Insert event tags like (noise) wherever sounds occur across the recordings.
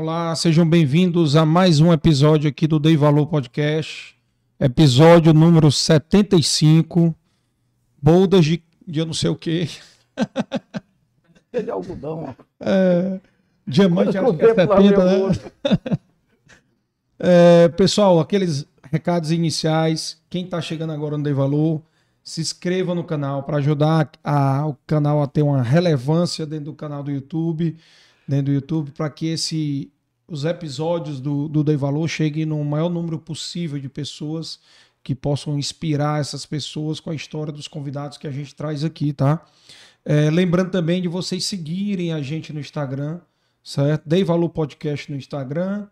Olá, sejam bem-vindos a mais um episódio aqui do Dei Valor Podcast. Episódio número 75. Boldas de, de eu não sei o quê. (laughs) de algodão. É, diamante é 70, né? (laughs) é, pessoal, aqueles recados iniciais. Quem está chegando agora no Dei Valor, se inscreva no canal para ajudar a, o canal a ter uma relevância dentro do canal do YouTube, dentro do YouTube, para que esse, os episódios do, do Dei Valor cheguem no maior número possível de pessoas que possam inspirar essas pessoas com a história dos convidados que a gente traz aqui, tá? É, lembrando também de vocês seguirem a gente no Instagram, certo? Dei Valor Podcast no Instagram,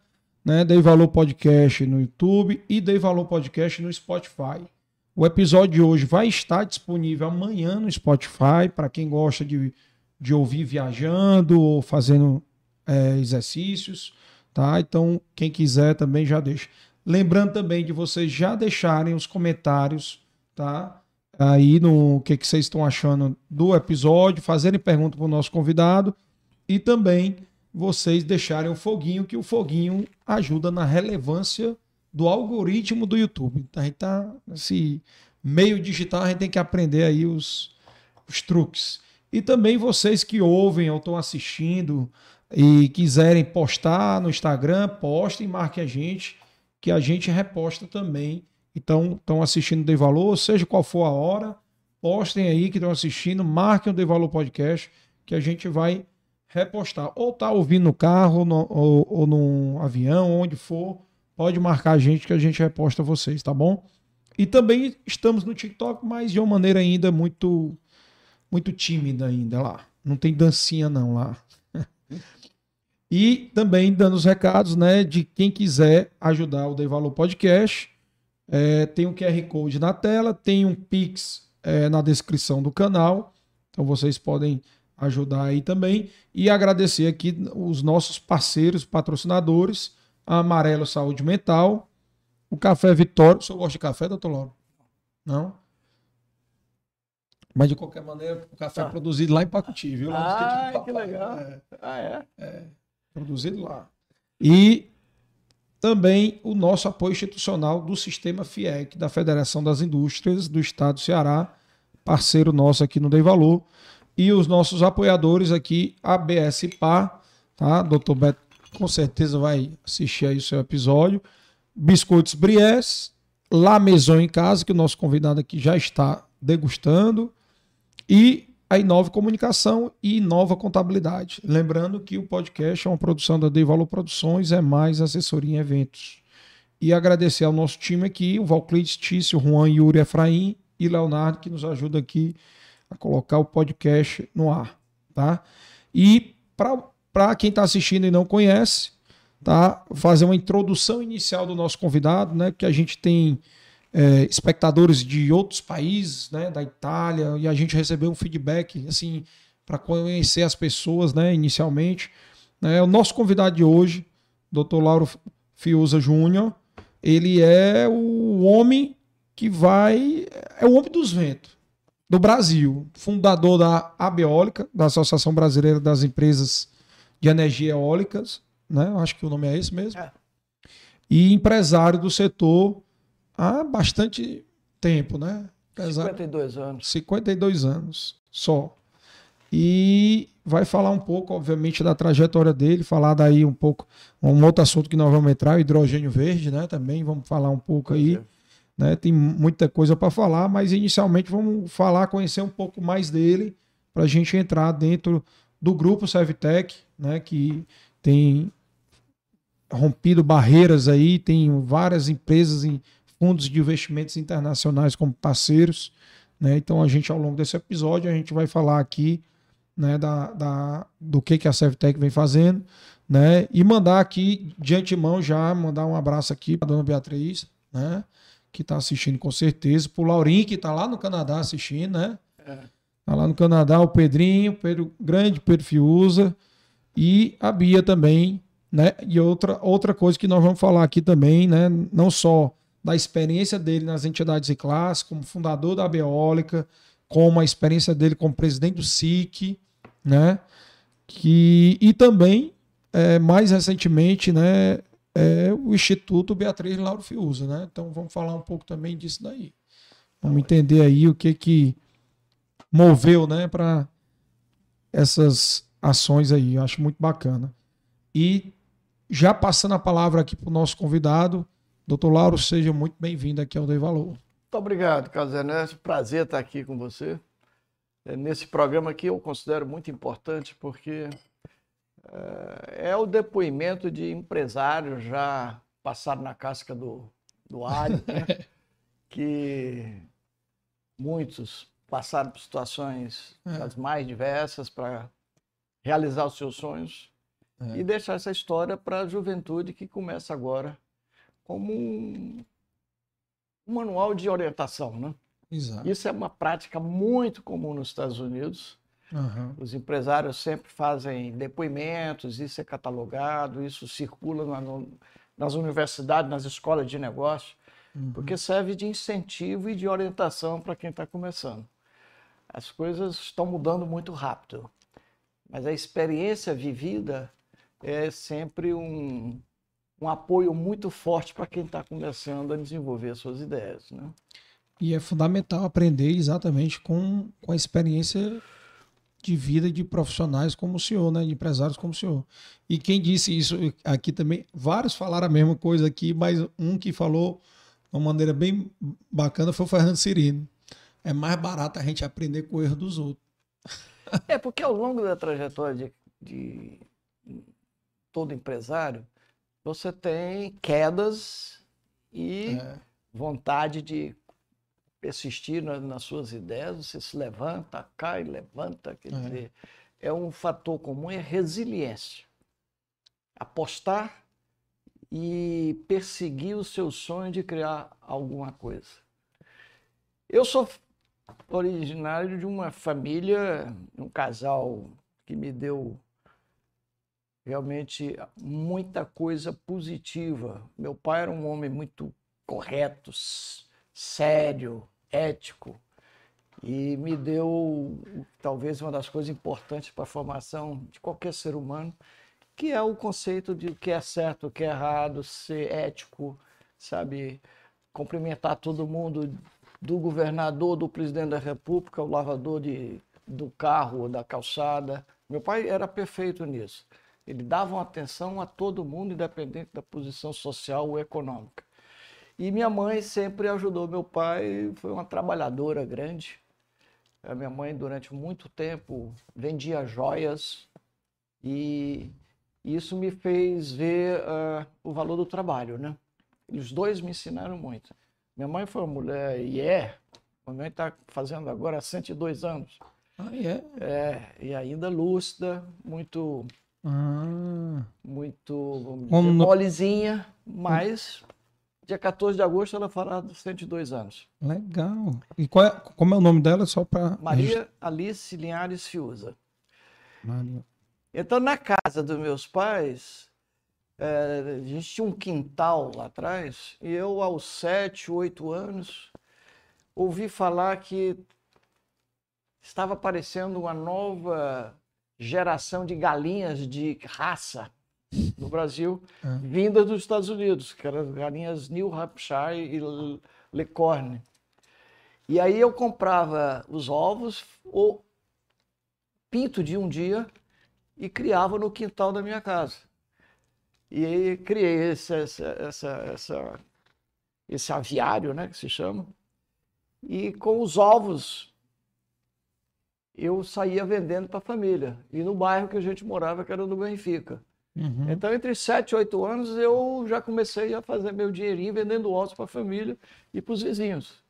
né? Dei Valor Podcast no YouTube e Dei Valor Podcast no Spotify. O episódio de hoje vai estar disponível amanhã no Spotify para quem gosta de, de ouvir viajando ou fazendo é, exercícios, tá? Então, quem quiser também já deixa. Lembrando também de vocês já deixarem os comentários, tá? Aí no que, que vocês estão achando do episódio, fazerem pergunta para o nosso convidado e também vocês deixarem o foguinho, que o foguinho ajuda na relevância do algoritmo do YouTube. Então, a gente tá nesse meio digital, a gente tem que aprender aí os, os truques. E também vocês que ouvem ou estão assistindo e quiserem postar no Instagram, postem, marquem a gente, que a gente reposta também. Então, estão assistindo o Dei Valor, seja qual for a hora, postem aí que estão assistindo, marquem o Dei Valor Podcast, que a gente vai repostar. Ou tá ouvindo no carro, no, ou, ou no avião, onde for, pode marcar a gente que a gente reposta vocês, tá bom? E também estamos no TikTok, mas de uma maneira ainda muito muito tímida ainda lá. Não tem dancinha não lá. e também dando os recados, né, de quem quiser ajudar o Dei Valor Podcast, é, tem um QR Code na tela, tem um Pix é, na descrição do canal, então vocês podem ajudar aí também e agradecer aqui os nossos parceiros, patrocinadores, a Amarelo Saúde Mental, o Café Vitória. O senhor gosta de café, doutor Lauro? Não? Mas de qualquer maneira, o café é ah. é produzido lá em Pacuti, viu? Lá ah, que legal. É, ah, é? É, produzido lá. E também o nosso apoio institucional do Sistema FIEC, da Federação das Indústrias do Estado do Ceará, parceiro nosso aqui no Dei Valor, e os nossos apoiadores aqui, a BSPA, tá? Doutor Beto com certeza vai assistir aí o seu episódio. Biscoitos Bries, La Maison em casa, que o nosso convidado aqui já está degustando. E a Inova Comunicação e Inova Contabilidade. Lembrando que o podcast é uma produção da Dei Valor Produções, é mais assessoria em eventos. E agradecer ao nosso time aqui, o Valclides Tício, Juan, Yuri Efraim e Leonardo, que nos ajuda aqui a colocar o podcast no ar. Tá? E para para quem está assistindo e não conhece, tá? Fazer uma introdução inicial do nosso convidado, né? Que a gente tem é, espectadores de outros países, né? Da Itália e a gente recebeu um feedback assim para conhecer as pessoas, né? Inicialmente, né? O nosso convidado de hoje, Dr. Lauro Fiuza Júnior, ele é o homem que vai é o homem dos ventos do Brasil, fundador da Abeólica, da Associação Brasileira das Empresas de energia eólicas, né? Acho que o nome é esse mesmo. É. E empresário do setor há bastante tempo, né? Empresário, 52 anos. 52 anos só. E vai falar um pouco, obviamente, da trajetória dele, falar daí um pouco, um outro assunto que nós vamos entrar, o hidrogênio verde, né? Também vamos falar um pouco aí. Né? Tem muita coisa para falar, mas inicialmente vamos falar, conhecer um pouco mais dele, para a gente entrar dentro do grupo Servitec, né, que tem rompido barreiras aí, tem várias empresas em fundos de investimentos internacionais como parceiros. Né? Então a gente, ao longo desse episódio, a gente vai falar aqui né, da, da, do que, que a Servitec vem fazendo, né? E mandar aqui, de antemão, já mandar um abraço aqui para a dona Beatriz, né? Que está assistindo com certeza, para o Laurinho, que está lá no Canadá assistindo, né? É. Tá lá no Canadá, o Pedrinho, Pedro Grande, Pedro Fiuza, e a Bia também, né? E outra, outra coisa que nós vamos falar aqui também, né? Não só da experiência dele nas entidades de classe, como fundador da Beólica, como a experiência dele como presidente do SIC, né? Que, e também é, mais recentemente, né, é o Instituto Beatriz Lauro Fiuza, né? Então vamos falar um pouco também disso daí. Vamos entender aí o que que moveu, né, para essas ações aí. Eu acho muito bacana. E já passando a palavra aqui para o nosso convidado, doutor Lauro, seja muito bem-vindo aqui ao Dei Valor. Muito obrigado, Carlos Ernesto. Prazer estar aqui com você. É, nesse programa aqui eu considero muito importante porque é, é o depoimento de empresários já passados na casca do, do alho, né? (laughs) que muitos passaram por situações é. das mais diversas para realizar os seus sonhos é. e deixar essa história para a juventude que começa agora como um, um manual de orientação, né? Exato. Isso é uma prática muito comum nos Estados Unidos. Uhum. Os empresários sempre fazem depoimentos, isso é catalogado, isso circula na, nas universidades, nas escolas de negócio, uhum. porque serve de incentivo e de orientação para quem está começando. As coisas estão mudando muito rápido, mas a experiência vivida é sempre um, um apoio muito forte para quem está começando a desenvolver suas ideias. Né? E é fundamental aprender exatamente com, com a experiência de vida de profissionais como o senhor, né? de empresários como o senhor. E quem disse isso aqui também, vários falaram a mesma coisa aqui, mas um que falou de uma maneira bem bacana foi o Fernando Cirino. É mais barato a gente aprender com o erro dos outros. (laughs) É, porque ao longo da trajetória de, de todo empresário, você tem quedas e é. vontade de persistir nas, nas, suas ideias, você se levanta, cai, levanta, quer é. dizer, é um fator comum, é resiliência. Apostar e perseguir o seu sonho de criar alguma coisa. Eu sou originário de uma família, um casal que me deu realmente muita coisa positiva. Meu pai era um homem muito correto, sério, ético e me deu talvez uma das coisas importantes para a formação de qualquer ser humano, que é o conceito de o que é certo, o que é errado, ser ético, sabe, cumprimentar todo mundo, do governador, do presidente da República, o lavador de, do carro, da calçada. Meu pai era perfeito nisso. Ele dava uma atenção a todo mundo, independente da posição social ou econômica. E minha mãe sempre ajudou meu pai, foi uma trabalhadora grande. A minha mãe, durante muito tempo, vendia joias e isso me fez ver uh, o valor do trabalho, né? Os dois me ensinaram muito. Minha mãe foi uma mulher, e é, minha mãe está fazendo agora 102 anos. Ah, é? É, e ainda lúcida, muito ah. Muito, vamos dizer, molezinha, mas dia 14 de agosto ela fará 102 anos. Legal. E qual é, como é o nome dela, só para... Maria Alice Linhares Fiuza. Maria. Então, na casa dos meus pais, é, a gente tinha um quintal lá atrás, e eu, aos 7, 8 anos, ouvi falar que estava aparecendo uma nova geração de galinhas de raça no Brasil, é. vindas dos Estados Unidos, que eram galinhas New Hampshire e Lecorne. E aí eu comprava os ovos, ou pinto de um dia, e criava no quintal da minha casa. E aí criei esse, essa, essa, essa, esse aviário, né, que se chama. E com os ovos eu saía vendendo para a família. E no bairro que a gente morava, que era no Benfica. Uhum. Então, entre 7 e 8 anos, eu já comecei a fazer meu dinheirinho vendendo ovos para a família e para os vizinhos.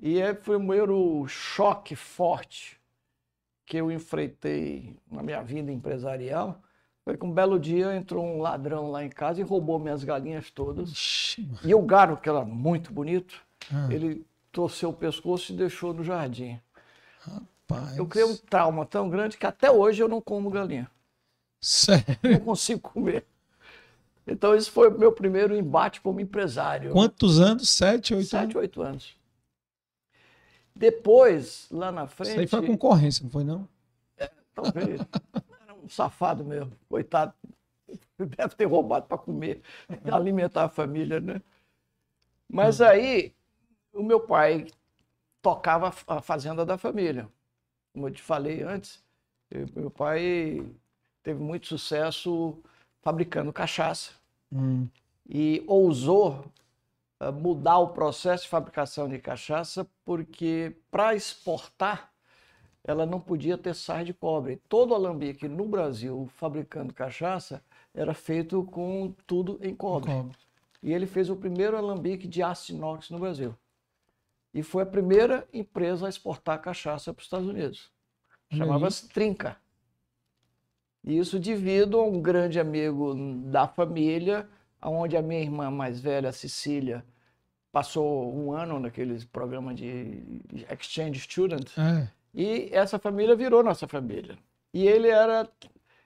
E é, foi o meu choque forte que eu enfrentei na minha vida empresarial. Foi que um belo dia entrou um ladrão lá em casa e roubou minhas galinhas todas. E o garo, que era muito bonito, ah. ele torceu o pescoço e deixou no jardim. Rapaz. Eu criei um trauma tão grande que até hoje eu não como galinha. Sério? Não consigo comer. Então, esse foi o meu primeiro embate como empresário. Quantos anos? Sete, oito Sete, oito anos. Depois, lá na frente. Isso aí foi concorrência, não foi, não? É, talvez. Era um safado mesmo, coitado. (laughs) Deve ter roubado para comer, alimentar a família, né? Mas aí, o meu pai tocava a fazenda da família. Como eu te falei antes, meu pai teve muito sucesso fabricando cachaça. Hum. E ousou uh, mudar o processo de fabricação de cachaça, porque para exportar, ela não podia ter sais de cobre. Todo alambique no Brasil fabricando cachaça era feito com tudo em cobre. cobre. E ele fez o primeiro alambique de aço inox no Brasil. E foi a primeira empresa a exportar cachaça para os Estados Unidos. Chamava-se Trinca. E isso devido a um grande amigo da família, onde a minha irmã mais velha, Cecília, passou um ano naqueles programas de exchange student. É. E essa família virou nossa família. E ele era,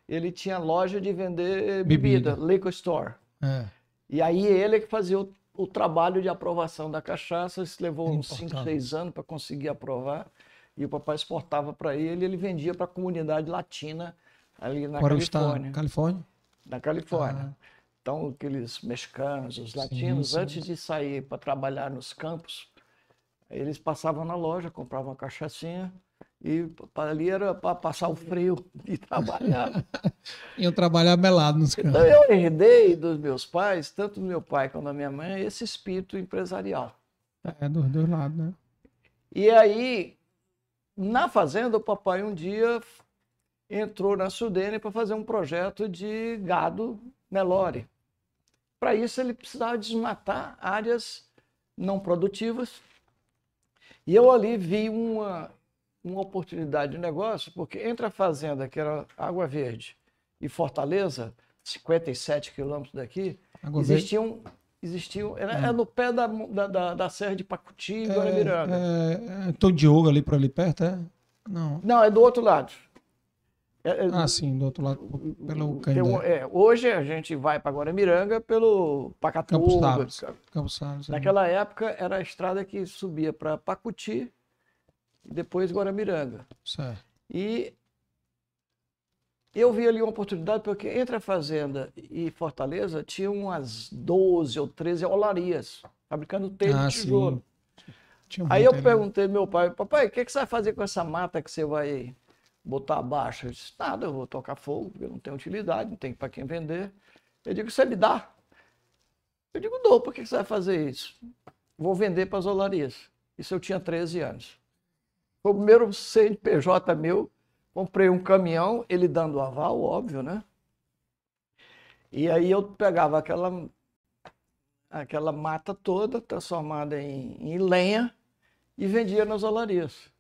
ele tinha loja de vender bebida, bebida liquor store. É. E aí ele que fazia o, o, trabalho de aprovação da cachaça, isso levou uns 5, 6 anos para conseguir aprovar. E o papai exportava para ele, ele vendia para a comunidade latina ali na Califórnia. Califórnia? Na Califórnia. Ah. Então, aqueles mexicanos, os latinos, sim, sim. antes de sair para trabalhar nos campos, eles passavam na loja, compravam uma cachaçinha e ali era para passar o frio (laughs) e trabalhar. (laughs) Iam trabalhar melado nos campos. Então, eu herdei dos meus pais, tanto do meu pai quanto da minha mãe, esse espírito empresarial. É, dos dois lados, né? E aí, na fazenda, o papai um dia entrou na Sudene para fazer um projeto de gado Nelore. Para isso, ele precisava desmatar áreas não produtivas. E eu ali vi uma, uma oportunidade de negócio, porque entre a fazenda, que era Água Verde, e Fortaleza, 57 quilômetros daqui, Água existiam. Verde. Existiam, era, era, no pé da, da, da, Serra de Pacuti e. É, é, é, Tom Diogo ali para ali perto, é? Não. Não, é do outro lado. É, é, ah, sim, do outro lado, pelo Canindé. É, hoje a gente vai para Guaramiranga pelo Pacatuba. Campos é. Naquela é. época era a estrada que subia para Pacuti e depois Guaramiranga. Certo. E eu vi ali uma oportunidade porque entre a Fazenda e Fortaleza tinha umas 12 ou 13 olarias, fabricando telha ah, de tijolo. Aí eu perguntei ao meu pai, papai, o que, que você vai fazer com essa mata que você vai botar abaixo. Eu disse, nada, eu vou tocar fogo, porque eu não tenho utilidade, não tem para quem vender. Eu digo, você me dá? Eu digo, dou, por que você vai fazer isso? Vou vender para as olarias. Isso eu tinha 13 anos. Foi o primeiro CNPJ meu, comprei um caminhão, ele dando aval, óbvio, né? E aí eu pegava aquela, aquela mata toda, transformada em, em lenha, e vendia nas olarias.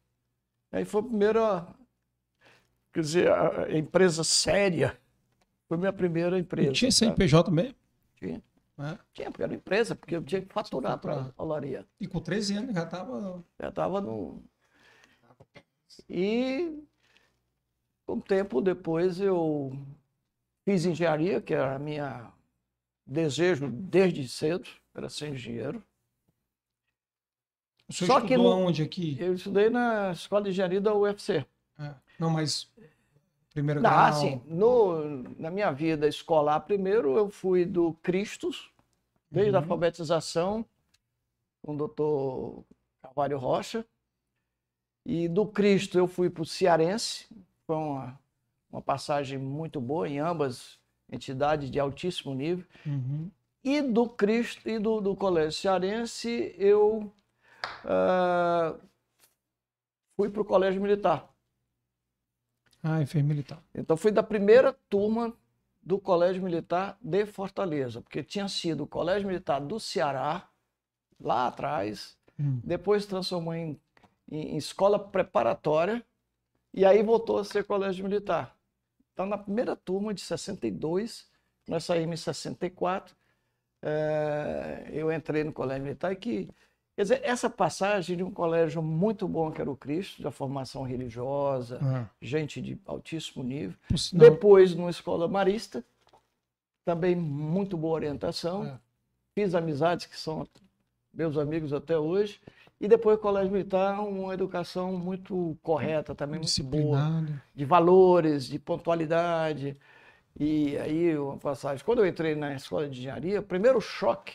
Aí foi a primeira Quer dizer, a, empresa séria foi minha primeira empresa. E tinha CNPJ mesmo? Tinha. É? Tinha, porque era empresa, porque eu tinha que faturar para a olaria. E com 13 anos já estava. Já estava no. E um tempo depois eu fiz engenharia, que era a minha desejo desde cedo, era ser engenheiro. O senhor Só que no, onde aqui? Eu estudei na escola de engenharia da UFC. É. Não, mas primeiro Não, grau. Assim, no, na minha vida escolar, primeiro eu fui do Cristos, desde uhum. a alfabetização, com o doutor Carvalho Rocha. E do Cristo eu fui para o Cearense, foi uma, uma passagem muito boa em ambas entidades de altíssimo nível. Uhum. E do Cristo e do, do Colégio Cearense eu uh, fui para o Colégio Militar. Ah, enfermeiro militar. Então fui da primeira turma do Colégio Militar de Fortaleza, porque tinha sido o Colégio Militar do Ceará, lá atrás, hum. depois transformou em, em, em, escola preparatória, e aí voltou a ser Colégio Militar. Então, na primeira turma de 62, nós saímos em 64, é, eu entrei no Colégio Militar, e que Quer dizer, essa passagem de um colégio muito bom que era o Cristo, da formação religiosa, ah. gente de altíssimo nível. Depois, numa escola marista, também muito boa orientação. É. Fiz amizades que são meus amigos até hoje. E depois o Colégio Militar, uma educação muito correta, também muito boa. De valores, de pontualidade. E aí, uma passagem. Quando eu entrei na escola de engenharia, o primeiro choque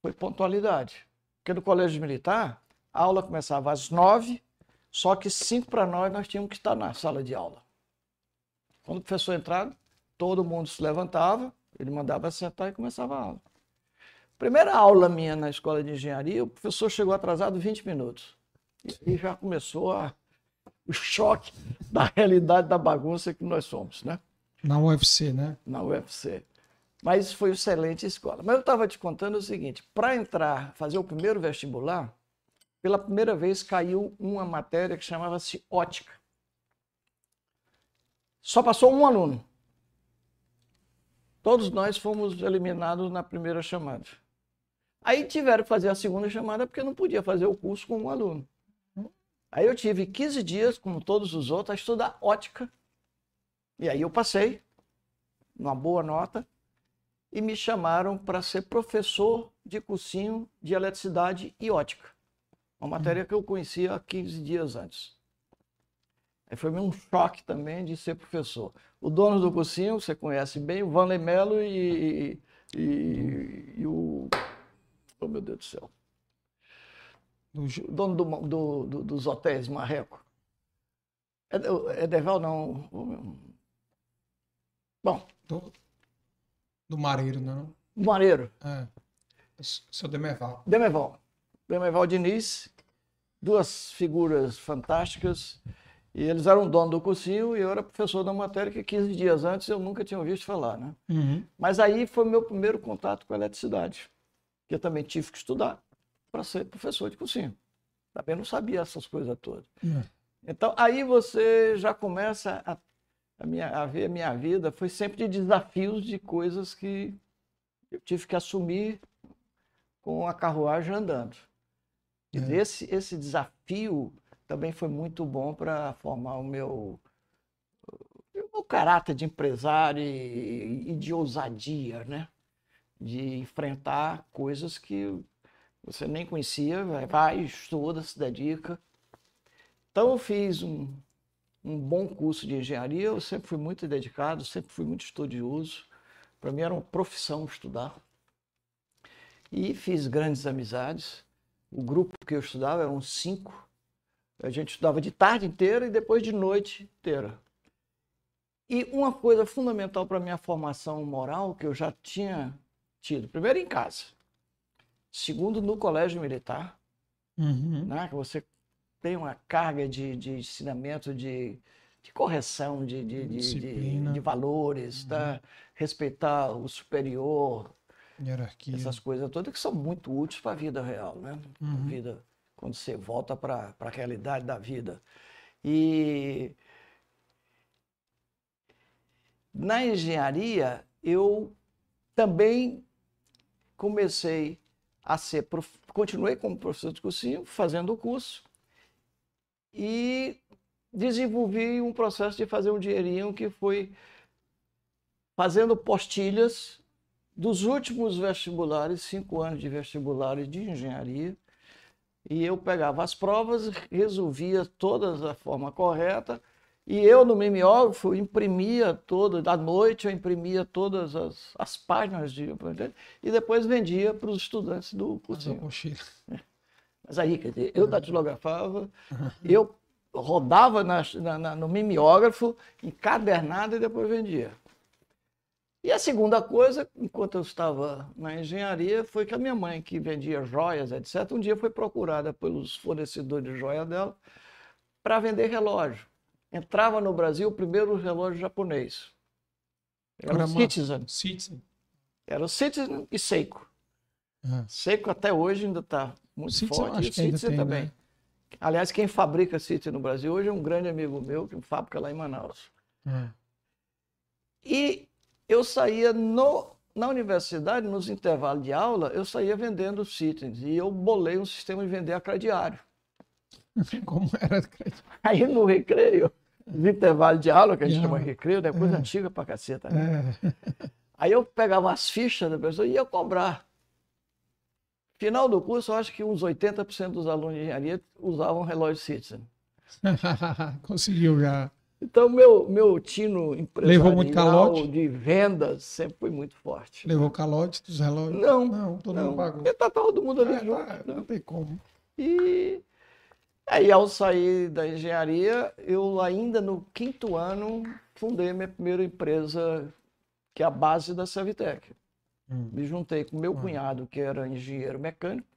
foi pontualidade. Porque no colégio militar, a aula começava às nove, só que cinco para nós nós tínhamos que estar na sala de aula. Quando o professor entrava, todo mundo se levantava, ele mandava sentar e começava a aula. Primeira aula minha na escola de engenharia, o professor chegou atrasado 20 minutos. E já começou a, o choque (laughs) da realidade da bagunça que nós somos, né? Na UFC, né? Na UFC. Mas foi excelente escola. Mas eu estava te contando o seguinte: para entrar, fazer o primeiro vestibular, pela primeira vez caiu uma matéria que chamava-se ótica. Só passou um aluno. Todos nós fomos eliminados na primeira chamada. Aí tiveram que fazer a segunda chamada porque não podia fazer o curso com um aluno. Aí eu tive 15 dias, como todos os outros, a estudar ótica. E aí eu passei, uma boa nota, e me chamaram para ser professor de cursinho de eletricidade e ótica. Uma matéria que eu conhecia há 15 dias antes. Aí foi um choque também de ser professor. O dono do cursinho, você conhece bem, o Vanley Melo e, e, e, o. Oh, meu Deus do céu. O dono do, do, do, dos hotéis Marreco. É, é Deval, não. Bom. Do, do Mareiro, não? Do Mareiro. É. Seu Demerval. Demerval. Demerval Diniz. Duas figuras fantásticas. E eles eram dono do cursinho e eu era professor da matéria que 15 dias antes eu nunca tinha ouvido falar, né? Uhum. Mas aí foi meu primeiro contato com a eletricidade, que eu também tive que estudar para ser professor de cursinho. Também não sabia essas coisas todas. Uhum. Então aí você já começa a, a, minha, a ver a minha vida, foi sempre de desafios de coisas que eu tive que assumir com a carruagem andando. E é. esse, esse desafio também foi muito bom para formar o meu, o meu caráter de empresário e, e de ousadia, né? De enfrentar coisas que você nem conhecia, vai, estuda, se dedica. Então eu fiz um, um bom curso de engenharia, eu sempre fui muito dedicado, sempre fui muito estudioso. Para mim era uma profissão estudar. E fiz grandes amizades. O grupo que eu estudava eram cinco a gente estudava de tarde inteira e depois de noite inteira. E uma coisa fundamental para a minha formação moral, que eu já tinha tido, primeiro em casa, segundo no colégio militar, uhum. né, que você tem uma carga de, de ensinamento, de, de correção de, de, de, valores, uhum. tá? respeitar o superior, Hierarquia. essas coisas todas que são muito úteis para a vida real, né? Uhum. A vida quando você volta para a realidade da vida. E na engenharia, eu também comecei a ser, continuei como professor de cursinho, fazendo o curso, e desenvolvi um processo de fazer um dinheirinho que foi fazendo postilhas dos últimos vestibulares, cinco anos de vestibulares de engenharia, e eu pegava as provas, resolvia todas da forma correta, e eu no mimeógrafo imprimia todas, à noite eu imprimia todas as, as páginas de e depois vendia para os estudantes do cursinho. Mas aí, quer dizer, eu datilografava, eu rodava na, na, no mimeógrafo, encadernado e depois vendia. E a segunda coisa, enquanto eu estava na engenharia, foi que a minha mãe, que vendia joias, etc., um dia foi procurada pelos fornecedores de joia dela para vender relógio. Entrava no Brasil o primeiro relógio japonês. Era o Citizen. Citizen. Era o Citizen e Seiko. Uhum. Seiko até hoje ainda está muito Citizen, forte. E o Citizen tem, também. Né? Aliás, quem fabrica Citizen no Brasil hoje é um grande amigo meu, que fábrica lá em Manaus. Uhum. E eu saía no, na universidade, nos intervalos de aula, eu saía vendendo citens e eu bolei um sistema de vender a crediário. Como era? Aí no recreio, no intervalo de aula, que a gente chama recreio, né? coisa é. antiga pra caceta. Né? É. Aí eu pegava as fichas da pessoa e ia cobrar. Final do curso, eu acho que uns 80% dos alunos de engenharia usavam relógio Citizen. (laughs) Conseguiu já. Então, meu, meu tino empresarial Levou muito calote? de vendas sempre foi muito forte. Levou calote dos relógios? Não, Não, todo não. mundo pagou. Porque tá todo mundo ali É, junto. tá, né? não tem como. E aí, ao sair da engenharia, eu ainda no quinto ano fundei minha primeira empresa, que é a base da Servitec. Hum. Me juntei com meu Ah. cunhado, que era engenheiro mecânico,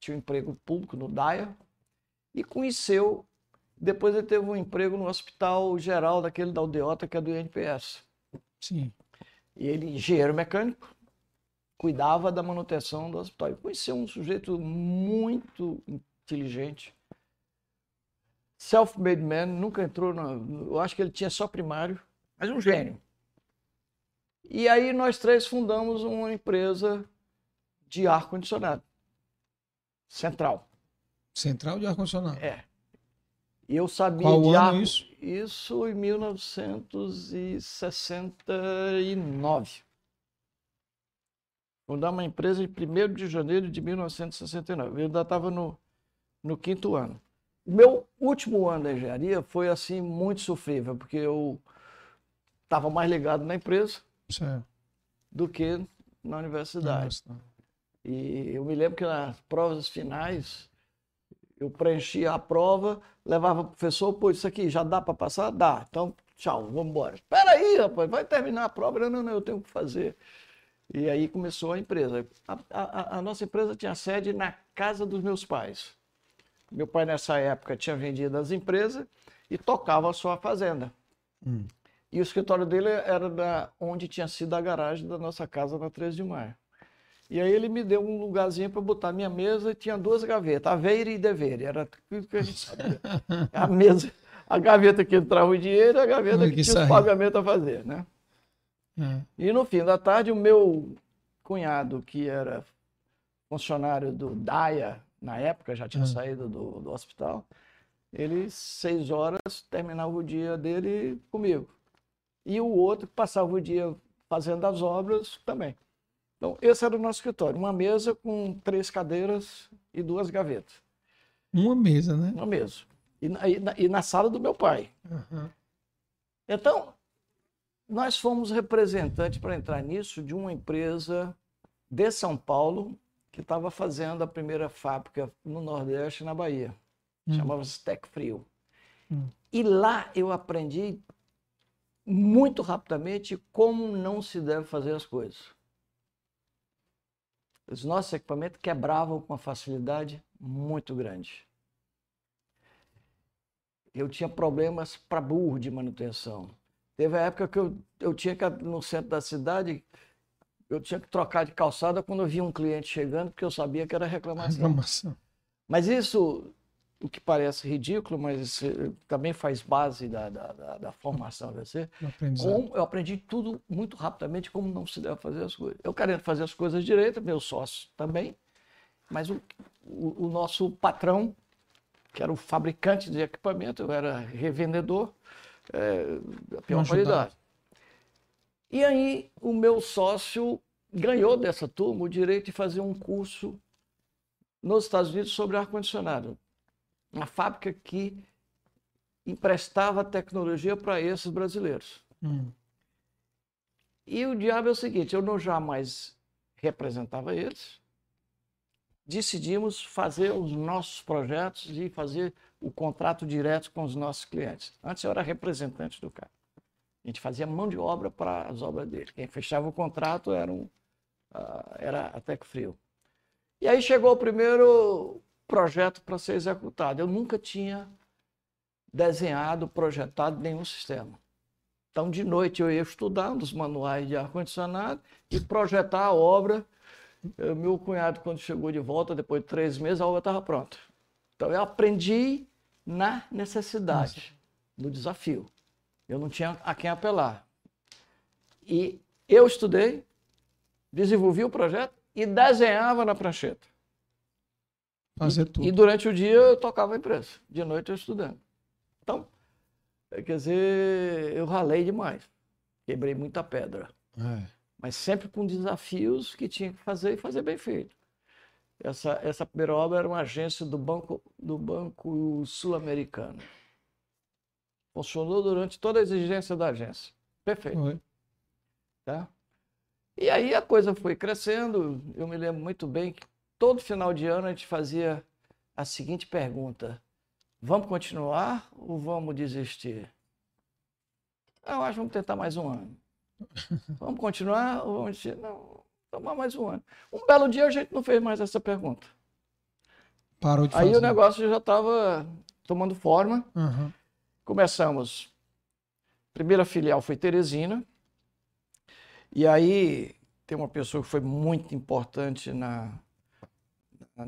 tinha um emprego público no DAIA, e conheceu. Depois ele teve um emprego no hospital geral daquele da Aldeota, que é do INPS. Sim. E ele, engenheiro mecânico, cuidava da manutenção do hospital. E conheceu um sujeito muito inteligente, self-made man, nunca entrou na. Eu acho que ele tinha só primário, mas um gênio. E aí nós três fundamos uma empresa de ar-condicionado. Central. Central de ar-condicionado. É. E eu sabia Qual de ano ar... isso? Isso em 1969. Fundar uma empresa em 1 de janeiro de 1969. Eu ainda estava no, no quinto ano. O meu último ano da engenharia foi assim muito sofrível, porque eu estava mais ligado na empresa Certo. do que na universidade. Nossa. E eu me lembro que nas provas finais, eu preenchia a prova, levava o professor, pô, isso aqui já dá para passar? Dá. Então, tchau, vamos embora. Espera aí, rapaz, vai terminar a prova. Não, não, não, eu tenho que fazer. E aí começou a empresa. A, a- a nossa empresa tinha sede na casa dos meus pais. Meu pai, nessa época, tinha vendido as empresas e tocava a sua fazenda. Hum. E o escritório dele era da, onde tinha sido a garagem da nossa casa na 13 de maio. E aí ele me deu um lugarzinho para botar minha mesa e tinha duas gavetas, aveire e dever. Era tudo que a gente sabia. (laughs) A mesa, a gaveta que entrava o dinheiro e a gaveta que, que tinha saía. os pagamentos a fazer, né? É. E no fim da tarde, o meu cunhado, que era funcionário do DAIA, na época, já tinha Ah. saído do, do hospital, ele, seis horas, terminava o dia dele comigo. E o outro passava o dia fazendo as obras também. Então, esse era o nosso escritório. Uma mesa com três cadeiras e duas gavetas. Uma mesa, né? Uma mesa. E na, e na- e na sala do meu pai. Aham. Então, nós fomos representantes para entrar nisso de uma empresa de São Paulo que estava fazendo a primeira fábrica no Nordeste, na Bahia. Hum. Chamava-se Tec Frio. Hum. E lá eu aprendi muito rapidamente como não se deve fazer as coisas. Os nossos equipamentos quebravam com uma facilidade muito grande. Eu tinha problemas para burro de manutenção. Teve a época que eu, eu tinha que, no centro da cidade, eu tinha que trocar de calçada quando eu via um cliente chegando, porque eu sabia que era reclamação. Reclamação. Mas isso, o que parece ridículo, mas isso, eh, também faz base da, da, da, da formação de você. Como eu aprendi tudo muito rapidamente como não se deve fazer as coisas. Eu querendo fazer as coisas direito, meu sócio também, mas o, o, o nosso patrão, que era o fabricante de equipamento, eu era revendedor, é, da pior Não ajudava. qualidade. E aí o meu sócio ganhou dessa turma o direito de fazer um curso nos Estados Unidos sobre ar-condicionado. Uma fábrica que emprestava tecnologia para esses brasileiros. Hum. E o diabo é o seguinte: eu não jamais representava eles. Decidimos fazer os nossos projetos e fazer o contrato direto com os nossos clientes. Antes eu era representante do cara. A gente fazia mão de obra para as obras dele. Quem fechava o contrato era, um, ah, era a Tec Frio. E aí chegou o primeiro projeto para ser executado. Eu nunca tinha desenhado, projetado nenhum sistema. Então, de noite, eu ia estudar nos manuais de ar-condicionado e projetar a obra. Eh, Meu cunhado, quando chegou de volta, depois de três meses, a obra estava pronta. Então, eu aprendi na necessidade, no desafio. Eu não tinha a quem apelar. E eu estudei, desenvolvi o projeto e desenhava na prancheta. Fazer tudo. E durante o dia eu tocava a empresa, de noite eu estudando. Então, eh, quer dizer, eu ralei demais. Quebrei muita pedra. É. Mas sempre com desafios que tinha que fazer e fazer bem feito. Essa, essa primeira obra era uma agência do Banco, do banco Sul-Americano. Funcionou durante toda a exigência da agência. Perfeito. Foi. Tá? E aí a coisa foi crescendo. Eu me lembro muito bem que todo final de ano a gente fazia a seguinte pergunta: vamos continuar ou vamos desistir? Eu acho que vamos tentar mais um ano. (laughs) Vamos continuar ou vamos desistir? Não, tomar mais um ano. Um belo dia a gente não fez mais essa pergunta. Parou de Aí fazer. o negócio já estava tomando forma. Uhum. Começamos. Primeira filial foi Teresina. E aí tem uma pessoa que foi muito importante na, na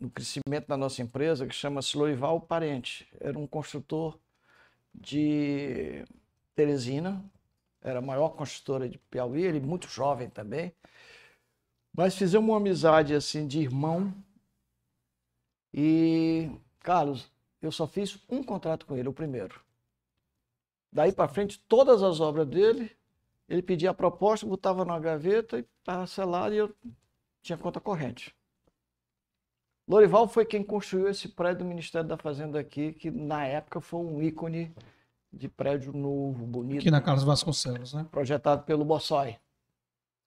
no crescimento da nossa empresa, que chama-se Loival Parente. Era um construtor de Teresina, era a maior construtora de Piauí, ele muito jovem também. Mas fizemos uma amizade assim de irmão. E, Carlos, eu só fiz um contrato com ele, o primeiro. Daí para frente, todas as obras dele, ele pedia a proposta, botava na gaveta e estava selado e eu tinha conta corrente. Lorival foi quem construiu esse prédio do Ministério da Fazenda aqui, que na época foi um ícone de prédio novo, bonito. Aqui na Carlos Vasconcelos, né? Projetado pelo Bossói.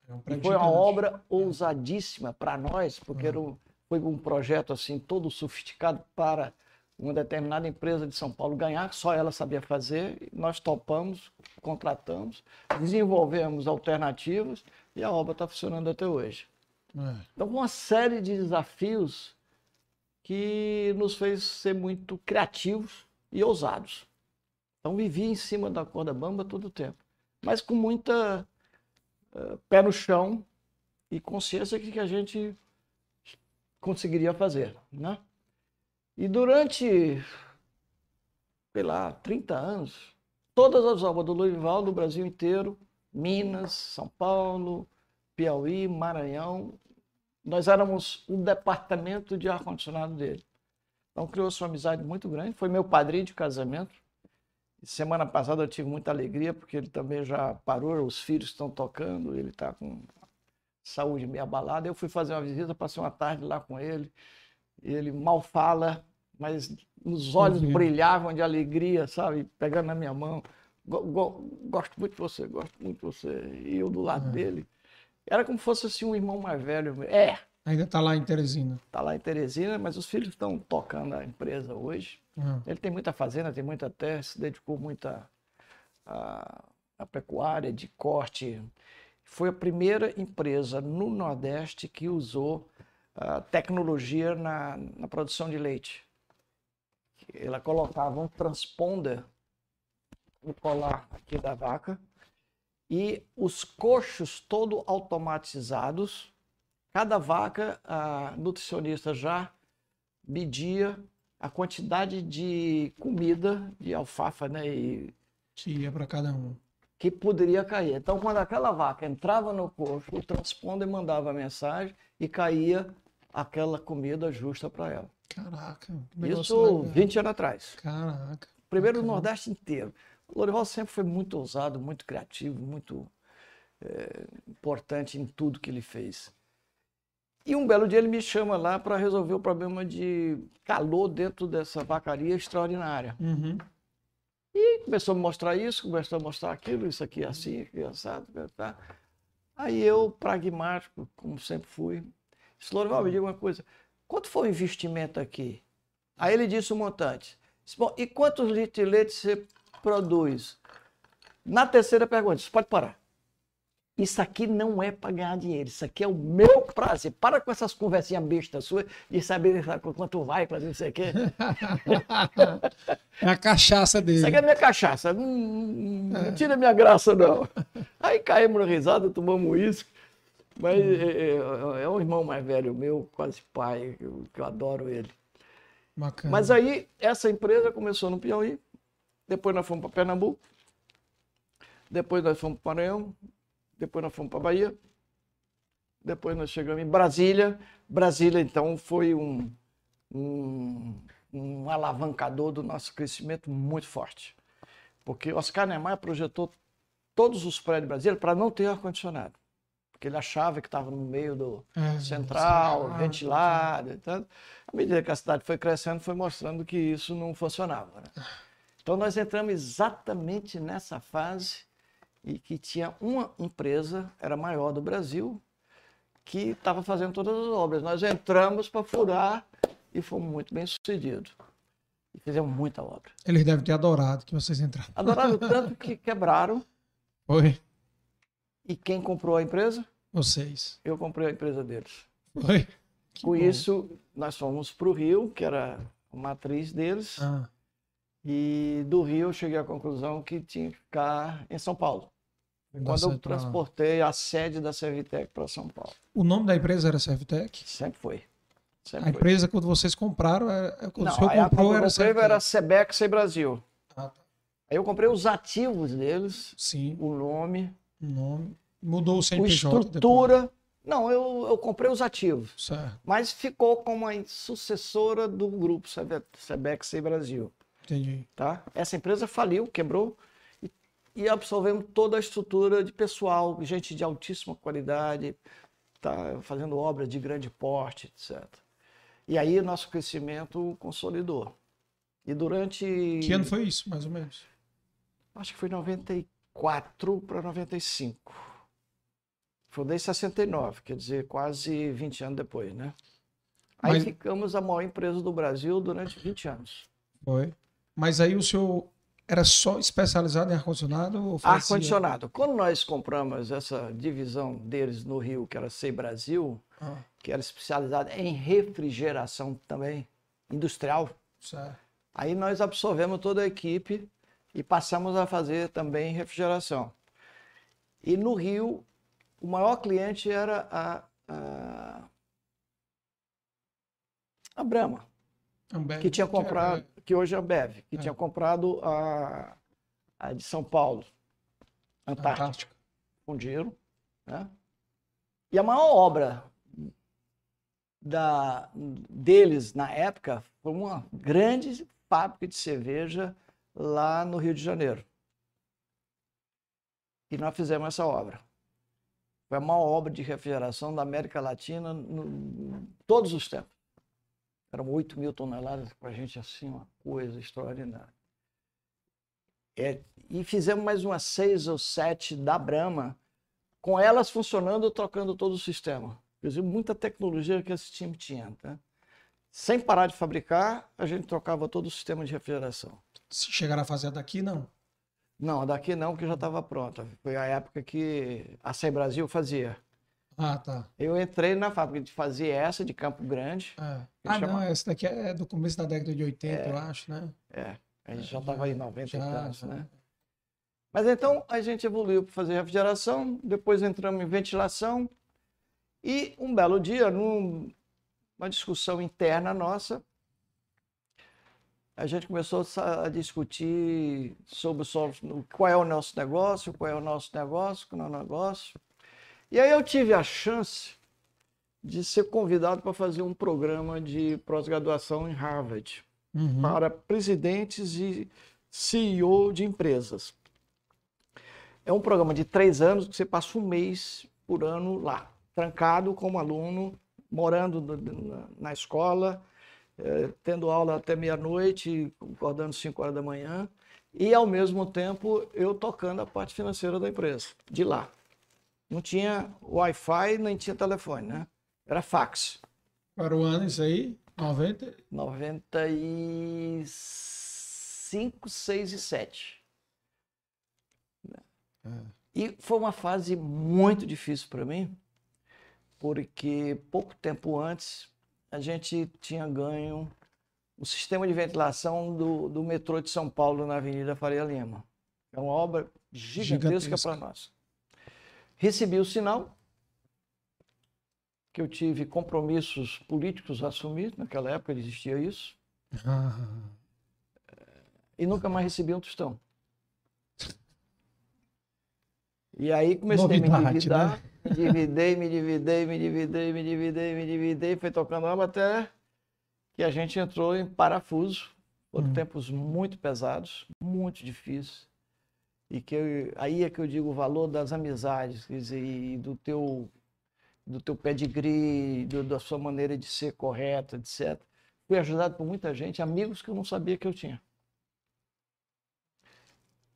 É um e foi uma obra ousadíssima para nós, porque uhum. um, foi um projeto assim todo sofisticado para uma determinada empresa de São Paulo ganhar, só ela sabia fazer. Nós topamos, contratamos, desenvolvemos alternativas e a obra está funcionando até hoje. É. Então, uma série de desafios que nos fez ser muito criativos e ousados. Então, vivi em cima da corda bamba todo o tempo, mas com muita uh, pé no chão e consciência que a gente conseguiria fazer, né? E durante, sei lá, 30 anos, todas as obras do Lourival do Brasil inteiro, Minas, São Paulo, Piauí, Maranhão, nós éramos um departamento de ar-condicionado dele. Então criou-se uma amizade muito grande. Foi meu padrinho de casamento. Semana passada eu tive muita alegria, porque ele também já parou, os filhos estão tocando, ele está com saúde meio abalada. Eu fui fazer uma visita, passei uma tarde lá com ele ele mal fala, mas os olhos uhum. brilhavam de alegria, sabe? Pegando na minha mão. Gosto muito de você, gosto muito de você. E eu do lado uhum. dele. Era como se fosse assim, um irmão mais velho. É. Ainda está lá em Teresina. Está lá em Teresina, mas os filhos estão tocando a empresa hoje. Uhum. Ele tem muita fazenda, tem muita terra, se dedicou muito à, à pecuária, de corte. Foi a primeira empresa no Nordeste que usou uh, tecnologia na, na produção de leite. Ela colocava um transponder no colar aqui da vaca e os coxos todo automatizados. Cada vaca, a nutricionista já media a quantidade de comida, de alfafa, né? E ia para cada um. Que poderia cair. Então, quando aquela vaca entrava no coxo, o transponder mandava a mensagem e caía aquela comida justa para ela. Caraca. Isso legal. 20 anos atrás. Caraca. Primeiro no Nordeste inteiro. O Lorival sempre foi muito ousado, muito criativo, muito é, importante em tudo que ele fez. E um belo dia ele me chama lá para resolver o problema de calor dentro dessa vacaria extraordinária. Uhum. E começou a me mostrar isso, começou a mostrar aquilo, isso aqui assim, aqui assado, tá? Aí eu, pragmático, como sempre fui, Disse, Lorival, me diga uma coisa. Quanto foi o investimento aqui? Aí ele disse um montante. Disse, Bom, e quantos litros de leite você produz? Na terceira pergunta, você pode parar. Isso aqui não é para ganhar dinheiro, isso aqui é o meu prazer. Para com essas conversinhas bestas suas de saber quanto vai, fazer não sei o quê. (laughs) É a cachaça dele. Isso aqui é minha cachaça. Não, não tira minha graça, não. Aí caímos na risada, tomamos isso. Mas hum. é, é, é, um irmão mais velho meu, quase pai, que eu, eu adoro ele. Bacana. Mas aí, essa empresa começou no Piauí, depois nós fomos para Pernambuco, depois nós fomos para Maranhão, depois nós fomos para Bahia, depois nós chegamos em Brasília. Brasília, então, foi um, um, um alavancador do nosso crescimento muito forte. Porque Oscar Niemeyer projetou todos os prédios de Brasília para não ter ar-condicionado porque ele achava que estava no meio do é, central, sim. ventilado. Então, à medida que a cidade foi crescendo, foi mostrando que isso não funcionava. Né? Então nós entramos exatamente nessa fase e que tinha uma empresa, era maior do Brasil, que estava fazendo todas as obras. Nós entramos para furar e fomos muito bem sucedidos. E fizemos muita obra. Eles devem ter adorado que vocês entraram. Adoraram (laughs) tanto que quebraram. Foi. E quem comprou a empresa? Vocês. Eu comprei a empresa deles. Foi. Que Com bom. isso, nós fomos para o Rio, que era a matriz deles. Ah. E do Rio eu cheguei à conclusão que tinha que ficar em São Paulo. Quando eu transportei a sede da Servitec para São Paulo. O nome da empresa era Servitec? Sempre foi. Sempre a foi. empresa, quando vocês compraram, era, quando Não, o senhor comprou, era Servitec? era Sebex e Brasil. Ah, tá. Aí eu comprei os ativos deles, Sim. o nome. Nome. Mudou o CNPJ. A estrutura. Depois. Não, eu, eu comprei os ativos. Certo. Mas ficou como a sucessora do grupo Sebex e Brasil. Entendi. Tá? Essa empresa faliu, quebrou e absorvemos toda a estrutura de pessoal, gente de altíssima qualidade, tá fazendo obra de grande porte, etc. E aí nosso crescimento consolidou. E durante. Que ano foi isso, mais ou menos? Acho que foi 94 para 95. Fundei em 69, quer dizer, quase 20 anos depois, né? Aí Mas... ficamos a maior empresa do Brasil durante 20 anos. Foi. Mas aí o senhor era só especializado em ar-condicionado? Ar-condicionado. Quando nós compramos essa divisão deles no Rio, que era Sei Brasil, ah. que era especializada em refrigeração também, industrial. Certo. Aí nós absorvemos toda a equipe e passamos a fazer também refrigeração. E no Rio, o maior cliente era a, a, a Brahma. Ambev, que tinha comprado, que, que hoje é a Ambev, que é. tinha comprado a, a de São Paulo, Antártica, Antártica. com dinheiro. Né? E a maior obra da, deles na época foi uma grande fábrica de cerveja lá no Rio de Janeiro. E nós fizemos essa obra. Foi a maior obra de refrigeração da América Latina em todos os tempos. Eram 8 mil toneladas, para a gente assim, uma coisa extraordinária. É, e fizemos mais umas seis ou sete da Brahma, com elas funcionando, trocando todo o sistema. Dizer, muita tecnologia que esse time tinha. Tá? Sem parar de fabricar, a gente trocava todo o sistema de refrigeração. Se chegar a fazer daqui, não? Não, a daqui não, que já estava pronta. Foi a época que a Sem Brasil fazia. Ah, tá. Eu entrei na fábrica de fazer essa de Campo Grande. É. Ah, chama... não, essa daqui é do começo da década de 80, é, eu acho, né? É, a gente já estava em 90 já, e tantos, né? Mas então a gente evoluiu para fazer refrigeração, depois entramos em ventilação e um belo dia, numa discussão interna nossa, a gente começou a discutir sobre qual é o nosso negócio, qual é o nosso negócio, qual é o negócio. E aí eu tive a chance de ser convidado para fazer um programa de pós-graduação em Harvard uhum. para presidentes e CEO de empresas. É um programa de três anos que você passa um mês por ano lá, trancado como aluno, morando na escola, é, tendo aula até meia-noite, acordando 5 horas da manhã, e ao mesmo tempo eu tocando a parte financeira da empresa, de lá. Não tinha Wi-Fi, nem tinha telefone, né? Era fax. Para o ano isso aí? 90? 95, 6 e 7. É. E foi uma fase muito difícil para mim, porque pouco tempo antes a gente tinha ganho o sistema de ventilação do, do metrô de São Paulo na Avenida Faria Lima. É uma obra gigantesca para nós. Recebi o sinal que eu tive compromissos políticos a assumir, naquela época existia isso. Ah. E nunca mais recebi um tostão. E aí comecei Novidade, a me endividar, né? Me dividei, me dividei, me dividei, me dividei, me dividei, foi tocando água até que a gente entrou em parafuso. Foram hum. tempos muito pesados, muito difíceis. E que eu, aí é que eu digo o valor das amizades, quer dizer, e do teu, do teu pedigree, do, da sua maneira de ser correta, etc. Fui ajudado por muita gente, amigos que eu não sabia que eu tinha.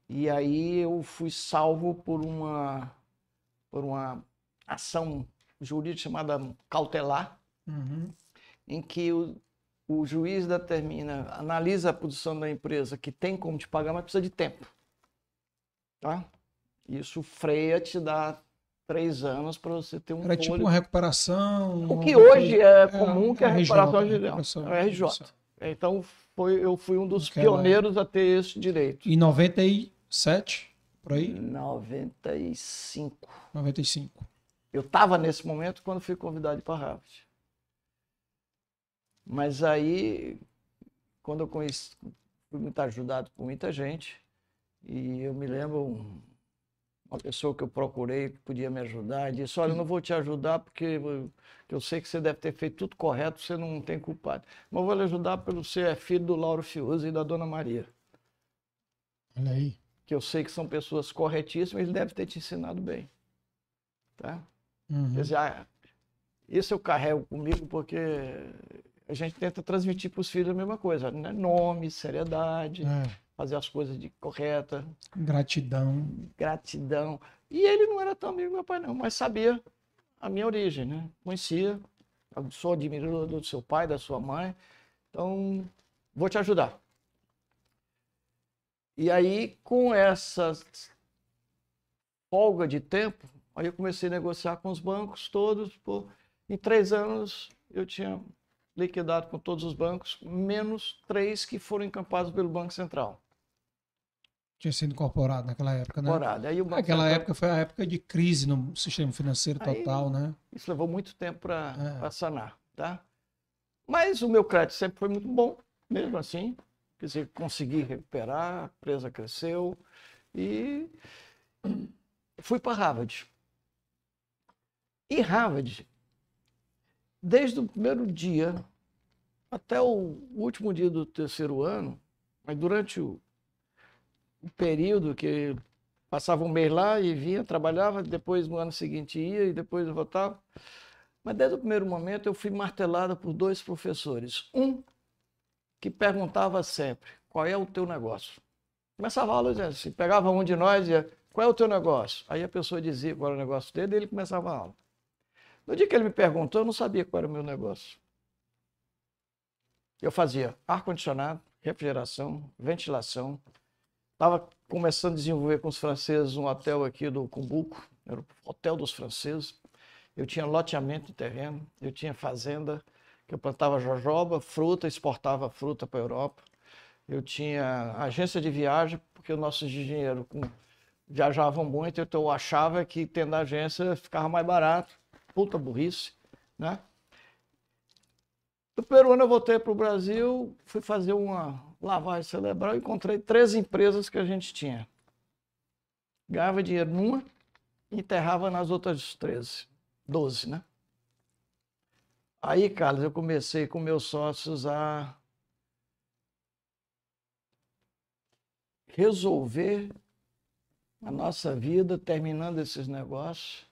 E aí eu fui salvo por uma, por uma ação jurídica chamada cautelar, uhum. em que o, o juiz determina, analisa a posição da empresa que tem como te pagar, mas precisa de tempo. Tá? Isso freia, te dá três anos para você ter um Era tipo uma recuperação. O que hoje é comum é, que a recuperação é RJ. Então foi, eu fui um dos Aquela... pioneiros a ter esse direito. Em 97, por aí? 95. 95. Eu estava nesse momento quando fui convidado para Harvard. Mas aí, quando eu conheci, fui muito ajudado por muita gente, e eu me lembro uma pessoa que eu procurei que podia me ajudar, e disse, olha, eu não vou te ajudar porque eu sei que você deve ter feito tudo correto, você não tem culpado. Mas eu vou lhe ajudar pelo você é filho do Lauro Fiuza e da Dona Maria. Olha aí. Que eu sei que são pessoas corretíssimas, ele deve ter te ensinado bem. Tá? Uhum. Quer dizer, ah, isso eu carrego comigo porque a gente tenta transmitir para os filhos a mesma coisa, né? Nome, seriedade, é. fazer as coisas de correta. Gratidão. Gratidão. E ele não era tão amigo do meu pai, não, mas sabia a minha origem, né? Conhecia, sou admirador do seu pai, da sua mãe. Então, vou te ajudar. E aí, com essa folga de tempo, Aí eu comecei a negociar com os bancos todos. Pô, em três anos eu tinha liquidado com todos os bancos, menos três que foram encampados pelo Banco Central. Tinha sido incorporado naquela época, né? Incorporado. Aí o Banco Aquela Central... época foi a época de crise no sistema financeiro total, Aí, né? Isso levou muito tempo para é. sanar, tá? Mas o meu crédito sempre foi muito bom, mesmo assim. Quer dizer, consegui recuperar, a empresa cresceu e fui para Harvard. E Harvard, desde o primeiro dia até o último dia do terceiro ano, mas durante o, o período que passava um mês lá e vinha, trabalhava, depois no ano seguinte ia e depois voltava. Mas desde o primeiro momento eu fui martelado por dois professores. Um que perguntava sempre: qual é o teu negócio? Começava a aula dizendo assim, pegava um de nós e dizia, qual é o teu negócio? Aí a pessoa dizia qual era o negócio dele e ele começava a aula. No dia que ele me perguntou, eu não sabia qual era o meu negócio. Eu fazia ar-condicionado, refrigeração, ventilação. Estava começando a desenvolver com os franceses um hotel aqui do Cumbuco, era o hotel dos franceses. Eu tinha loteamento de terreno, eu tinha fazenda, que eu plantava jojoba, fruta, exportava fruta para a Europa. Eu tinha agência de viagem, porque os nossos engenheiros viajavam muito, então eu achava que tendo agência ficava mais barato puta burrice, né? Primeiro ano eu voltei para o Brasil, fui fazer uma lavagem cerebral e encontrei três empresas que a gente tinha. Ganhava dinheiro numa enterrava nas outras 13, 12, né? Aí, Carlos, eu comecei com meus sócios a resolver a nossa vida terminando esses negócios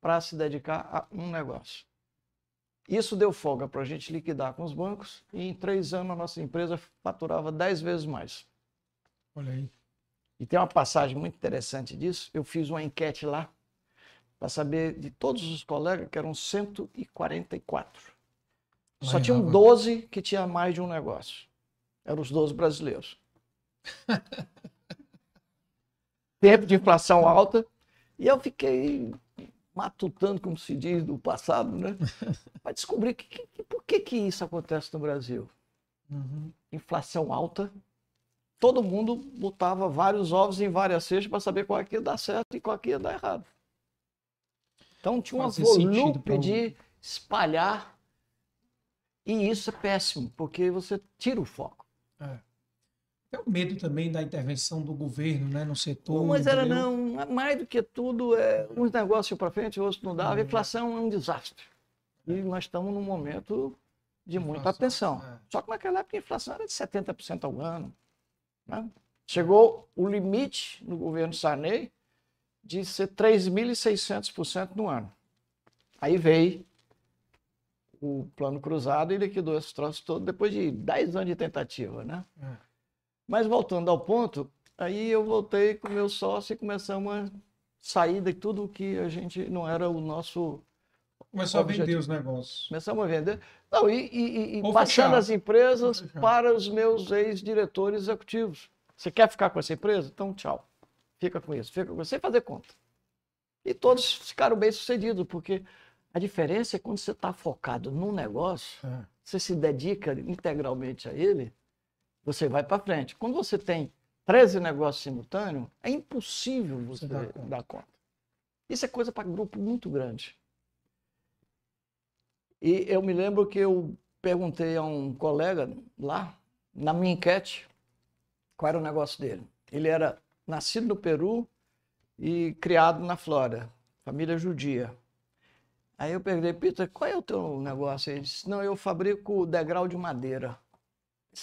para se dedicar a um negócio. Isso deu folga para a gente liquidar com os bancos e em três anos a nossa empresa faturava dez vezes mais. Olha aí. E tem uma passagem muito interessante disso. Eu fiz uma enquete lá para saber de todos os colegas, que eram 144. Só tinham 12 que tinha mais de um negócio. Eram os 12 brasileiros. (laughs) Tempo de inflação alta. E eu fiquei matutando, como se diz, do passado, né? (laughs) Para descobrir que, que, por que, que isso acontece no Brasil. Uhum. Inflação alta, todo mundo botava vários ovos em várias cestas para saber qual é que ia dar certo e qual é que ia dar errado. Então tinha um volume de espalhar e isso é péssimo, porque você tira o foco. É. É o medo também da intervenção do governo né, no setor. Mas era não, mais do que tudo, é, uns negócios para frente, outros não dava. A uhum. inflação é um desastre. E nós estamos num momento de muita atenção. É. Só que naquela época a inflação era de 70% ao ano. Né? Chegou o limite no governo Sarney de ser 3.600% no ano. Aí veio o plano cruzado e liquidou esse troço todo depois de 10 anos de tentativa, né? É. Mas voltando ao ponto, Aí eu voltei com meu sócio e começamos a sair de tudo que a gente não era o nosso. Começou objetivo. a vender os negócios. Começamos a vender. Não, e, e, e passando as empresas para os meus ex-diretores executivos. Você quer ficar com essa empresa? Então, tchau. Fica com isso, fica com isso, sem fazer conta. E todos ficaram bem sucedidos, porque a diferença é quando você está focado num negócio, é. você se dedica integralmente a ele, você vai para frente. Quando você tem 13 negócios simultâneos, é impossível você, você dar, conta. dar conta. Isso é coisa para grupo muito grande. E eu me lembro que eu perguntei a um colega lá, na minha enquete, qual era o negócio dele. Ele era nascido no Peru e criado na Flórida, família judia. Aí eu perguntei, Peter, qual é o teu negócio? Ele disse, não, eu fabrico degrau de madeira.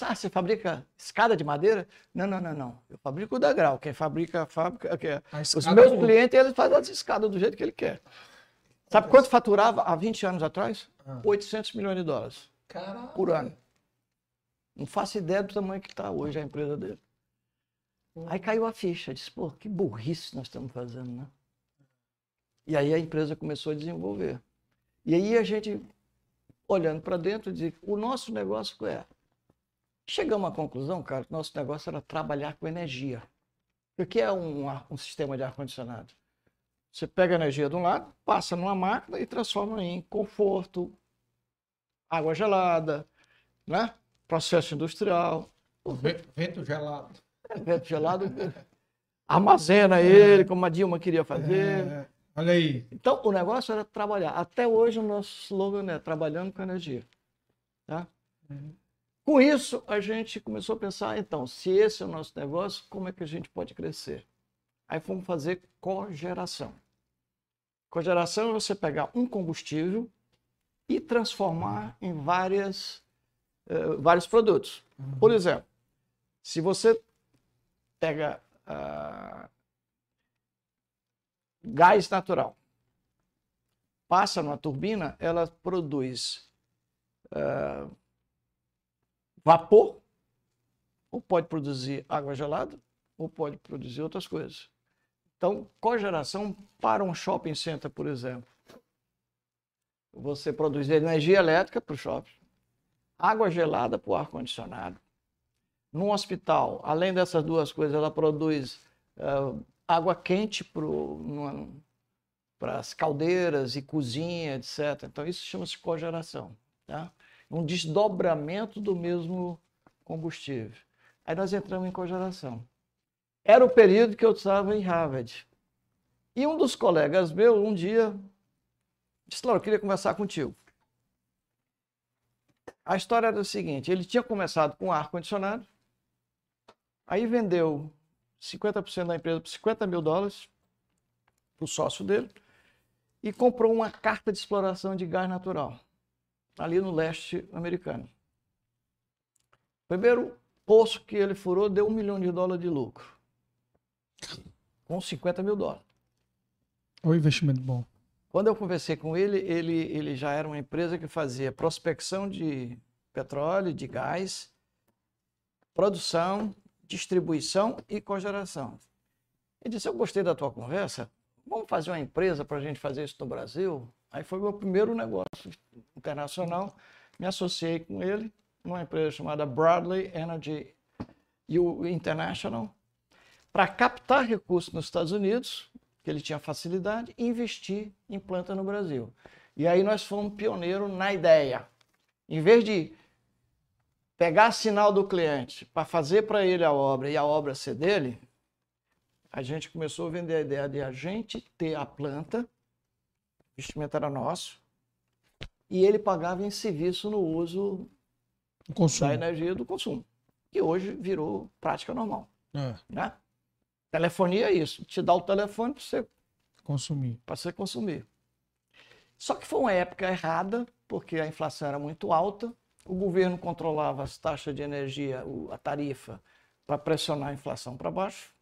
Ah, você fabrica escada de madeira? Não, não, não, não. Eu fabrico o degrau. Quem fabrica a fábrica. Que é... Os meus do... clientes, eles fazem as escadas do jeito que ele quer. Sabe quanto faturava há 20 anos atrás? Ah. 800 milhões de dólares. Por ano. Não faço ideia do tamanho que está hoje a empresa dele. Aí caiu a ficha. Disse, pô, que burrice nós estamos fazendo, né? E aí a empresa começou a desenvolver. E aí a gente, olhando para dentro, diz, o nosso negócio é Chegamos à conclusão, cara, que nosso negócio era trabalhar com energia. O que é um, um sistema de ar-condicionado? Você pega a energia de um lado, passa numa máquina e transforma em conforto, água gelada, né? processo industrial. Vento gelado. É, vento gelado. armazena ele, como a Dilma queria fazer. É, olha aí. Então, o negócio era trabalhar. Até hoje, o nosso slogan é trabalhando com energia. Tá? Uhum. Com isso, a gente começou a pensar, então, se esse é o nosso negócio, como é que a gente pode crescer? Aí fomos fazer cogeração. Cogeração é você pegar um combustível e transformar em várias, uh, vários produtos. Uhum. Por exemplo, se você pega uh, gás natural, passa numa turbina, ela produz uh, vapor, ou pode produzir água gelada, ou pode produzir outras coisas. Então, cogeração para um shopping center, por exemplo. Você produz energia elétrica para o shopping, água gelada para o ar-condicionado. Num hospital, além dessas duas coisas, ela produz uh, água quente para as caldeiras e cozinha, etc. Então, isso chama-se cogeração. Tá? Um desdobramento do mesmo combustível. Aí nós entramos em cogeração. Era o período que eu estava em Harvard. E um dos colegas meus, um dia, disse: Laura, eu queria conversar contigo. A história era o seguinte: ele tinha começado com ar-condicionado, aí vendeu 50% da empresa por 50 mil dólares para o sócio dele e comprou uma carta de exploração de gás natural ali no leste americano. Primeiro poço que ele furou deu um milhão de dólares de lucro, com 50 mil dólares. O investimento bom. Quando eu conversei com ele, ele, ele já era uma empresa que fazia prospecção de petróleo, de gás, produção, distribuição e cogeração. Ele disse: Eu gostei da tua conversa, vamos fazer uma empresa para a gente fazer isso no Brasil? Aí foi meu primeiro negócio internacional. Me associei com ele numa empresa chamada Bradley Energy International para captar recursos nos Estados Unidos, que ele tinha facilidade, e investir em planta no Brasil. E aí nós fomos pioneiros na ideia. Em vez de pegar sinal do cliente para fazer para ele a obra e a obra ser dele, a gente começou a vender a ideia de a gente ter a planta o investimento era nosso, e ele pagava em serviço no uso da energia do consumo, que hoje virou prática normal. É. Né? Telefonia é isso, te dá o telefone para você consumir. Para você consumir. Só que foi uma época errada, porque a inflação era muito alta, o governo controlava as taxas de energia, a tarifa, para pressionar a inflação para baixo,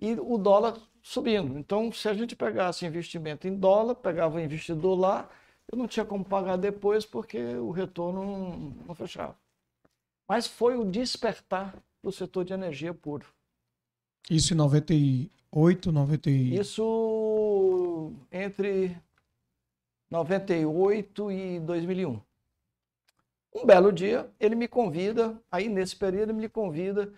e o dólar subindo. Então, se a gente pegasse investimento em dólar, pegava o investidor lá, eu não tinha como pagar depois porque o retorno não, fechava. Mas foi o despertar do setor de energia puro. Isso em 98, 90 Isso entre 98 e 2001. Um belo dia, ele me convida, aí nesse período ele me convida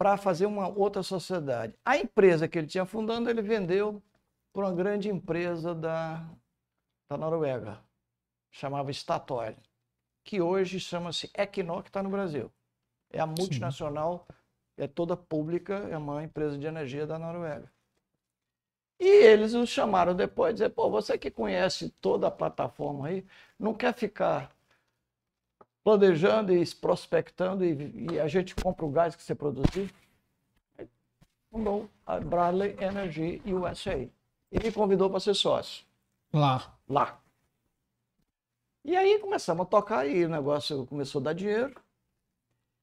para fazer uma outra sociedade. A empresa que ele tinha fundando, ele vendeu para uma grande empresa da, da Noruega, chamava Statoil, que hoje chama-se Equinor, que está no Brasil. É a multinacional, Sim. é toda pública, é a maior empresa de energia da Noruega. E eles o chamaram depois, dizer, pô, você que conhece toda a plataforma aí, não quer ficar planejando e prospectando e, e, a gente compra o gás que você produzir? Fundou a Bradley Energy USA. E me convidou para ser sócio. Lá. Lá. E aí começamos a tocar e o negócio começou a dar dinheiro.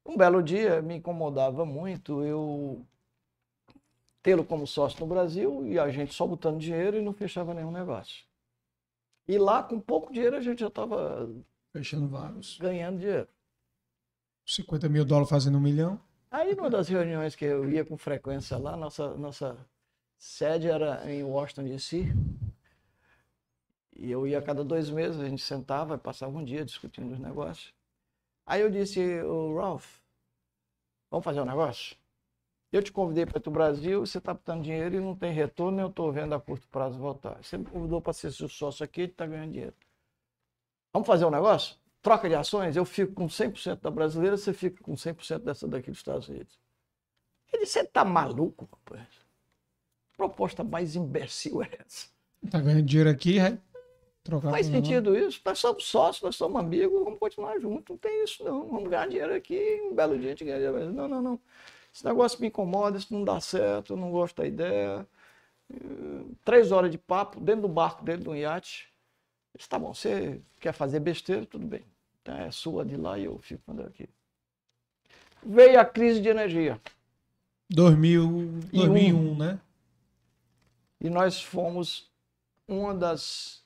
Um belo dia me incomodava muito eu tê-lo como sócio no Brasil e a gente só botando dinheiro e não fechava nenhum negócio. E lá, com pouco dinheiro, a gente já estava. Fechando vários. Ganhando dinheiro. 50 mil dólares fazendo um milhão. Aí, numa das reuniões que eu ia com frequência lá, nossa, nossa sede era em Washington, D.C. E eu ia a cada dois meses, a gente sentava e passava um dia discutindo os negócios. Aí eu disse, o Ralph, vamos fazer um negócio? Eu te convidei para o Brasil, você está botando dinheiro e não tem retorno, eu estou vendo a curto prazo voltar. Você me convidou para ser seu sócio aqui, ele está ganhando dinheiro. Vamos fazer um negócio? Troca de ações, eu fico com 100% da brasileira, você fica com 100% dessa daqui dos Estados Unidos. Ele disse, você está maluco, rapaz? proposta mais imbecil é essa? Está ganhando dinheiro aqui, é? Trocar Faz sentido não. isso? Nós somos sócios, nós somos amigos, vamos continuar juntos. Não tem isso, não. Vamos ganhar dinheiro aqui, um belo dia a gente ganha dinheiro. Não, não, não. Esse negócio me incomoda, isso não dá certo, eu não gosto da ideia. Três horas de papo dentro do barco, dentro do iate. Disse, tá bom, você quer fazer besteira, tudo bem. Então é sua de lá e eu fico mandando aqui. Veio a crise de energia. 2000, 2001, né? E nós fomos uma das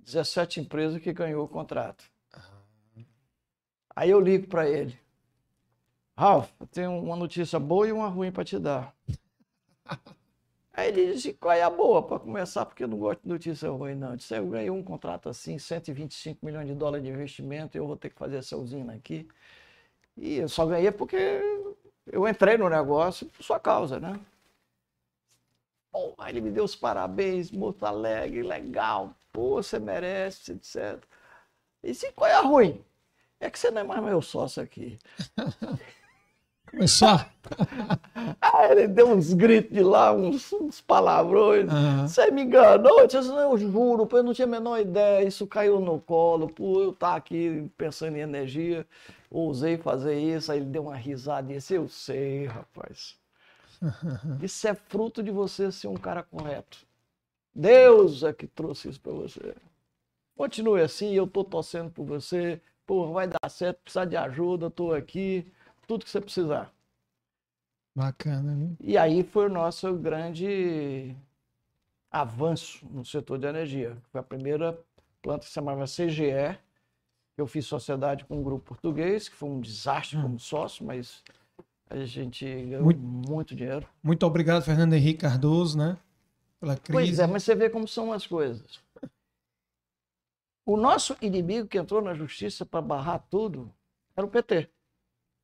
17 empresas que ganhou o contrato. Aí eu ligo para ele. Ralf, eu tenho uma notícia boa e uma ruim para te dar. (laughs) Aí ele disse, qual é a boa? Para começar, porque eu não gosto de notícia ruim, não. Eu disse, eu ganhei um contrato assim, 125 milhões de dólares de investimento, eu vou ter que fazer essa usina aqui. E eu só ganhei porque eu entrei no negócio por sua causa, né? Pô, aí ele me deu os parabéns, muito alegre, legal, pô, você merece, etc. E se qual é a ruim? É que você não é mais meu sócio aqui. (laughs) Começou? (laughs) Aí ele deu uns gritos de lá, uns, uns palavrões. Uhum. Você me enganou? Eu disse, eu juro, eu não tinha a menor ideia. Isso caiu no colo. Pô, eu tá aqui pensando em energia, ousei fazer isso. Aí ele deu uma risada e disse, eu sei, rapaz. (laughs) Isso é fruto de você ser um cara correto. Deus é que trouxe isso para você. Continue assim, eu tô torcendo por você. Pô, vai dar certo, precisar de ajuda, eu tô aqui tudo que você precisar. Bacana, né? E aí foi o nosso grande avanço no setor de energia. Foi a primeira planta que se chamava CGE. Eu fiz sociedade com um grupo português, que foi um desastre hum. como sócio, mas a gente ganhou muito, muito dinheiro. Muito obrigado, Fernando Henrique Cardoso, né? Pela crise. Pois é, mas você vê como são as coisas. O nosso inimigo que entrou na justiça para barrar tudo era o PT.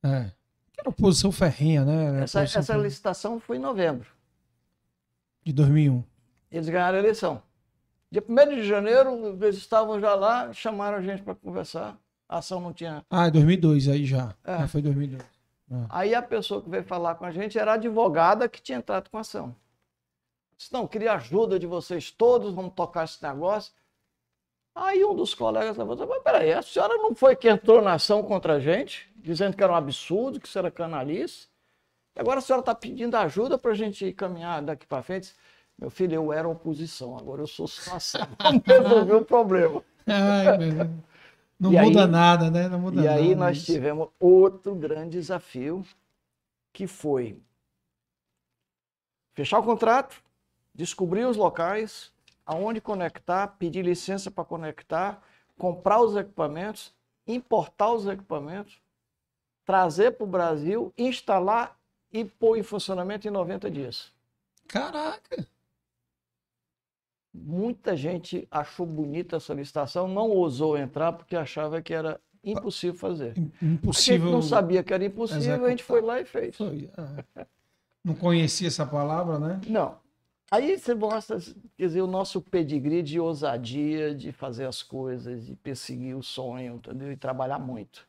É. Era oposição ferrinha, né? Essa, essa licitação foi em novembro. De 2001. Eles ganharam a eleição. Dia 1 de janeiro, eles estavam já lá, chamaram a gente para conversar. A ação não tinha. Ah, 2002, aí já. É. Ah, foi 2002. Ah. Aí a pessoa que veio falar com a gente era a advogada que tinha entrado com a ação. Disse, não, queria ajuda de vocês todos, vamos tocar esse negócio. Aí um dos colegas levantou, mas peraí, a senhora não foi que entrou na ação contra a gente, dizendo que era um absurdo, que isso era canalice. E agora a senhora está pedindo ajuda para a gente caminhar daqui para frente. Meu filho, eu era oposição, agora eu sou só ação. (laughs) Vamos resolver o problema. Ai, meu Não (laughs) e muda aí, nada, né? Não muda e nada. E aí nós isso. tivemos outro grande desafio, que foi fechar o contrato, descobrir os locais, aonde conectar, pedir licença para conectar, comprar os equipamentos, importar os equipamentos, trazer para o Brasil, instalar e pôr em funcionamento em 90 dias. Caraca! Muita gente achou bonita essa licitação, não ousou entrar porque achava que era impossível fazer. Impossível. A gente não sabia que era impossível, executar. a gente foi lá e fez. É. Não conhecia essa palavra, né? Não. Aí você mostra, quer dizer, o nosso pedigree de ousadia, de fazer as coisas, de perseguir o sonho, entendeu? E trabalhar muito.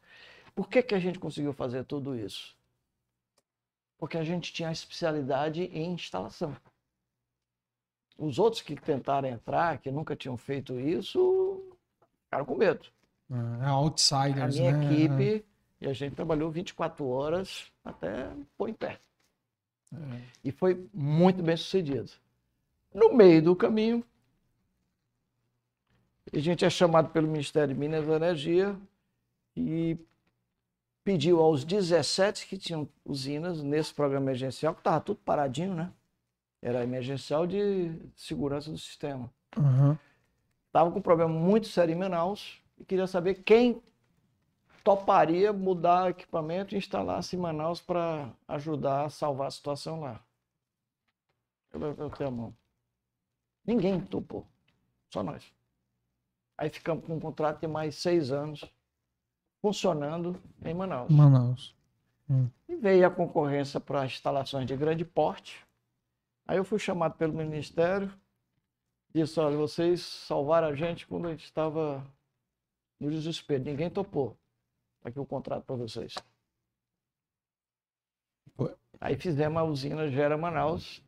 Por que, que a gente conseguiu fazer tudo isso? Porque a gente tinha especialidade em instalação. Os outros que tentaram entrar, que nunca tinham feito isso, ficaram com medo. É, outsiders, A minha né? equipe, e a gente trabalhou 24 horas até pôr em pé. É. E foi muito bem sucedido. No meio do caminho, a gente é chamado pelo Ministério de Minas e Energia e pediu aos 17 que tinham usinas nesse programa emergencial, que estava tudo paradinho, né? Era emergencial de segurança do sistema. Estava uhum. com um problema muito sério em Manaus e queria saber quem toparia mudar equipamento e instalar-se em Manaus para ajudar a salvar a situação lá. Eu levantei a mão. Ninguém topou, só nós. Aí ficamos com um contrato de mais seis anos funcionando em Manaus. Manaus. Hum. E veio a concorrência para instalações de grande porte. Aí eu fui chamado pelo Ministério, disse, olha, vocês salvaram a gente quando a gente estava no desespero. Ninguém topou. Tá aqui o contrato para vocês. Aí fizemos a usina Gera Manaus.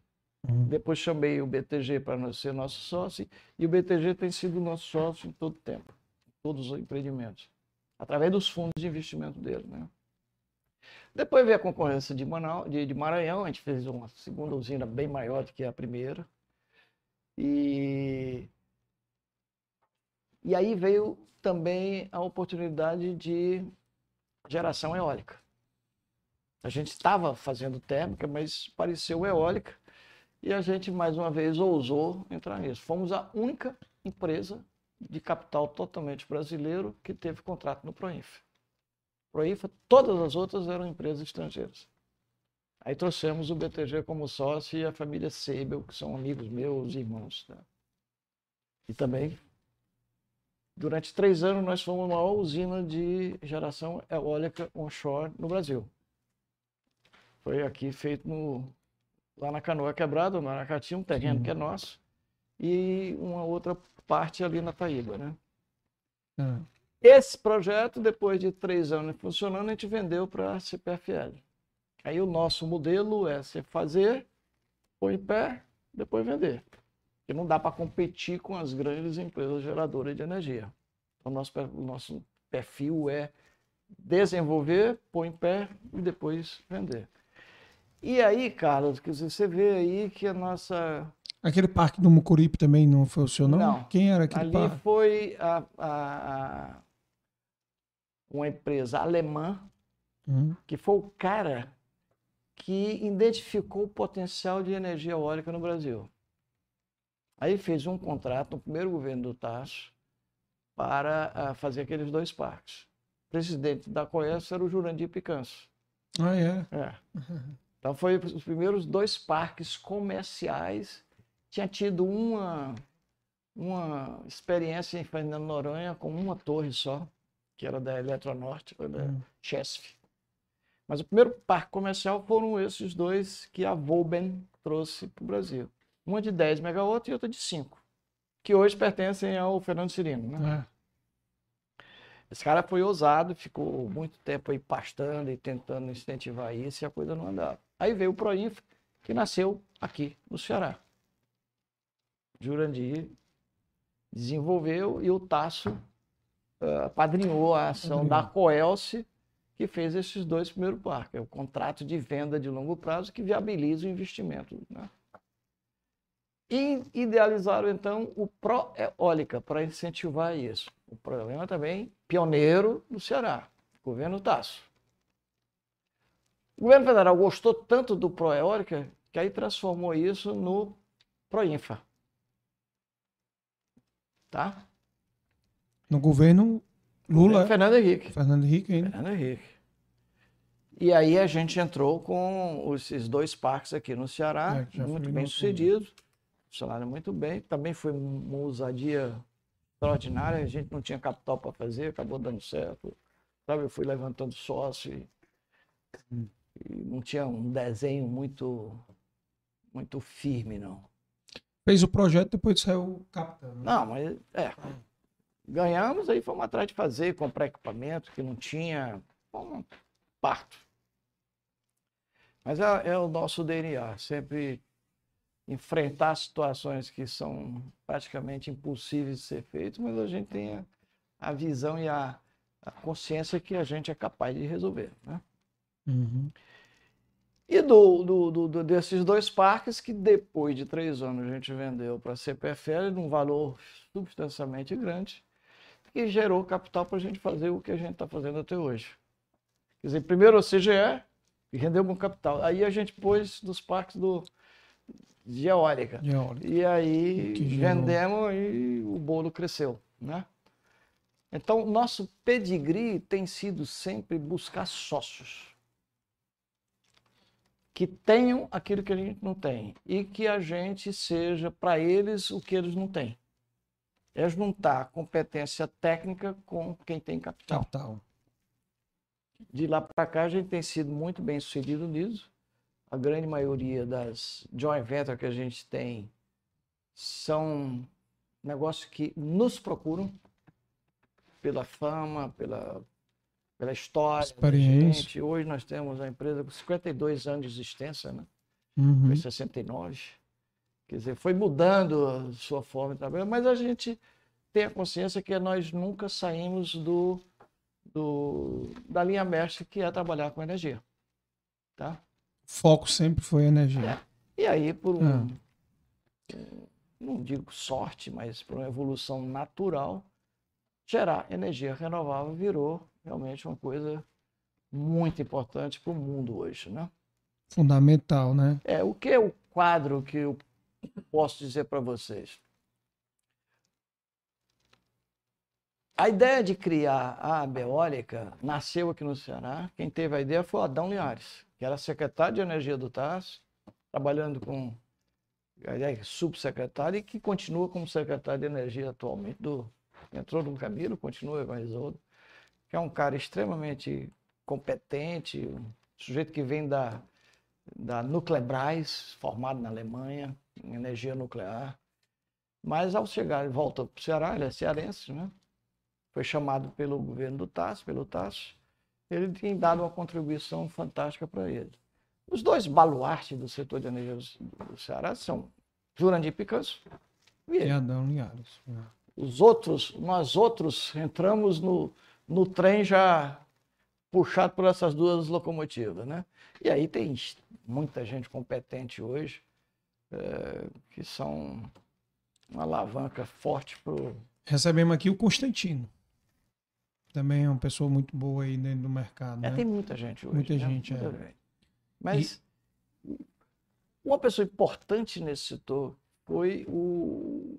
Uhum. Depois chamei o BTG para ser nosso sócio. E o BTG tem sido nosso sócio em todo o tempo. Todos os empreendimentos através dos fundos de investimento dele. Né? Depois veio a concorrência de, Manaus, de, de, Maranhão, a gente fez uma segunda usina bem maior do que a primeira. E, e aí veio também a oportunidade de geração eólica. A gente estava fazendo térmica, mas pareceu eólica e a gente mais uma vez ousou entrar nisso. Fomos a única empresa de capital totalmente brasileiro que teve contrato no Proinfa. Proinfa, todas as outras eram empresas estrangeiras. Aí trouxemos o BTG como sócio e a família Seibel, que são amigos meus, irmãos. Né? E também, durante três anos, nós fomos a maior usina de geração eólica onshore no Brasil. Foi aqui feito no, lá na Canoa Quebrada, no Aracati, um terreno Sim. que é nosso, e uma outra parte ali na Taíba, né? É. Esse projeto, depois de três anos funcionando, a gente vendeu para a CPFL. Aí o nosso modelo é você fazer, pôr em pé, depois vender. Porque não dá para competir com as grandes empresas geradoras de energia. Então, o nosso, o nosso perfil é desenvolver, pôr em pé e depois vender. E aí, Carlos, você vê aí que a nossa Aquele parque do Mucuripe também não funcionou? Não. Quem era aquele Ali parque? Ali foi a, a, a, uma empresa alemã, uhum. que foi o cara que identificou o potencial de energia eólica no Brasil. Aí fez um contrato no primeiro governo do Tasso para uh, fazer aqueles dois parques. O presidente da Coes era o Jurandir Picanço. Ah, é? É. Então foi os primeiros dois parques comerciais tinha tido uma, uma experiência em Fernando Noronha com uma torre só, que era da Eletronorte, da hum. Chesf. Mas o primeiro parque comercial foram esses dois que a Volben trouxe para o Brasil. Uma de 10 megawatts e outra de 5, que hoje pertencem ao Fernando Cirino. Né? É. Esse cara foi ousado, ficou muito tempo aí pastando e tentando incentivar isso e a coisa não andava. Aí veio o Proinf, que nasceu aqui no Ceará. Jurandir desenvolveu e o Tasso uh, padrinhou a ação da Coelce, que fez esses dois primeiros parques. É o contrato de venda de longo prazo que viabiliza o investimento. Né? E idealizaram, então, o Proeólica para incentivar isso. O problema também, pioneiro no Ceará, governo Tasso. O governo federal gostou tanto do Proeólica que aí transformou isso no Proinfa tá? No governo Lula. Fernando Henrique. Fernando Henrique ainda. Fernando Henrique. E aí a gente entrou com esses dois parques aqui no Ceará, é, muito bem sucedido, funcionaram muito bem. Também foi uma ousadia extraordinária, a gente não tinha capital para fazer, acabou dando certo. Sabe, eu fui levantando sócio e, hum. e não tinha um desenho muito, muito firme, não. Fez o projeto, depois saiu capitão. Né? Não, mas é. Ganhamos, aí fomos atrás de fazer, comprar equipamento que não tinha. Bom, parto. Mas é, é o nosso DNA, sempre enfrentar situações que são praticamente impossíveis de ser feitas, mas a gente tem a, a visão e a, a, consciência que a gente é capaz de resolver. Né? Uhum. E do, do, do, desses dois parques, que depois de três anos a gente vendeu para a CPFL num valor substancialmente grande, que gerou capital para a gente fazer o que a gente está fazendo até hoje. Quer dizer, primeiro o CGE, e rendeu bom capital. Aí a gente pôs nos parques do de eólica. E aí vendemos e o bolo cresceu, né? Então, nosso pedigree tem sido sempre buscar sócios que tenham aquilo que a gente não tem e que a gente seja para eles o que eles não têm. É juntar competência técnica com quem tem capital. capital de lá para cá a gente tem sido muito bem sucedido nisso. A grande maioria das joint ventures que a gente tem são negócios que nos procuram pela fama, pela, pela história. Experiência. Hoje nós temos a empresa com 52 anos de existência, né? Uhum. Foi 69. Quer dizer, foi mudando a sua forma de trabalhar, mas a gente tem a consciência que nós nunca saímos do do, da linha mestre, que é trabalhar com energia. Tá? Foco sempre foi energia. É. E aí, por um, ah. não digo sorte, mas por uma evolução natural, gerar energia renovável virou realmente uma coisa muito importante para o mundo hoje, né? Fundamental, né? É, o que é o quadro que eu posso dizer para vocês? A ideia de criar a Beólica nasceu aqui no Ceará. Quem teve a ideia foi o Adão Linhares, que era secretário de Energia do TAS, trabalhando com a subsecretário e que continua como secretário de Energia atualmente. Do, entrou no Camilo, continua com a Isoldo, que é um cara extremamente competente, um sujeito que vem da, da Nuclebras, formado na Alemanha, em energia nuclear. Mas ao chegar, ele volta para o Ceará, ele é cearense, né? foi chamado pelo governo do TAS, pelo TAS, ele tem dado uma contribuição fantástica para ele. Os dois baluartes do setor de energia do Ceará são Jurandir Picanso e. E Adão Linhares. É. Os outros, nós outros entramos no, no trem já puxado por essas duas locomotivas, né? E aí tem muita gente competente hoje é, que são uma alavanca forte para Recebemos aqui o Constantino também é uma pessoa muito boa aí dentro do mercado. É, né? tem muita gente hoje. Muita né? gente, muita é. Gente. Mas e... uma pessoa importante nesse setor foi o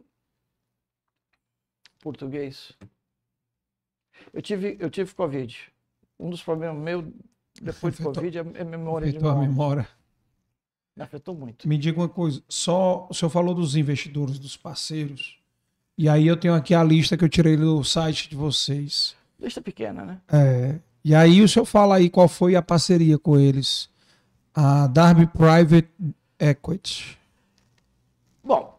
português. Eu tive, eu tive Covid. Um dos problemas meus depois de (laughs) Covid é a memória de memória. a memória. Me afetou muito. Me diga uma coisa, só o senhor falou dos investidores, dos parceiros, e aí eu tenho aqui a lista que eu tirei do site de vocês. Lista pequena, né? É. E aí o senhor fala aí qual foi a parceria com eles. A Darby Private Equity. Bom,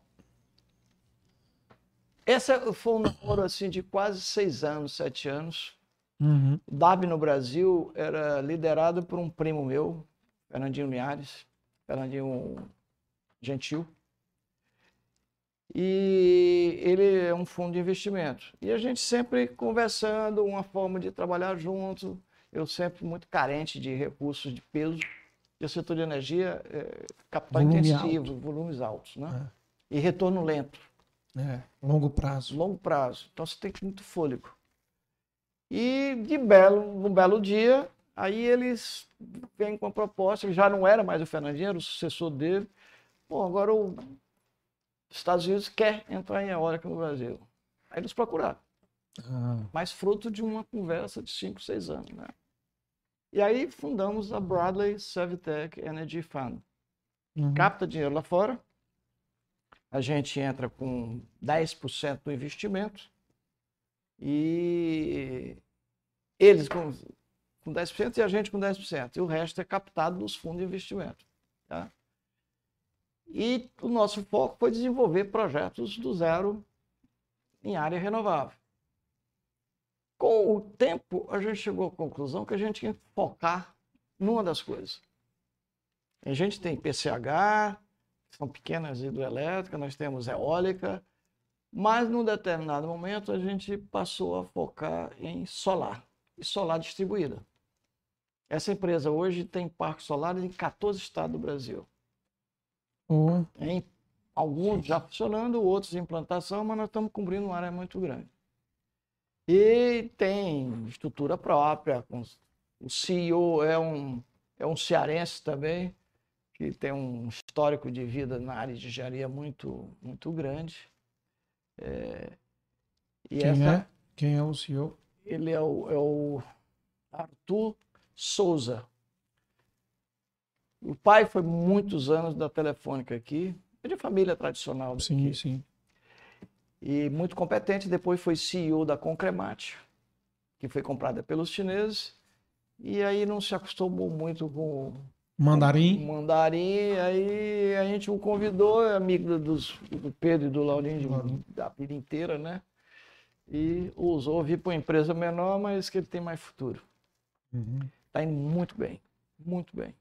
essa foi um namoro assim de quase seis anos, sete anos. Uhum. Darby no Brasil era liderado por um primo meu, Fernandinho Linhares, Fernandinho Gentil e ele é um fundo de investimento. E a gente sempre conversando, uma forma de trabalhar junto. Eu sempre muito carente de recursos de peso. E o setor de energia é capital Volume intensivo, alto. volumes altos, né? É. E retorno lento. É, longo prazo. Longo prazo. Então você tem que muito fôlego. E de belo, um belo dia, aí eles vêm com a proposta, que já não era mais o Fernandinho, era o sucessor dele. Bom, agora o os Estados Unidos quer entrar em eólica no Brasil. Aí eles procuraram. Ah. Mas fruto de uma conversa de 5, 6 anos. Né? E aí fundamos a Bradley Savitech Energy Fund. Uhum. Capta dinheiro lá fora, a gente entra com 10% do investimento e eles com, com 10% e a gente com 10%. E o resto é captado nos fundos de investimento. Tá? E o nosso foco foi desenvolver projetos do zero em área renovável. Com o tempo, a gente chegou à conclusão que a gente tinha que focar numa das coisas. A gente tem PCH, são pequenas hidrelétricas, nós temos eólica, mas num determinado momento a gente passou a focar em solar, e solar distribuída. Essa empresa hoje tem parques solares em 14 estados do Brasil. Uhum. Em alguns já funcionando, outros em implantação, mas nós estamos cobrindo uma área muito grande. E tem estrutura própria, o CEO é um, é um cearense também, que tem um histórico de vida na área de engenharia muito, muito grande. É, Quem, essa, é? Quem é o CEO? Ele é o, é o Arthur Souza. O pai foi muitos anos da Telefônica aqui, é de família tradicional daqui. Sim, sim. E muito competente, depois foi CEO da Concremat, que foi comprada pelos chineses, e aí não se acostumou muito com Mandarim? Mandarim, aí a gente o convidou, é amigo dos, do Pedro e do Laurinho da vida inteira, né? E usou vir para uma empresa menor, mas que ele tem mais futuro. Está uhum. Indo muito bem, muito bem.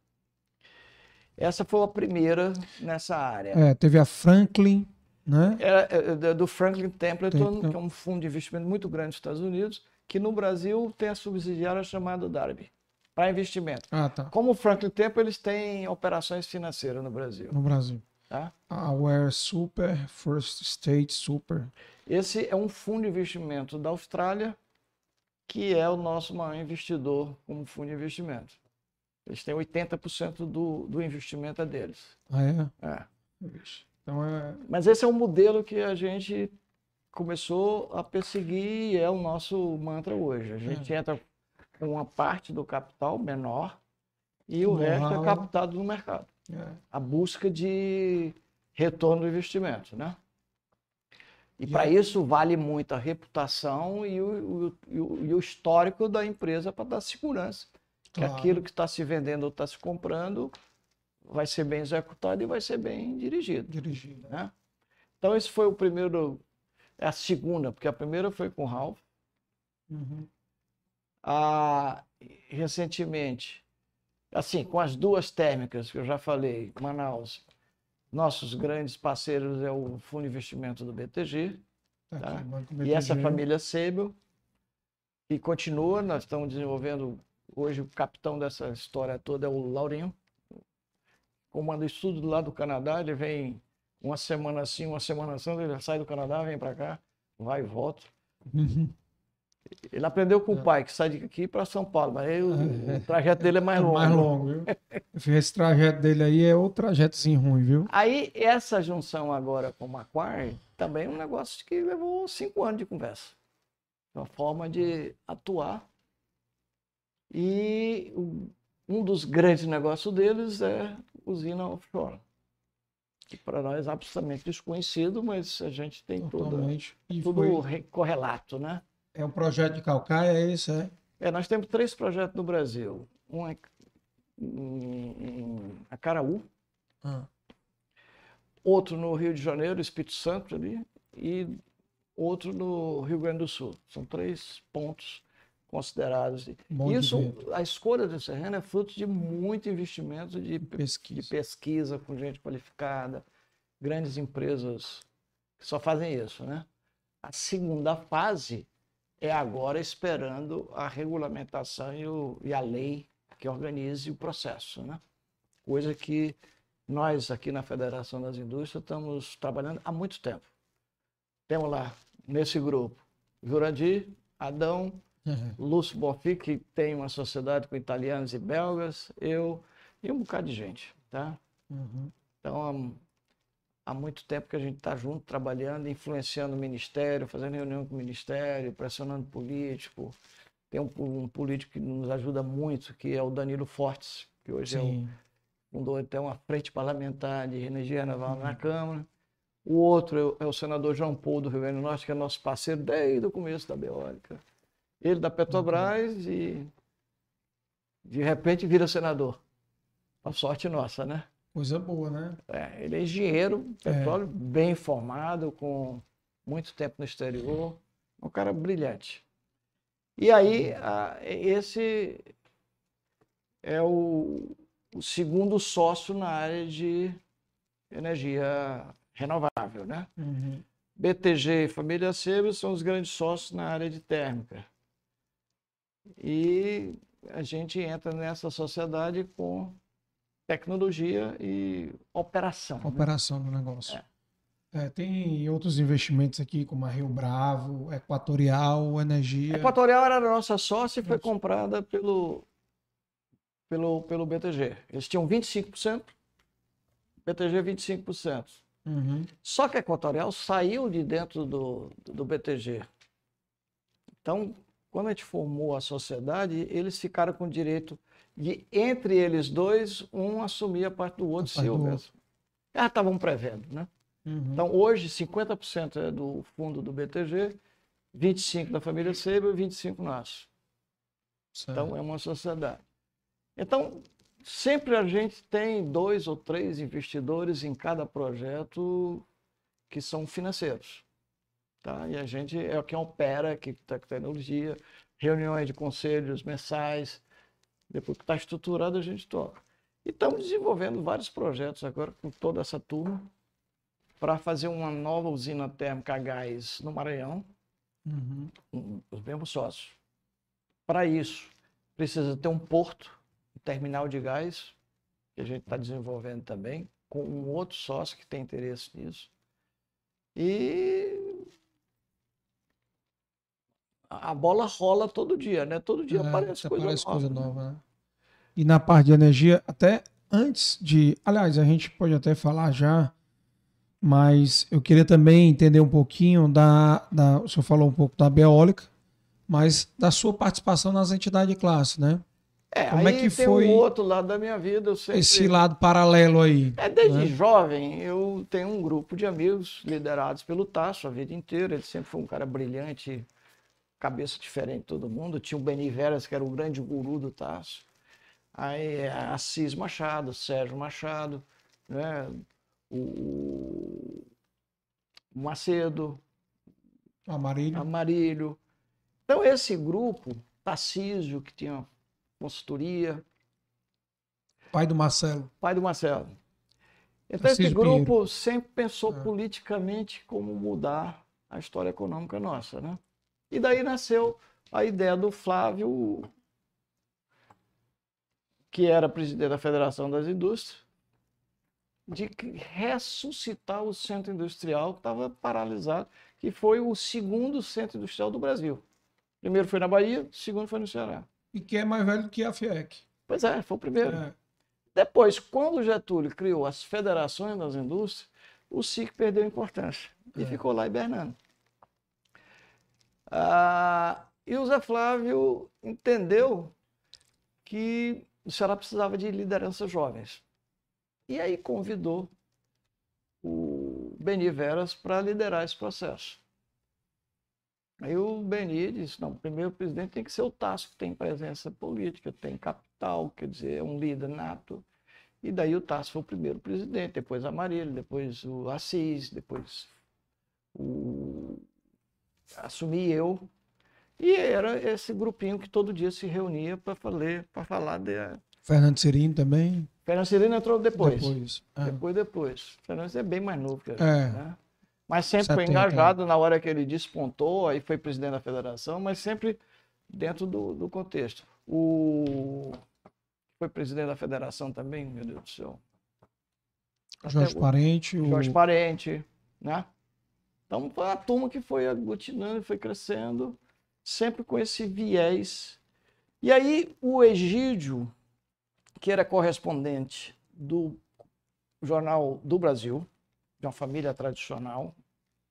Essa foi a primeira nessa área. É, teve a Franklin, né? Era é, é, do Franklin Templeton, que é um fundo de investimento muito grande nos Estados Unidos, que no Brasil tem a subsidiária chamada Darby, para investimento. Ah, tá. Como o Franklin Templeton, eles têm operações financeiras no Brasil. No Brasil. Tá? A Ware Super, First State Super. Esse é um fundo de investimento da Austrália, que é o nosso maior investidor como fundo de investimento. Eles têm 80% do, do investimento é deles. Ah, é? É. Então é... Mas esse é um modelo que a gente começou a perseguir e é o nosso mantra hoje. A gente é. entra uma parte do capital menor e o resto é captado no mercado. É. A busca de retorno do investimento, né? E, para isso vale muito a reputação e o, o, e o histórico da empresa para dar segurança que claro. aquilo que está se vendendo ou está se comprando vai ser bem executado e vai ser bem dirigido. Dirigido. Né? Então, esse foi o primeiro, é a segunda, porque a primeira foi com o Ralph. Uhum. Ah, recentemente, assim, com as duas térmicas que eu já falei, Manaus, nossos grandes parceiros é o Fundo de Investimento do BTG, tá? tá? BTG. e essa família Sebel, que continua, nós estamos desenvolvendo Hoje o capitão dessa história toda é o Laurinho. Comanda estudo lá do Canadá, ele vem uma semana assim, uma semana assim, ele sai do Canadá, vem para cá, vai e volta. Uhum. Ele aprendeu com o é. pai, que sai daqui para São Paulo, mas aí o, o, é. trajeto dele é mais longo. mais longo, viu? (laughs) Esse trajeto dele aí é outro trajetozinho ruim, viu? Aí, essa junção agora com o Macquarie, também é um negócio que levou cinco anos de conversa. Uma forma de atuar e um dos grandes negócios deles é usina offshore. Que para nós é absolutamente desconhecido, mas a gente tem Totalmente. tudo, foi... correlato, né? É um projeto de calcaia, é isso, é? É, nós temos três projetos no Brasil. Um é em, Acaraú, ah. outro no Rio de Janeiro, Espírito Santo ali, e outro no Rio Grande do Sul. São três pontos considerados. Bom Isso, a escolha do terreno é fruto de muito investimento de pesquisa. de pesquisa com gente qualificada, grandes empresas que só fazem isso, né? A segunda fase é agora esperando a regulamentação e, o, e a lei que organize o processo, né? Coisa que nós aqui na Federação das Indústrias estamos trabalhando há muito tempo. Temos lá nesse grupo Jurandir, Adão, Uhum. Lúcio Bonfim, que tem uma sociedade com italianos e belgas, eu e um bocado de gente, tá? Uhum. Então, há, muito tempo que a gente está junto, trabalhando, influenciando o ministério, fazendo reunião com o ministério, pressionando político, Tem um, um, político que nos ajuda muito, que é o Danilo Fortes, que hoje Sim. é o, fundou até uma frente parlamentar de energia naval uhum. na Câmara. O outro é o, é senador João Paulo do Rio Grande do Norte, que é nosso parceiro desde o começo da Beólica. Ele da Petrobras uhum. e de repente vira senador. A sorte nossa, né? Coisa boa, né? É, ele é engenheiro, petróleo, é. bem formado, com muito tempo no exterior, um cara brilhante. E aí, a, esse é o, o, segundo sócio na área de energia renovável, né? Uhum. BTG e Família Sebes são os grandes sócios na área de térmica. E a gente entra nessa sociedade com tecnologia e operação. Né? Operação né? do negócio. É. É, tem outros investimentos aqui, como a Rio Bravo, Equatorial, Energia. Equatorial era a nossa sócia e foi comprada pelo, pelo, pelo BTG. Eles tinham 25%, BTG 25%. Uhum. Só que a Equatorial saiu de dentro do, do BTG. Então, quando a gente formou a sociedade, eles ficaram com o direito de, entre eles dois, um assumir a parte do outro, se houvesse. Já estavam prevendo, né? Uhum. Então, hoje, 50% é do fundo do BTG, 25% da família Seiba e 25% nosso. Certo. Então, é uma sociedade. Então, sempre a gente tem dois ou três investidores em cada projeto que são financeiros. Tá? E a gente é quem opera aqui com tecnologia, reuniões de conselhos mensais. Depois que está estruturado, a gente toca. E estamos desenvolvendo vários projetos agora com toda essa turma para fazer uma nova usina térmica a gás no Maranhão, uhum. os mesmos sócios. Para isso, precisa ter um porto, um terminal de gás, que a gente está desenvolvendo também, com um outro sócio que tem interesse nisso. E a bola rola todo dia, né? Todo dia é, aparece, coisa, aparece nova. coisa nova. Né? E na parte de energia, até antes de. Aliás, a gente pode até falar já mas eu queria também entender um pouquinho da, da. O senhor falou um pouco da Beólica, mas da sua participação nas entidades de classe, né? É, Como é que foi um outro lado da minha vida. Sempre... Esse lado paralelo aí. É, desde né? jovem, eu tenho um grupo de amigos liderados pelo Tasso a vida inteira. Ele sempre foi um cara brilhante, cabeça diferente de todo mundo. Tinha o Beni Veras, que era o grande guru do Tasso. Aí Assis Machado, Sérgio Machado, né? o Macedo, Amarilho. Amarilho. Então, esse grupo, Tarcísio, que tinha consultoria. Pai do Marcelo. Pai do Marcelo. Então, Tarcísio esse grupo Pinheiro. sempre pensou é. politicamente como mudar a história econômica nossa. Né? E daí nasceu a ideia do Flávio, que era presidente da Federação das Indústrias, de ressuscitar o centro industrial que estava paralisado, que foi o segundo centro industrial do Brasil. Primeiro foi na Bahia, segundo foi no Ceará. E que é mais velho que a FIEC. Pois é, foi o primeiro. É. Depois, quando Getúlio criou as federações das indústrias, o SIC perdeu importância e é. ficou lá hibernando. Ah, e o Zé Flávio entendeu que o Ceará precisava de lideranças jovens. E aí convidou o Beni Veras para liderar esse processo. Aí o Beni disse, não, primeiro o presidente tem que ser o Tasso, que tem presença política, tem capital, quer dizer, é um líder nato. E daí o Tasso foi o primeiro presidente, depois a Marília, depois o Assis, depois o... assumi eu. E era esse grupinho que todo dia se reunia para falar de... Fernando Cirino também? Fernando Cirino entrou depois. Depois, é. depois. depois. Fernando é bem mais novo que a gente, é. né? Mas sempre 70, foi engajado na hora que ele despontou, aí foi presidente da federação, mas sempre dentro do, do contexto. O foi presidente da federação também, meu Deus do céu. Jorge Até Parente. O... Jorge Parente, né? Então foi a turma que foi aglutinando, foi crescendo, sempre com esse viés. E aí o Egídio, que era correspondente do Jornal do Brasil, de uma família tradicional,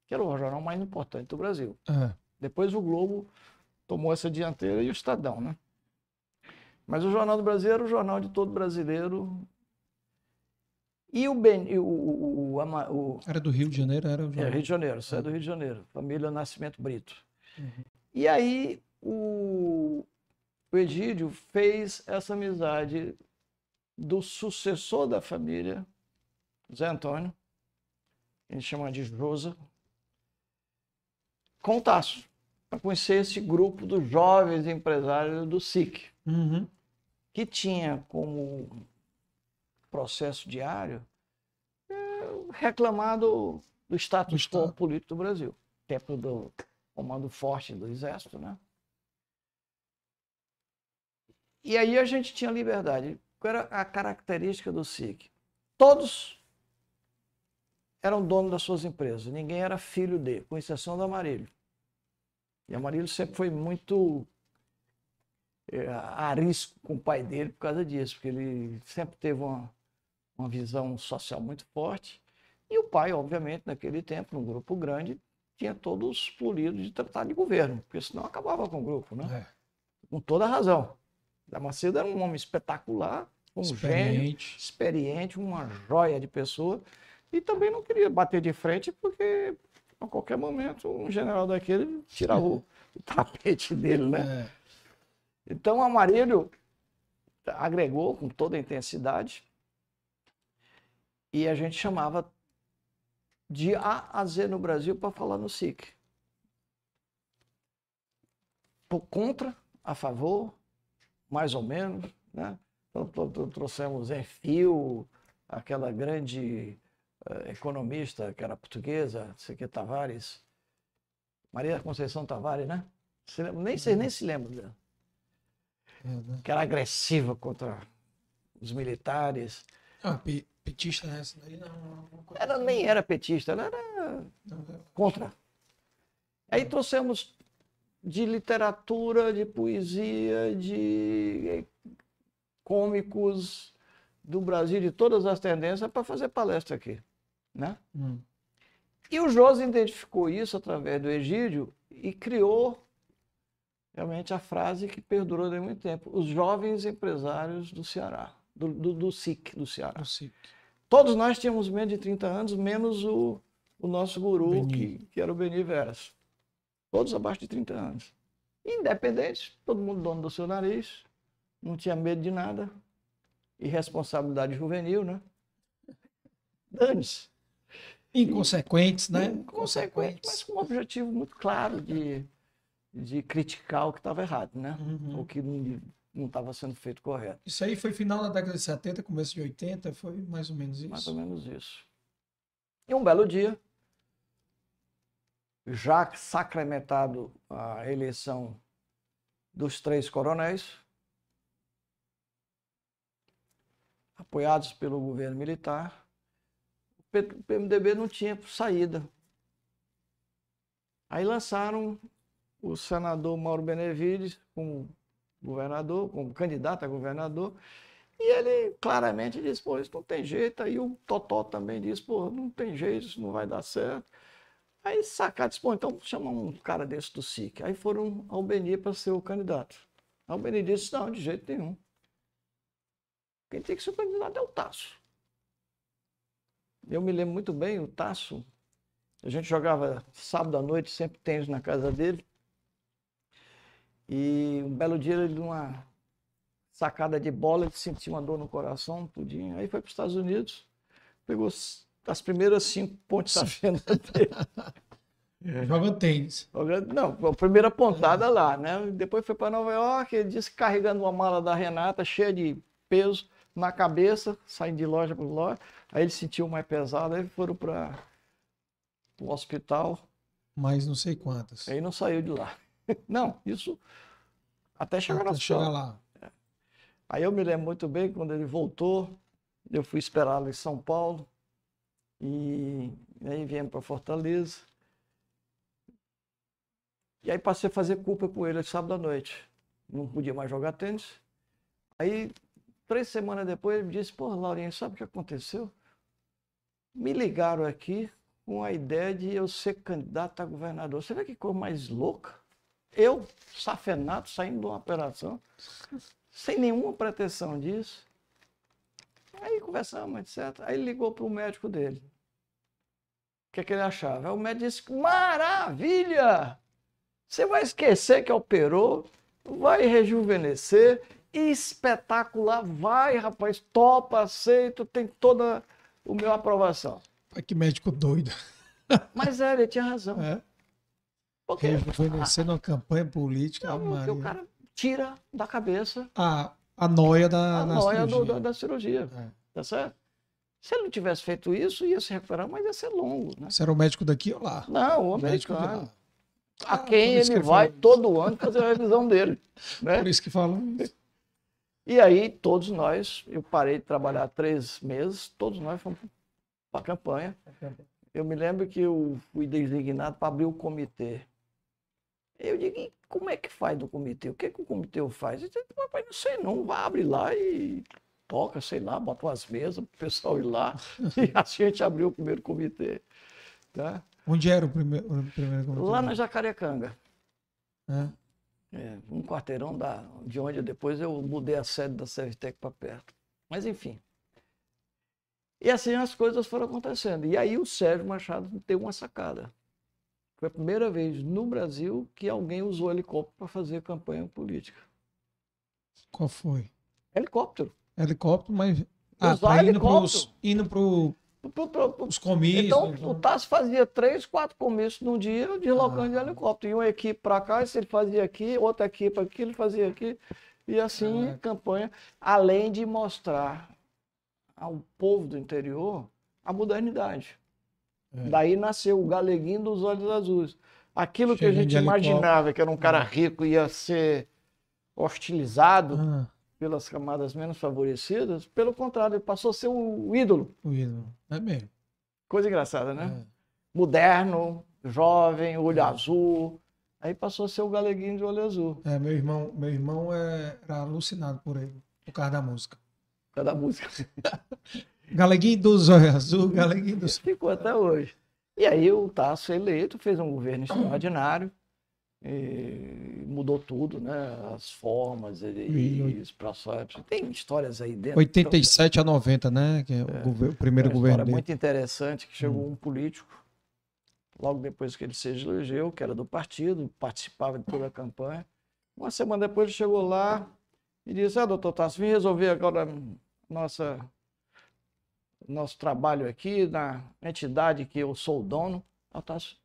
que era o jornal mais importante do Brasil. É. Depois o Globo tomou essa dianteira e o Estadão, né? Mas o Jornal do Brasil era o jornal de todo brasileiro. E o, ben, o, o, o, Era do Rio de Janeiro? Era o. É, Rio de Janeiro, isso é do Rio de Janeiro, família Nascimento Brito. Uhum. E aí o, o Egídio fez essa amizade do sucessor da família, Zé Antônio, a gente chama de Josa, com o Tasso, para conhecer esse grupo dos jovens empresários do SIC, uhum. que tinha como processo diário é, reclamado do status quo político do Brasil, tempo do comando forte do exército, né? E aí a gente tinha liberdade. Qual era a característica do SIC? Todos eram donos das suas empresas, ninguém era filho de, com exceção do Amarilho. E o Amarilho sempre foi muito é, arisco com o pai dele por causa disso, porque ele sempre teve uma, uma visão social muito forte. E o pai, obviamente, naquele tempo, num grupo grande, tinha todos polidos de tratar de governo, porque senão acabava com o grupo, né? É. Com toda razão. Damasceno era um homem espetacular, um experiente. gênio, experiente, uma joia de pessoa. E também não queria bater de frente, porque a qualquer momento um general daquele tirava o, o tapete dele, né? É. Então o Amarilho agregou com toda a intensidade e a gente chamava de A a Z no Brasil para falar no SIC. Por contra, a favor, mais ou menos, né? Então, trouxemos em fio aquela grande uh, economista que era portuguesa, Seque Tavares, Maria Conceição Tavares, né? Nem, vocês nem se lembram dela. É, que era agressiva contra os militares. Ah, petista nessa daí não. não ela nem era petista, ela era contra. Aí trouxemos de literatura, de poesia, de cômicos do Brasil, de todas as tendências, para fazer palestra aqui. Né? Hum. E o José identificou isso através do Egídio e criou realmente a frase que perdurou durante muito tempo: os jovens empresários do Ceará, do, do, do SIC do Ceará. SIC. Todos nós tínhamos menos de 30 anos, menos o, o nosso guru, que, que, era o Beni Veras. Todos abaixo de 30 anos. Independentes, todo mundo dono do seu nariz, não tinha medo de nada. Irresponsabilidade juvenil, né? Dane-se. Inconsequentes, né? Inconsequentes, mas com um objetivo muito claro de, de criticar o que estava errado, né? Uhum. O que não estava sendo feito correto. Isso aí foi final da década de 70, começo de 80, foi mais ou menos isso? Mais ou menos isso. E um belo dia, já sacramentado a eleição dos três coronéis, apoiados pelo governo militar, o PMDB não tinha saída. Aí lançaram o senador Mauro Benevides como governador, como candidato a governador, e ele claramente disse, pô, isso não tem jeito. Aí o Totó também disse, pô, não tem jeito, isso não vai dar certo. Aí sacar disse, pô, então chama um cara desse do SIC. Aí foram ao Beni para ser o candidato. Aí o Beni disse, não, de jeito nenhum. Quem tem que ser o candidato é o Tasso. Eu me lembro muito bem, o Tasso, a gente jogava sábado à noite, sempre tênis na casa dele. E um belo dia ele numa sacada de bola, ele sentiu uma dor no coração, tudinho. Aí foi para os Estados Unidos, pegou as primeiras cinco pontes da venda (laughs) dele. Joga tênis. Não, a primeira pontada lá, né? Depois foi para Nova York, ele disse carregando uma mala da Renata cheia de peso na cabeça, saindo de loja para loja. Aí ele sentiu mais pesado, aí foram para o hospital. Mais não sei quantas. Aí não saiu de lá. (laughs) Não, isso até chegar até na chegar lá. É. Aí eu me lembro muito bem quando ele voltou, eu fui esperá-lo em São Paulo e aí viemos para Fortaleza. E aí passei a fazer culpa com ele sábado à noite. Não podia mais jogar tênis. Aí, três semanas depois, ele me disse, pô, Laurinha, sabe o que aconteceu? Me ligaram aqui com a ideia de eu ser candidato a governador. Você vê que coisa mais louca? Eu, safenato, saindo de uma operação, sem nenhuma pretensão disso. Aí conversamos, etc. Aí ligou para o médico dele. O que, é que ele achava? Aí o médico disse: Maravilha! Você vai esquecer que operou, vai rejuvenescer, espetacular, vai, rapaz, topa, aceito, tem toda a minha aprovação. Ai, que médico doido. Mas é, ele tinha razão. É. Porque, Rejuvenescer numa campanha política. Não, porque o cara tira da cabeça a, a noia da, a noia cirurgia. Do, da, da, cirurgia. É. Tá certo? Se ele não tivesse feito isso, ia se recuperar, mas ia ser longo. Né? Você era o médico daqui ou lá? Não, o americano. A ah, quem ele que vai todo ano fazer a revisão dele. (laughs) Né? Por isso que falam E aí, todos nós, eu parei de trabalhar três meses, todos nós fomos para a campanha. Eu me lembro que eu fui designado para abrir o comitê. Eu digo, como é que faz do comitê? O que, é que o comitê faz? Eu disse, papai, não sei não, vai abrir lá e toca, sei lá, bota umas mesas para o pessoal ir lá. (laughs) e assim a gente abriu o primeiro comitê. Tá? Onde era o primeiro, o primeiro comitê? Lá na Jacarecanga. É. É, um quarteirão da, de onde depois eu mudei a sede da Servitec para perto. Mas enfim. E assim as coisas foram acontecendo. E aí o Sérgio Machado teve uma sacada. Foi a primeira vez no Brasil que alguém usou helicóptero para fazer campanha política. Qual foi? Helicóptero. Helicóptero, mas. Ah, tá indo para indo os comícios. Então, né? o Tassi fazia três, quatro comícios num dia, deslocando ah. de helicóptero. E uma equipe para cá, se ele fazia aqui, outra equipe aqui, ele fazia aqui. E assim, ah. campanha. Além de mostrar ao povo do interior a modernidade. É. Daí nasceu o galeguinho dos olhos azuis. Aquilo que a gente imaginava que era um cara rico ia ser hostilizado. Ah pelas camadas menos favorecidas, pelo contrário, ele passou a ser o ídolo. O ídolo, é mesmo. Coisa engraçada, né? É. Moderno, jovem, olho é. azul. Aí passou a ser o galeguinho de olho azul. É, meu irmão, meu irmão é, era alucinado por ele, por causa da música. Por causa da música. (laughs) galeguinho dos olhos azul, galeguinho dos... Ficou até hoje. E aí o Tasso eleito fez um governo extraordinário mudou tudo, né? As formas os processos. Tem histórias aí dentro. 87 a 90, né? Que é, o, é, governo, o primeiro governo. Dele. muito interessante que chegou hum. um político, logo depois que ele se elegeu, que era do partido, participava de toda a campanha. Uma semana depois ele chegou lá e disse: Ah, doutor Tassi, vim resolver agora nossa, nosso trabalho aqui na entidade que eu sou o dono.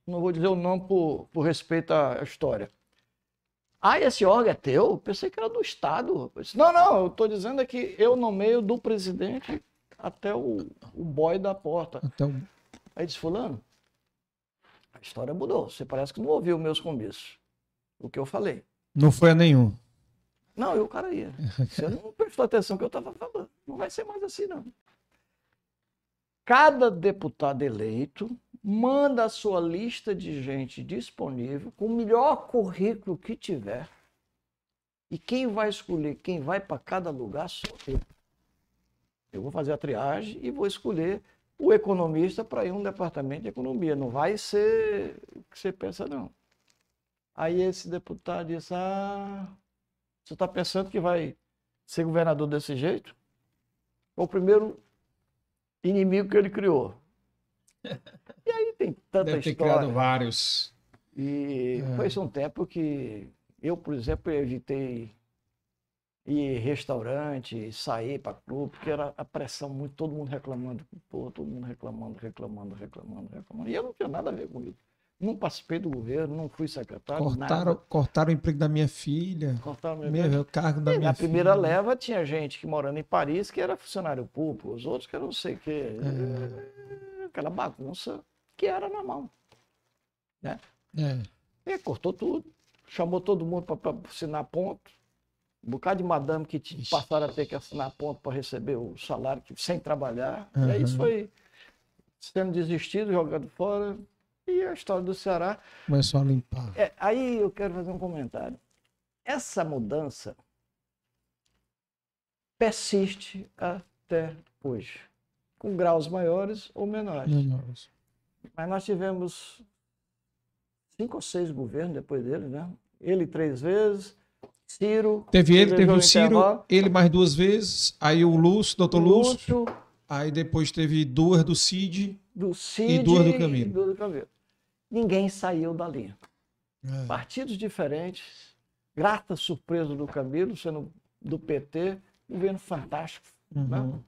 Não vou dizer o nome por, por respeito à história. Ah, esse órgão é teu? Pensei que era do Estado. Disse, não, não, eu estou dizendo é que eu nomeio do presidente até o, o boy da porta. Então... Aí disse, fulano, a história mudou. Você parece que não ouviu meus comícios. O que eu falei. Não foi a nenhum. Não, eu o cara ia. Você não prestou atenção no que eu estava falando. Não vai ser mais assim, não. Cada deputado eleito manda a sua lista de gente disponível, com o melhor currículo que tiver. E quem vai escolher quem vai para cada lugar sou eu. Eu vou fazer a triagem e vou escolher o economista para ir um departamento de economia. Não vai ser o que você pensa, não. Aí esse deputado disse: Ah, você está pensando que vai ser governador desse jeito? O primeiro inimigo que ele criou. E aí tem tanta Deve ter história. criado vários. E é. foi isso um tempo que eu, por exemplo, evitei ir restaurante, sair para clube, porque era a pressão muito, todo mundo reclamando, pô, todo mundo reclamando, reclamando, reclamando, reclamando. E eu não tinha nada a ver com isso. Não participei do governo, não fui secretário. Cortaram, nada. cortaram o emprego da minha filha. Cortaram o meu, meu cargo da e minha Na primeira leva tinha gente que morando em Paris que era funcionário público, os outros que eu não sei o quê. É aquela bagunça que era normal. Né? É. E cortou tudo, chamou todo mundo para assinar ponto. Um bocado de madame que passaram a ter que assinar ponto para receber o salário que, sem trabalhar. Uhum. E aí isso foi sendo desistido, jogado fora. E a história do Ceará. Começou a limpar. É, aí eu quero fazer um comentário. Essa mudança persiste até hoje com graus maiores ou menores. menores. Mas nós tivemos cinco ou seis governos depois dele, né? ele três vezes, Ciro. Teve ele, teve o Ciro, ele mais duas vezes, aí o Lúcio, doutor Lúcio, Lúcio. Aí depois teve duas do Cid, do Cid e duas do Camilo. Duas do Camilo. Ninguém saiu da linha. É. Partidos diferentes, grata surpresa do Camilo, sendo do PT, governo fantástico. Uhum. Né?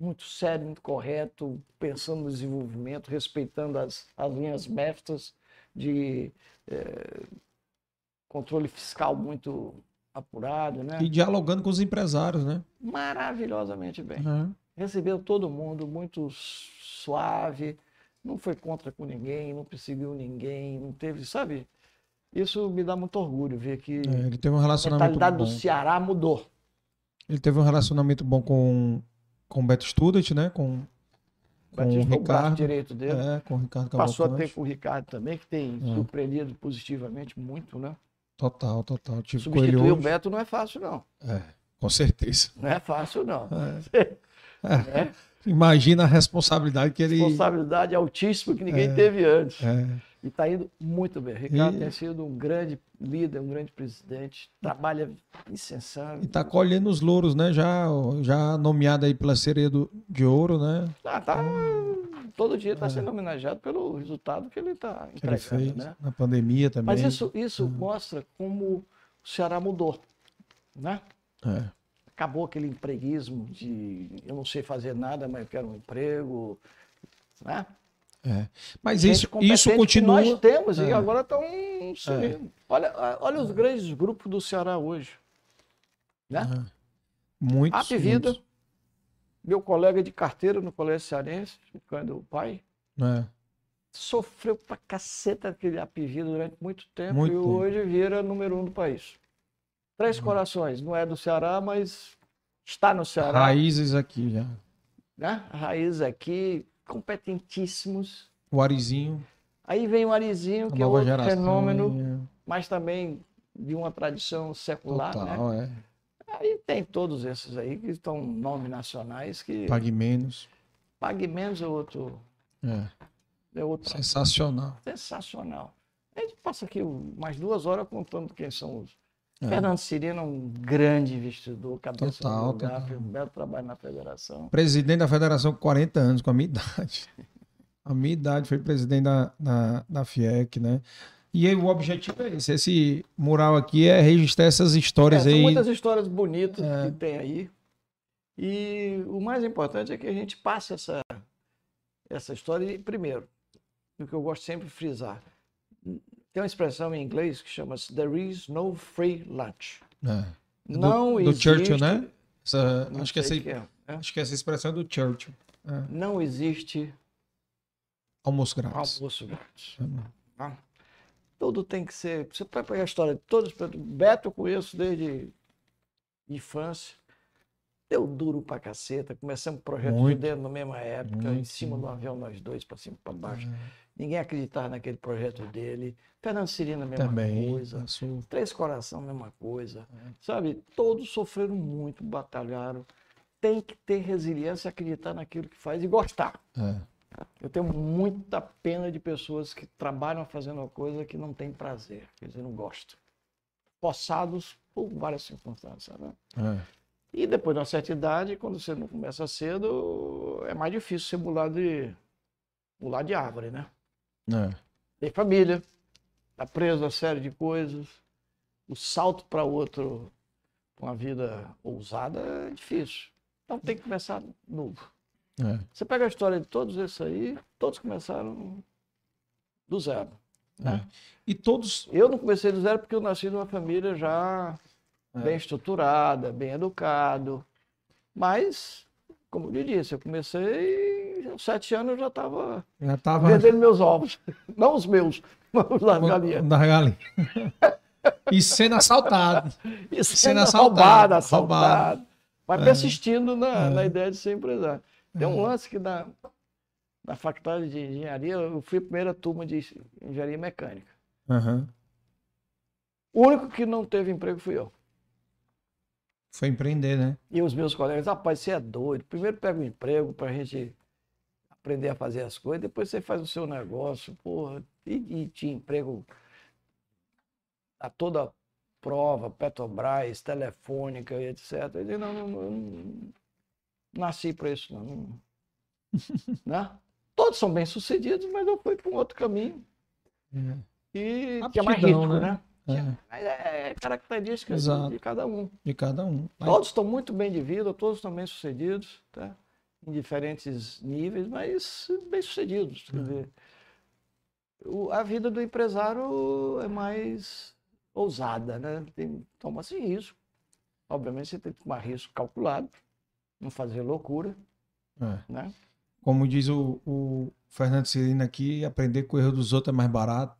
Muito sério, muito correto, pensando no desenvolvimento, respeitando as, as linhas mestas de é, controle fiscal muito apurado, né? E dialogando com os empresários, né? Maravilhosamente bem. Uhum. Recebeu todo mundo muito suave, não foi contra com ninguém, não perseguiu ninguém, não teve, sabe? Isso me dá muito orgulho ver que é, ele teve um relacionamento a mentalidade bom. do Ceará mudou. Ele teve um relacionamento bom com com o Beto Student, né? Com, com o Ricardo. Direito dele. É, com o Ricardo Cavalcante. Passou a ter com o Ricardo também, que tem é. surpreendido positivamente muito, né? Total, total. Tive Substituir o Beto não é fácil, não. É, com certeza. Não é fácil, não. É. É. Imagina a responsabilidade que ele. Responsabilidade altíssima que ninguém é. teve antes. É. E está indo muito bem. Ricardo e... tem sido um grande líder, um grande presidente, trabalha insensável. E está colhendo os louros, né? Já, já nomeado aí pela sereia do, de ouro, né? Ah, tá. Todo dia está é. sendo homenageado pelo resultado que ele está entregando, ele fez, né? Na pandemia também. Mas isso, isso hum. mostra como o Ceará mudou, né? É. Acabou aquele empreguismo de eu não sei fazer nada, mas eu quero um emprego, né? É. Mas isso, isso continua. nós temos é. e agora estão sumindo. É. Olha, olha os grandes grupos do Ceará hoje. Né? É. Muitos. Vida, muitos. meu colega de carteira no Colégio Cearense, quando o pai, é. sofreu pra caceta aquele Ap Vida durante muito tempo muito e tempo. hoje vira número um do país. Três uhum. corações, não é do Ceará, mas está no Ceará. Raízes aqui já. Né? Raízes aqui, competentíssimos. O Arizinho. Aí vem o Arizinho, que é outro geração, fenômeno, é. mas também de uma tradição secular. Total, né? é. Aí tem todos esses aí que estão nomes nacionais que. Pague menos. Pague menos é outro. É. é outro Sensacional. Sensacional. A gente passa aqui mais duas horas contando quem são os. É. Fernando Cirino é um grande investidor, cabeça total, do lugar, fez um belo trabalho na federação. Presidente da federação com 40 anos, com a minha (laughs) idade. A minha idade foi presidente da, da, da FIEC, né? E aí, o objetivo é esse. Esse mural aqui é registrar essas histórias é, aí. São muitas histórias bonitas é. que tem aí. E o mais importante é que a gente passe essa, essa história. E, primeiro, o que eu gosto sempre de frisar, tem uma expressão em inglês que chama There is no free lunch. É. Não do, existe... Do Churchill, né? Essa, acho, que essa, que é. É. acho que essa expressão é do Churchill. É. Não existe... Almoço grátis. Almoço grátis. É. Tudo tem que ser... Você pode pegar a história de todos... Beto eu conheço desde infância. Deu duro pra caceta. Começamos o projeto Muito. de dentro na mesma época. Muito. Em cima do avião, nós dois, pra cima e pra baixo. É. Ninguém acreditava naquele projeto dele. Fernando Cirino, a mesma Também, coisa. Passou. Três Coração, a mesma coisa. É. Sabe? Todos sofreram muito, batalharam. Tem que ter resiliência, acreditar naquilo que faz e gostar. É. Eu tenho muita pena de pessoas que trabalham fazendo uma coisa que não tem prazer, quer dizer, não gostam. Possados por várias circunstâncias. Né? É. E depois de uma certa idade, quando você não começa cedo, é mais difícil ser pular de, pular de árvore, né? É. Tem família, está preso a série de coisas. O salto para outro, uma vida ousada, é difícil. Então tem que começar novo. É. Você pega a história de todos esses aí, todos começaram do zero. Né? É. E todos. Eu não comecei do zero porque eu nasci numa família já é. bem estruturada, bem educado. Mas, como eu disse, eu comecei sete anos eu já estava tava... vendendo meus ovos. (laughs) Não os meus, (laughs) mas os das galinhas. Da galinha. E sendo assaltado. (laughs) E sendo, sendo assaltado. Roubado, assaltado. Mas é. persistindo na, é. na ideia de ser empresário. Tem um é. lance que na, na faculdade de engenharia, eu fui a primeira turma de engenharia mecânica. Uhum. O único que não teve emprego fui eu. Foi empreender, né? E os meus colegas, rapaz, você é doido. Primeiro pega um emprego para a gente aprender a fazer as coisas, depois você faz o seu negócio, porra, e, e tinha emprego a toda prova, Petrobras, Telefônica, etc. Eu disse, não, não, não, não nasci para isso, não. não (laughs) né? Todos são bem-sucedidos, mas eu fui para um outro caminho. É. E Aptidão, que é mais risco, né? né? É. Mas é característica Exato. de cada um. De cada um. Mas... Todos estão muito bem de vida, todos estão bem sucedidos, tá? em diferentes níveis, mas bem sucedidos. Quer dizer, o, a vida do empresário é mais ousada, né? Toma-se risco. Obviamente você tem que tomar risco calculado, não fazer loucura. É. Né? Como diz o, o Fernando Cirino aqui, aprender com o erro dos outros é mais barato.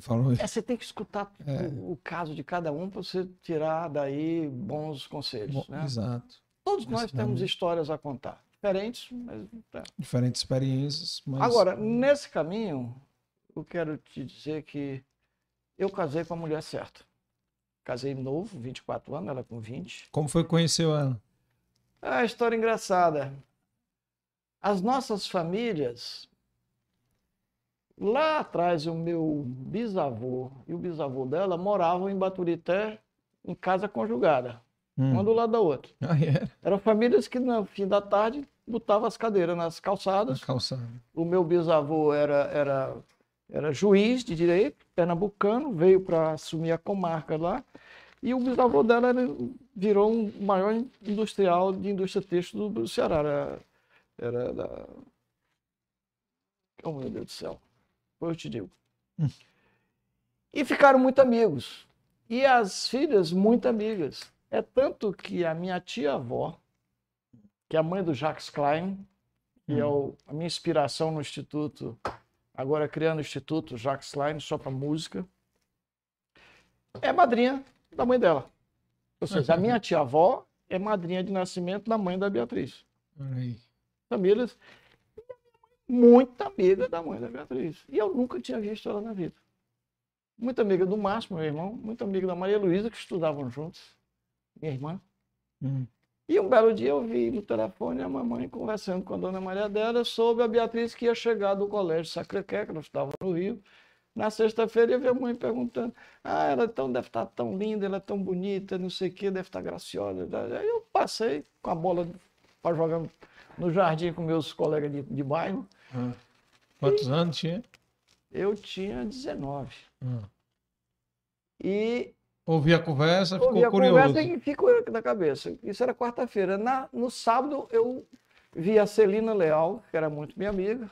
Falou isso. É, você tem que escutar é. o, o, caso de cada um para você tirar daí bons conselhos. Bom, né? Exato. Todos nós temos histórias a contar. Diferentes, mas. É. Diferentes experiências. Mas... Agora, nesse caminho, eu quero te dizer que eu casei com a mulher certa. Casei novo, 24 anos, ela com 20. Como foi que conheceu ela? Ah, história engraçada. As nossas famílias, lá atrás, o meu bisavô e o bisavô dela moravam em Baturité, em casa conjugada, hum. um do lado da outra. (laughs) Ah, yeah. É? Eram famílias que, no fim da tarde, botavam as cadeiras nas calçadas. calçada. O meu bisavô era, era, era juiz de direito, pernambucano, veio para assumir a comarca lá. E o bisavô dela era, virou um maior industrial de indústria têxtil do Ceará. Era era da. Oh, meu Deus do céu. Depois eu te digo. Hum. E ficaram muito amigos. E as filhas, muito amigas. É tanto que a minha tia-avó, que é a mãe do Jacques Klein, que é hum. é a minha inspiração no Instituto, agora criando o Instituto Jacques Klein, só para música, é madrinha da mãe dela. Ou seja, a minha (laughs) tia-avó é madrinha de nascimento da mãe da Beatriz. Famílias, muito amiga da mãe da Beatriz. E eu nunca tinha visto ela na vida. Muito amiga do Márcio, meu irmão, muito amiga da Maria Luísa, que estudavam juntos, minha irmã. Uhum. E um belo dia eu vi no telefone a mamãe conversando com a dona Maria dela sobre a Beatriz que ia chegar do colégio Sacré-Cœur, que ela estava no Rio. Na sexta-feira eu vi a mãe perguntando: Ah, ela então deve estar tão linda, ela é tão bonita, não sei o quê, deve estar graciosa. Aí eu passei com a bola para jogar no jardim com meus colegas de, de bairro. Ah. Quantos e anos tinha? Eu tinha 19. Ah. E. Ouvi a conversa, ficou ouvi a curioso. conversa e ficou na cabeça. Isso era quarta-feira. No sábado, eu vi a Celina Leal, que era muito minha amiga.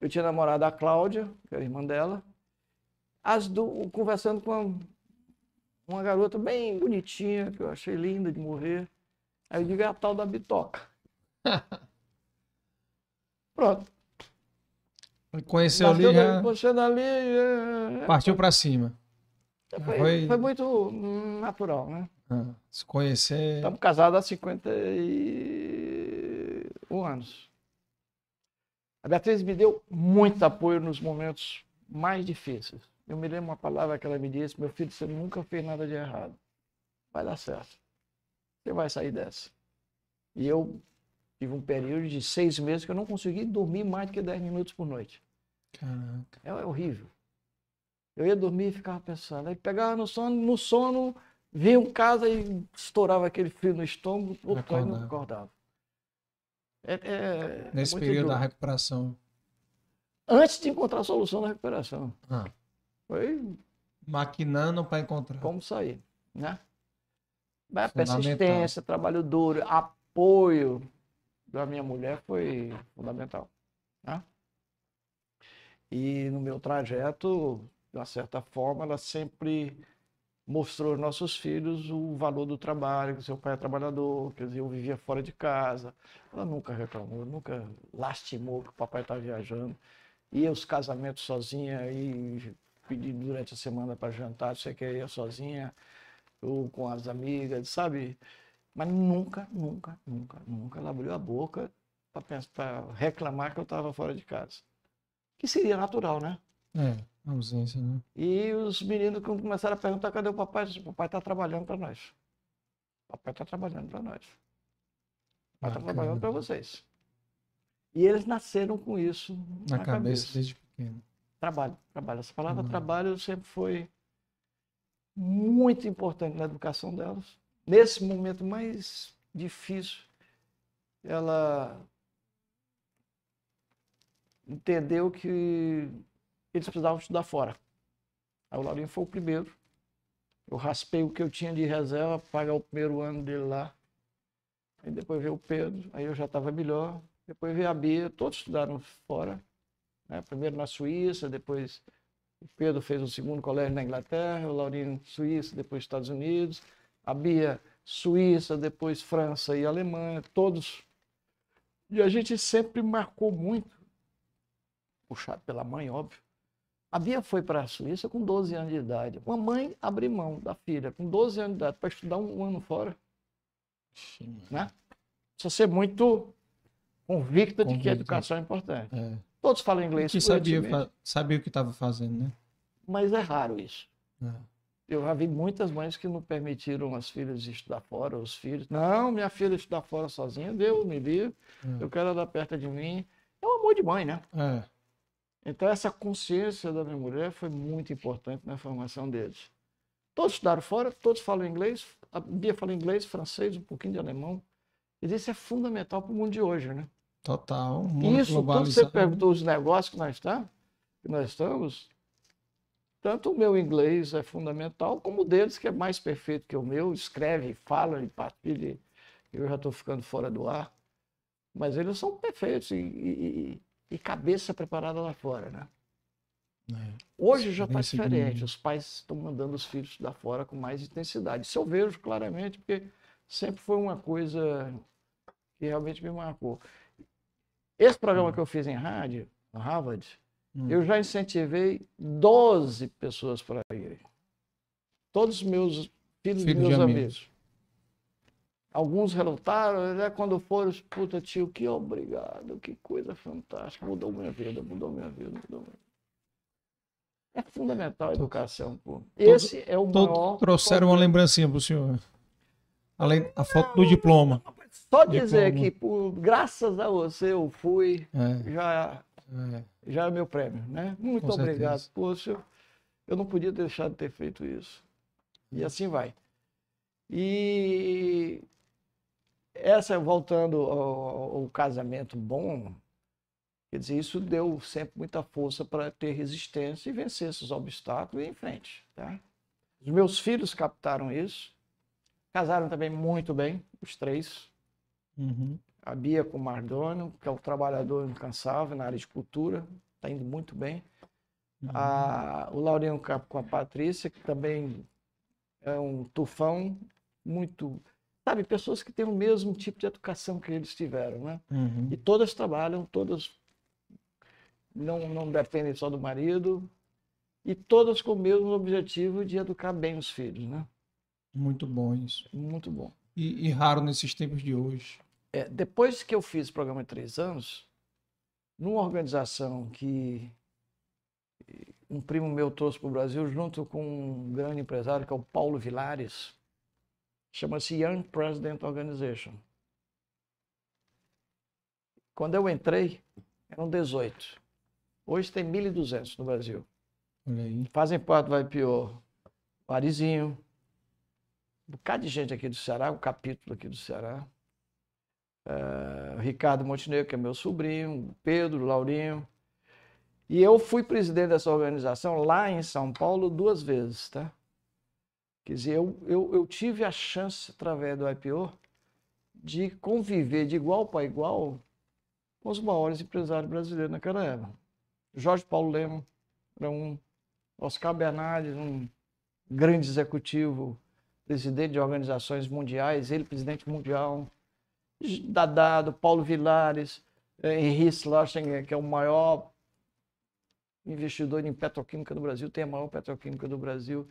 Eu tinha namorado a Cláudia, que era irmã dela. As do, conversando com uma, uma garota bem bonitinha, que eu achei linda de morrer. Aí eu digo, é a tal da bitoca. (laughs) Pronto. Conheceu ali já... Conhecendo ali... É... é Partiu para cima. Foi, foi... foi, muito natural, né? Ah, se conhecer... Estamos casados há 51 anos. A Beatriz me deu muito apoio nos momentos mais difíceis. Eu me lembro uma palavra que ela me disse, meu filho, você nunca fez nada de errado. Vai dar certo. Você vai sair dessa. E eu tive um período de seis meses que eu não consegui dormir mais do que dez minutos por noite. Caraca. É, é horrível. Eu ia dormir e ficava pensando. Aí pegava no sono, no sono, vinha um casa e estourava aquele frio no estômago, outro não acordava. É, é, Nesse é período duro. da recuperação. Antes de encontrar a solução da recuperação. Ah. Foi. Maquinando para encontrar. Como sair, né? Mas persistência, trabalho duro, apoio da minha mulher foi fundamental. Né? E no meu trajeto, de uma certa forma, ela sempre mostrou aos nossos filhos o valor do trabalho, que seu pai é trabalhador, quer dizer, eu vivia fora de casa. Ela nunca reclamou, nunca lastimou que o papai estava viajando. Ia os casamentos sozinha e pedir durante a semana para jantar, você quer ir sozinha ou com as amigas, sabe? Mas nunca, nunca, nunca, nunca ela abriu a boca para reclamar que eu estava fora de casa. Que seria natural, né? É, ausência, né? E os meninos começaram a perguntar cadê o papai? O papai está trabalhando para nós. Papai está trabalhando para nós. Papai está trabalhando para vocês. E eles nasceram com isso na, na cabeça, cabeça desde pequeno. Trabalho, trabalho. Essa palavra uhum. trabalho sempre foi muito importante na educação delas. Nesse momento mais difícil, ela entendeu que eles precisavam estudar fora. Aí o Laurinho foi o primeiro. Eu raspei o que eu tinha de reserva, pagar o primeiro ano dele lá. Aí depois veio o Pedro, aí eu já estava melhor. Depois veio a Bia, todos estudaram fora. Né? Primeiro na Suíça, depois o Pedro fez o segundo colégio na Inglaterra, o Laurinho Suíça, depois Estados Unidos. A Bia Suíça, depois França e Alemanha, todos. E a gente sempre marcou muito, puxado pela mãe, óbvio. A Bia foi para a Suíça com 12 anos de idade. Uma mãe abriu mão da filha com 12 anos de idade para estudar um ano fora. Sim. Né? Precisa ser muito convicta de que a educação é importante. É. Todos falam inglês. Que sabia, sabia o que estava fazendo, né? Mas é raro isso. É. Eu já vi muitas mães que não permitiram as filhas estudar fora, os filhos. Não, minha filha estudar fora sozinha, Deus me livre. É. Eu quero ela perto de mim. É um amor de mãe, né? É. Então, essa consciência da minha mulher foi muito importante na formação deles. Todos estudaram fora, todos falam inglês. A Bia fala inglês, francês, um pouquinho de alemão. E isso é fundamental para o mundo de hoje, né? Total. Isso, tudo você perguntou os negócios que nós, tá, que nós estamos, tanto o meu inglês é fundamental, como o deles, que é mais perfeito que o meu, escreve, fala e partilha. Eu já estou ficando fora do ar. Mas eles são perfeitos e, e, e cabeça preparada lá fora, né? É. Hoje já está diferente. Os pais estão mandando os filhos da fora com mais intensidade. Isso eu vejo claramente, porque sempre foi uma coisa que realmente me marcou. Esse programa hum. que eu fiz em rádio, Harvard, hum. eu já incentivei 12 pessoas para irem. Todos os meus filhos Filho meus amigos. amigos. Alguns relataram, né, quando foram, puta tio, que obrigado, que coisa fantástica, mudou minha vida, mudou minha vida, mudou minha vida. É fundamental a educação. Esse é o maior. Trouxeram uma lembrancinha para o senhor. Além a foto do diploma. Só dizer que, por, graças a você, eu fui, é. já, é. já é meu prêmio. Né? Muito Com obrigado. Poxa, eu não podia deixar de ter feito isso. E assim vai. E essa, voltando ao, ao casamento bom, quer dizer, isso deu sempre muita força para ter resistência e vencer esses obstáculos e ir em frente. Tá? Os meus filhos captaram isso, casaram também muito bem, os três. Uhum. A Bia com o Mardônio, que é o trabalhador incansável na área de cultura, está indo muito bem. Uhum. A, o Laurinho com a Patrícia, que também é um tufão muito sabe, pessoas que têm o mesmo tipo de educação que eles tiveram, né? Uhum. E todas trabalham, todas não, não dependem só do marido, e todas com o mesmo objetivo de educar bem os filhos, né? Muito bom isso. Muito bom. E, e raro nesses tempos de hoje. É, depois que eu fiz o programa de três anos, numa organização que um primo meu trouxe para o Brasil, junto com um grande empresário, que é o Paulo Vilares, chama-se Young President Organization. Quando eu entrei, eram 18. Hoje tem 1.200 no Brasil. Fazem parte do IPO o Arizinho, um bocado de gente aqui do Ceará, um capítulo aqui do Ceará. Uh, Ricardo Montenegro, que é meu sobrinho, Pedro, Laurinho. E eu fui presidente dessa organização lá em São Paulo duas vezes, tá? Quer dizer, eu, eu, eu tive a chance, através do IPO, de conviver de igual para igual com os maiores empresários brasileiros naquela época. Jorge Paulo Lema era um, Oscar Bernardes, um grande executivo, presidente de organizações mundiais, ele presidente mundial, Dadado, Paulo Vilares, eh, Henri Schlossinger, que é o maior investidor em petroquímica do Brasil, tem a maior petroquímica do Brasil.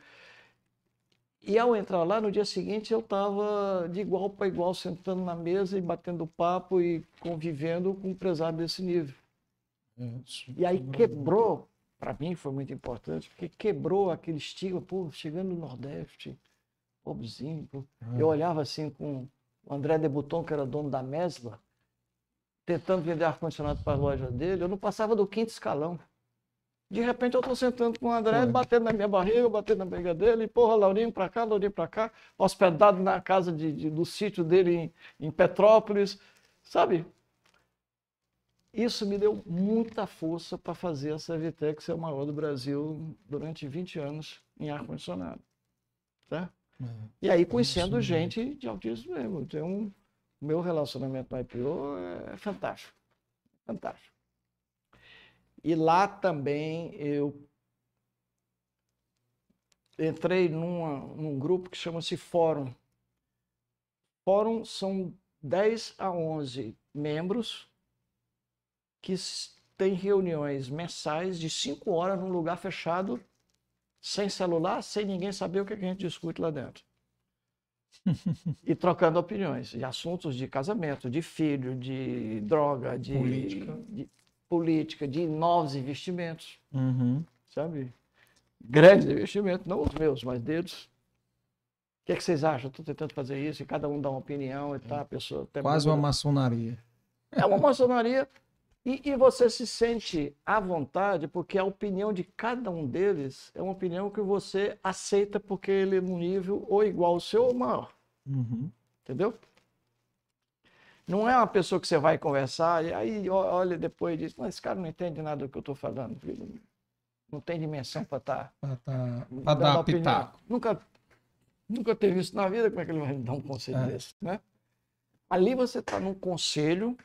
E ao entrar lá, no dia seguinte, eu estava de igual para igual, sentando na mesa e batendo papo e convivendo com um empresário desse nível. É, e aí quebrou, para mim foi muito importante, porque quebrou aquele estigma, pô, chegando no Nordeste, pobrezinho. Pô. É. Eu olhava assim com o André Debuton, que era dono da Mesla, tentando vender ar-condicionado para a loja dele, eu não passava do quinto escalão. De repente eu estou sentando com o André, Foi. batendo na minha barriga, batendo na barriga dele, e, porra, Laurinho para cá, Laurinho para cá, hospedado na casa de, de, do sítio dele em, em Petrópolis, sabe? Isso me deu muita força para fazer a Servitec ser o maior do Brasil durante 20 anos em ar-condicionado. Tá? E aí conhecendo gente de altíssimo nível. Então, o meu relacionamento no IPO é fantástico. Fantástico. E lá também eu entrei numa, num grupo que chama-se Fórum. Fórum são 10 a 11 membros que têm reuniões mensais de 5 horas num lugar fechado, sem celular, sem ninguém saber o que a gente discute lá dentro. e trocando opiniões de assuntos de casamento, de filho, de droga, de política, de, política, de novos investimentos, uhum. sabe? Grandes investimentos, não os meus, mas deles. O que, é que vocês acham? Estou tentando fazer isso e cada um dá uma opinião e tá, a pessoa. Quase uma maçonaria. É uma maçonaria e, e, você se sente à vontade porque a opinião de cada um deles é uma opinião que você aceita porque ele é no nível ou igual ao seu ou maior. Uhum. Entendeu? Não é uma pessoa que você vai conversar e aí olha depois e diz, mas esse cara não entende nada do que eu estou falando. Não tem dimensão para estar. Tá, tá, dar pitaco. Nunca, nunca teve isso na vida, como é que ele vai dar um conselho é. desse? Né? Ali você está num conselho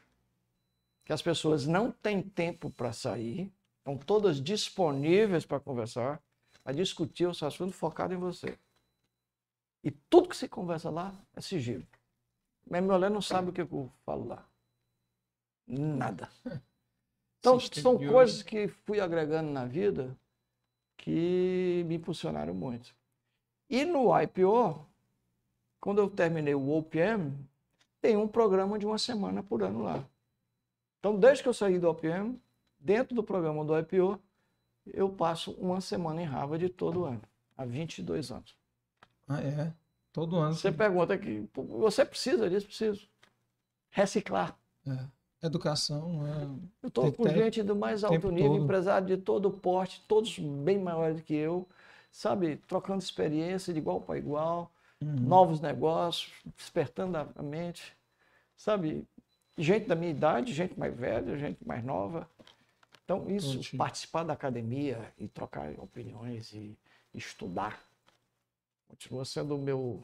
que as pessoas não têm tempo para sair, estão todas disponíveis para conversar, para discutir o seu assunto focado em você. E tudo que se conversa lá é sigilo. Mas meu não sabe o que eu falo lá. Nada. Então, são coisas que fui agregando na vida que me impulsionaram muito. E no IPO, quando eu terminei o OPM, tem um programa de uma semana por ano lá. Então, desde que eu saí do OPM, dentro do programa do IPO, eu passo uma semana em Harvard todo ano, há 22 anos. Ah, é? Todo ano. Você sim. pergunta aqui, você precisa disso? Preciso. Reciclar. É. Educação. É... Eu estou com gente do mais alto nível, todo. empresário de todo porte, todos bem maiores do que eu, sabe? Trocando experiência de igual para igual, uhum. novos negócios, despertando a mente, sabe? Gente da minha idade, gente mais velha, gente mais nova. Então, isso, Entendi. participar da academia e trocar opiniões e estudar, continua sendo o meu,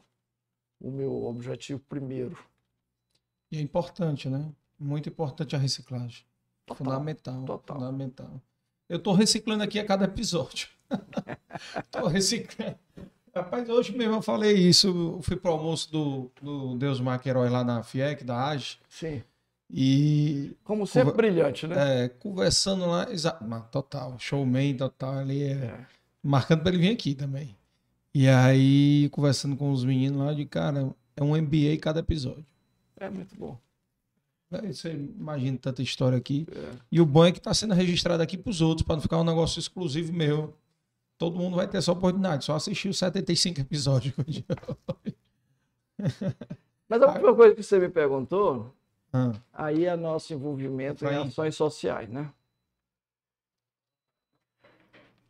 o meu objetivo primeiro. E é importante, né? Muito importante a reciclagem. Total, fundamental. Total. Fundamental. Eu estou reciclando aqui a cada episódio. (laughs) Estou reciclando. Rapaz, hoje mesmo eu falei isso. Eu fui para o almoço do, do Deus Maquerói lá na FIEC, da AGE. Sim. E. Como sempre, brilhante, né? É, conversando lá, exato, total, showman total ali, é, é. marcando para ele vir aqui também. E aí, conversando com os meninos lá, de cara, é um MBA cada episódio. É muito bom. É, você imagina tanta história aqui. É. E o bom é que está sendo registrado aqui para os outros, para não ficar um negócio exclusivo meu. Todo mundo vai ter essa oportunidade, só assistir os 75 episódios. (laughs) Mas a última coisa que você me perguntou ah. Aí é nosso envolvimento em ações sociais, né?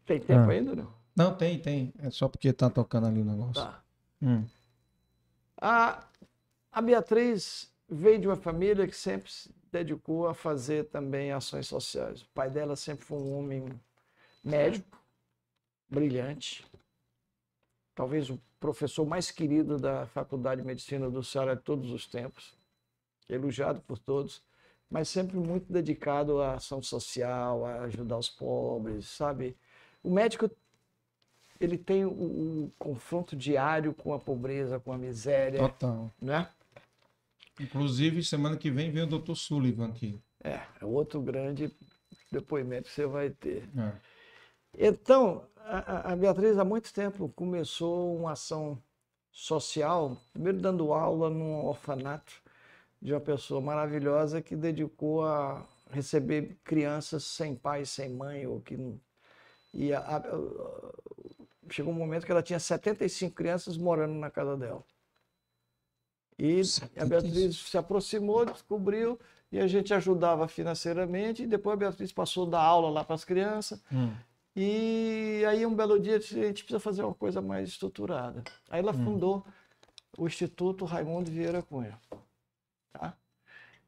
Tem tempo ah. ainda, não? Não, tem, tem. É só porque tá tocando ali o negócio. Tá. Hum. A, a Beatriz veio de uma família que sempre se dedicou a fazer também ações sociais. O pai dela sempre foi um homem médico, brilhante, talvez o professor mais querido da Faculdade de Medicina do Ceará de todos os tempos elogiado por todos, mas sempre muito dedicado à ação social, a ajudar os pobres, sabe? O médico ele tem o, o confronto diário com a pobreza, com a miséria. Total. Né? Inclusive, semana que vem vem o doutor Sullivan aqui. É, é outro grande depoimento que você vai ter. É. Então, a, a Beatriz há muito tempo começou uma ação social, primeiro dando aula num orfanato, de uma pessoa maravilhosa que dedicou a receber crianças sem pai, sem mãe, ou que e a, a, chegou um momento que ela tinha 75 crianças morando na casa dela. E a Beatriz se aproximou, descobriu, e a gente ajudava financeiramente, e depois a Beatriz passou a dar aula lá para as crianças. Hum. E aí, um belo dia, a gente precisa fazer uma coisa mais estruturada. Aí ela hum. fundou o Instituto Raimundo Vieira Cunha. Tá?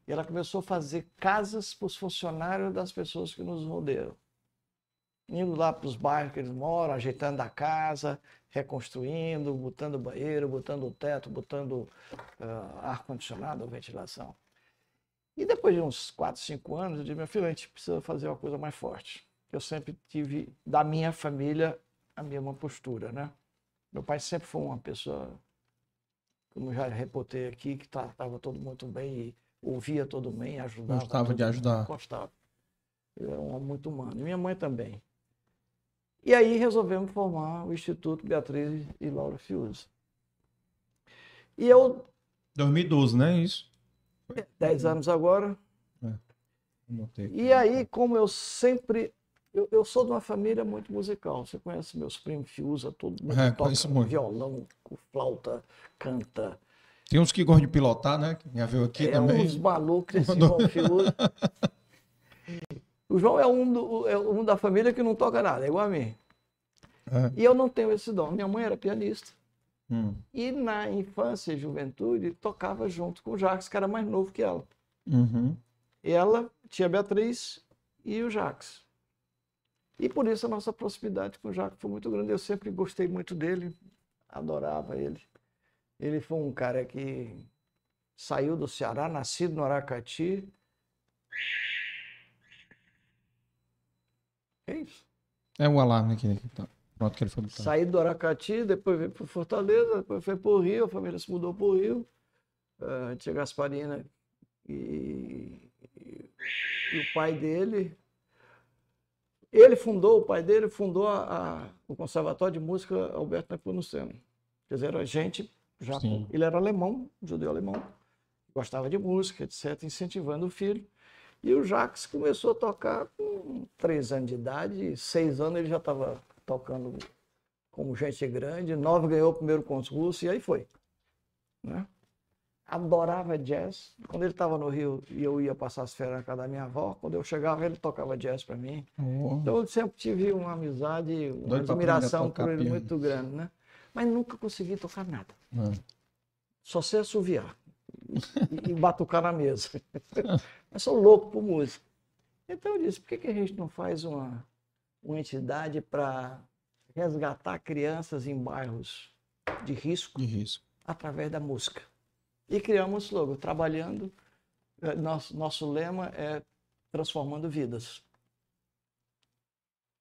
E ela começou a fazer casas para os funcionários das pessoas que nos rodeiam. Indo lá para os bairros que eles moram, ajeitando a casa, reconstruindo, botando banheiro, botando teto, botando uh, ar-condicionado, ventilação. E depois de uns 4, 5 anos, eu disse, meu filho, a gente precisa fazer uma coisa mais forte. Eu sempre tive, da minha família, a mesma postura, né? Meu pai sempre foi uma pessoa, como já reportei aqui, que estava todo muito bem e ouvia todo bem, ajudava. Gostava de ajudar. Gostava. Ele era um homem muito humano. E minha mãe também. E aí resolvemos formar o Instituto Beatriz e Laura Fiuza. E eu. 2012, né? Isso. Dez anos agora. É. E aí, como eu sempre. Eu, eu, sou de uma família muito musical. Você conhece meus primos Fiuza, todo mundo é, toca muito. violão, flauta, canta. Tem uns que gostam de pilotar, né? Já viu aqui é, também. Uns malucos desse João Fiuza. O João é um, do, é um da família que não toca nada, é igual a mim. É. E eu não tenho esse dom. Minha mãe era pianista. Hum. E na infância e juventude tocava junto com o Jacques, que era mais novo que ela. Uhum. Ela, tia Beatriz e o Jacques. E por isso a nossa proximidade com o Jacques foi muito grande. Eu sempre gostei muito dele, adorava ele. Ele foi um cara que saiu do Ceará, nascido no Aracati, É isso. É o alarme aqui. Tá. Pronto, que ele foi botar. Saí do Aracati, depois veio para Fortaleza, depois foi para o Rio, a família se mudou para o Rio. Uh, tia Gasparina e, e, o pai dele. Ele fundou, o pai dele fundou a, a, o Conservatório de Música Alberto Nepomuceno. Quer dizer, a gente já. Sim. Ele era alemão, judeu alemão, gostava de música, etc., incentivando o filho. E o Jacques começou a tocar com três anos de idade, seis anos ele já estava tocando como gente grande, nove ganhou o primeiro concurso e aí foi. Né? Adorava jazz. Quando ele estava no Rio e eu ia passar as férias na casa da minha avó, quando eu chegava ele tocava jazz para mim. Oh. Então eu sempre tive uma amizade, uma Doido admiração por ele piano. muito grande, né? Mas nunca consegui tocar nada. É. Só sei assoviar e, e batucar na mesa. (laughs) Mas sou louco por música. Então eu disse, por que, que a gente não faz uma, uma entidade para resgatar crianças em bairros de risco, de risco através da música? E criamos logo, trabalhando. Eh, nosso, nosso lema é transformando vidas.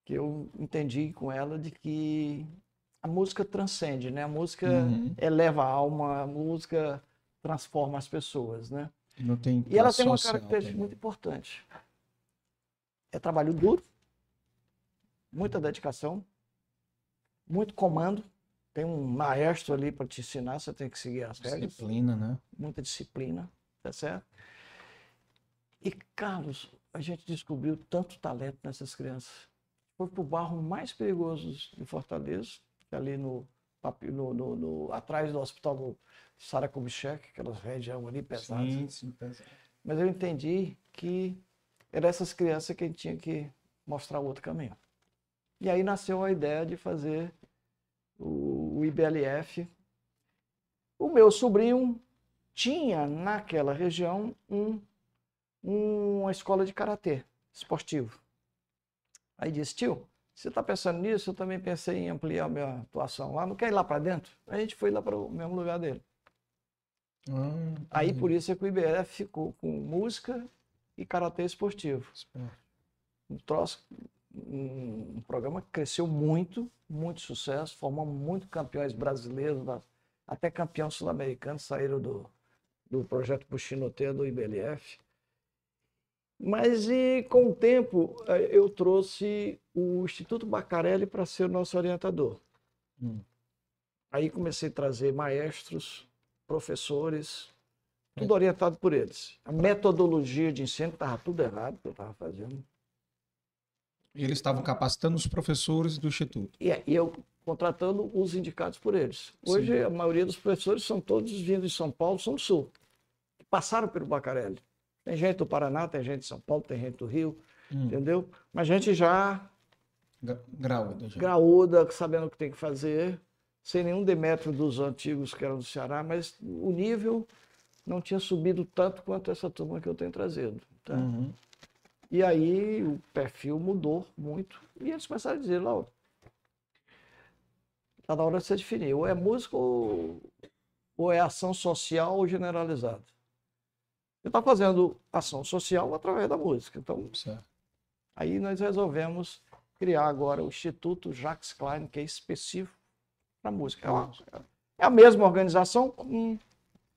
Que eu entendi com ela de que a música transcende, né? A música uhum. eleva a alma, a música transforma as pessoas, né? e ela tem uma característica também. muito importante. É trabalho duro, muita dedicação, muito comando. Tem um maestro ali para te ensinar, você tem que seguir as regras. Disciplina, né? Muita disciplina, tá certo? E, Carlos, a gente descobriu tanto talento nessas crianças. Foi para o barro mais perigoso de Fortaleza, é ali no, no, no, no atrás do hospital Sara Kubitschek, aquela região ali pesada. Sim, sim, pesado. Mas eu entendi que era essas crianças que a gente tinha que mostrar o outro caminho. E aí nasceu a ideia de fazer o IBLF. O meu sobrinho tinha naquela região um, uma escola de karatê esportivo. Aí disse, tio, você está pensando nisso? Eu também pensei em ampliar a minha atuação lá. Não quer ir lá para dentro? A gente foi lá para o mesmo lugar dele. Ah, Aí por isso é que o IBF ficou com música e karatê esportivo. Um troço, um, programa que cresceu muito, muito sucesso, formamos muitos campeões brasileiros, até campeão sul-americano saíram do, do projeto Puxinoteia do IBLF. Mas e com o tempo eh, eu trouxe o Instituto Bacarelli para ser o nosso orientador. Hum. Aí comecei a trazer maestros professores, tudo orientado por eles. A metodologia de ensino estava tudo errado que eu estava fazendo. E eles estavam capacitando os professores do Instituto. E, e eu contratando os indicados por eles. Hoje, Sim. a maioria dos professores são todos vindo de São Paulo, são do Sul. Passaram pelo Bacarelli. Tem gente do Paraná, tem gente de São Paulo, tem gente do Rio, hum. entendeu? Mas gente já Graúda. Já. Graúda, sabendo o que tem que fazer, sem nenhum demérito dos antigos que eram do Ceará, mas o nível não tinha subido tanto quanto essa turma que eu tenho trazido. Tá? Uhum. E aí o perfil mudou muito. E eles começaram a dizer, Laura, está na hora de você definir, ou é música ou, ou é ação social generalizada. Você está fazendo ação social através da música. Então, certo. aí nós resolvemos criar agora o Instituto Jacques Klein, que é específico para música. É, uma, é, a mesma organização com,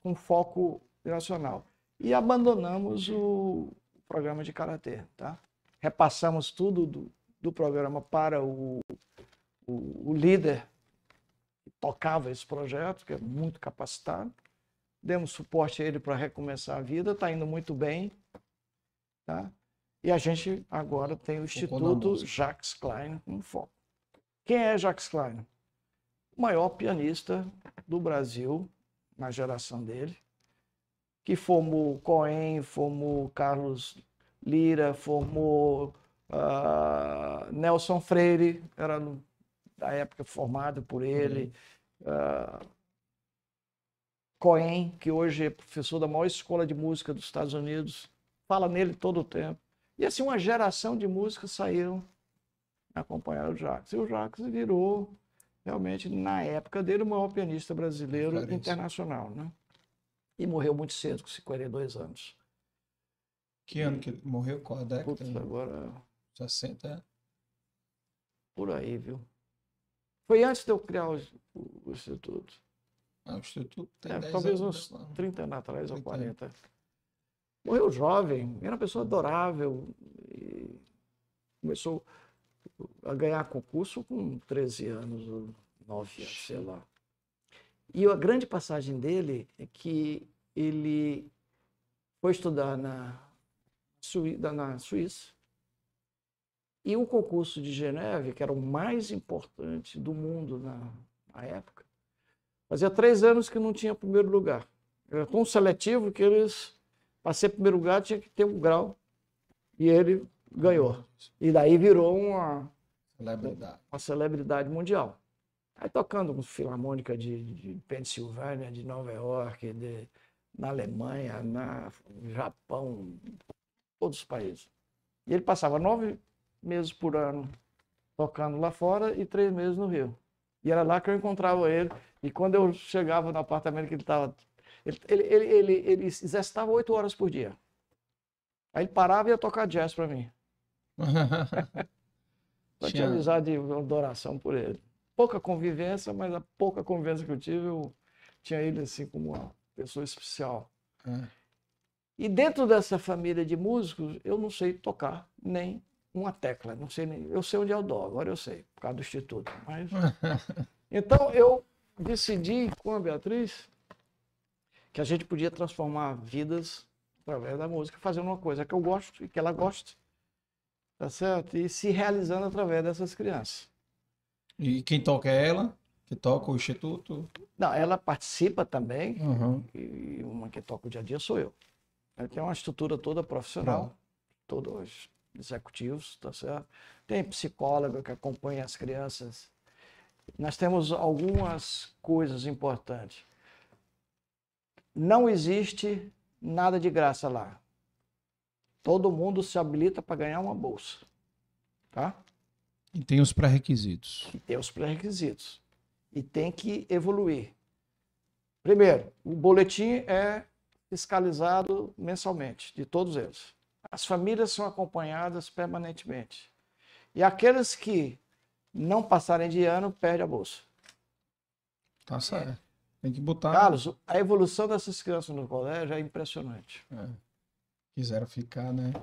com foco nacional. E abandonamos o programa de karatê, tá? Repassamos tudo do, do programa para o, o, o líder que tocava esse projeto, que é muito capacitado demos suporte a ele para recomeçar a vida, está indo muito bem. Tá? E a gente agora tem o Instituto Jacques Klein com foco. Quem é Jacques Klein? O maior pianista do Brasil, na geração dele, que formou Cohen, formou Carlos Lira, formou uh, Nelson Freire, era da época formado por ele. Uh, Cohen, que hoje é professor da maior escola de música dos Estados Unidos, fala nele todo o tempo. E assim, uma geração de músicos saíram acompanhar o Jacques. E o Jacques virou, realmente, na época dele, o maior pianista brasileiro internacional. Né? E morreu muito cedo, com 52 anos. Que ano que ele morreu? Qual a década? Putz, agora... 60? É? Por aí, viu? Foi antes de eu criar o, o, o Instituto. Ah, o Instituto tem é, talvez anos, uns 30 anos atrás 30 ou 40. Morreu jovem, era uma pessoa adorável. começou a ganhar concurso com 13 anos, ou 9 anos, sei lá. E a grande passagem dele é que ele foi estudar na, na Suíça. E o concurso de Geneve, que era o mais importante do mundo na, na época, Fazia três anos que não tinha primeiro lugar. Era tão seletivo que eles, para ser primeiro lugar, tinha que ter um grau. E ele ganhou. E daí virou uma celebridade, uma celebridade mundial. Aí tocando com filarmônica de, de Pensilvânia, de Nova York, de, na Alemanha, no Japão, todos os países. E ele passava nove meses por ano tocando lá fora e três meses no Rio. E era lá que eu encontrava ele. E quando eu chegava no apartamento que ele estava. Ele, ele, ele, ele, ele exercitava oito horas por dia. Aí ele parava e ia tocar jazz para mim. (laughs) Só tinha amizade e adoração por ele. Pouca convivência, mas a pouca convivência que eu tive, eu tinha ele assim como uma pessoa especial. É. E dentro dessa família de músicos, eu não sei tocar nem uma tecla. Não sei nem. Eu sei onde é o dó, agora eu sei, por causa do instituto. Mas... (laughs) então eu decidi com a Beatriz que a gente podia transformar vidas através da música, fazendo uma coisa que eu gosto e que ela gosta. Tá certo? E se realizando através dessas crianças. E quem toca é ela? Que toca o instituto? Não, ela participa também. Uhum. E uma que toca o dia a dia sou eu. Ela tem uma estrutura toda profissional. Todos executivos, tá certo? Tem psicólogo que acompanha as crianças. Nós temos algumas coisas importantes. Não existe nada de graça lá. Todo mundo se habilita para ganhar uma bolsa, tá? E tem os pré-requisitos. E tem os pré-requisitos. E tem que evoluir. Primeiro, o boletim é fiscalizado mensalmente, de todos eles. As famílias são acompanhadas permanentemente. E aqueles que não passarem de ano, perdem a bolsa. Tá certo. Tem que botar. Carlos, a evolução dessas crianças no colégio é impressionante. É. Quiseram ficar, né?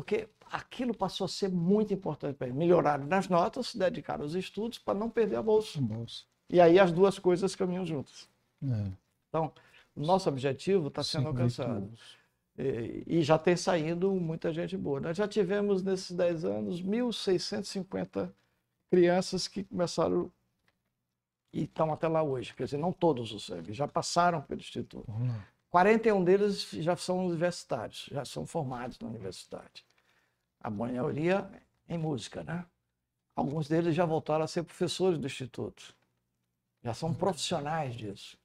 Porque aquilo passou a ser muito importante para eles. Melhoraram nas notas, se dedicaram aos estudos para não perder a bolsa. a bolsa. E aí as duas coisas caminham juntas. É. Então, o nosso objetivo está sendo alcançado. E, já tem saído muita gente boa. Nós já tivemos nesses 10 anos 1.650 crianças que começaram e estão até lá hoje. Quer dizer, não todos os já passaram pelo Instituto. Uhum. 41 deles já são universitários, já são formados na universidade. A maioria em música, né? Alguns deles já voltaram a ser professores do Instituto. Já são profissionais disso.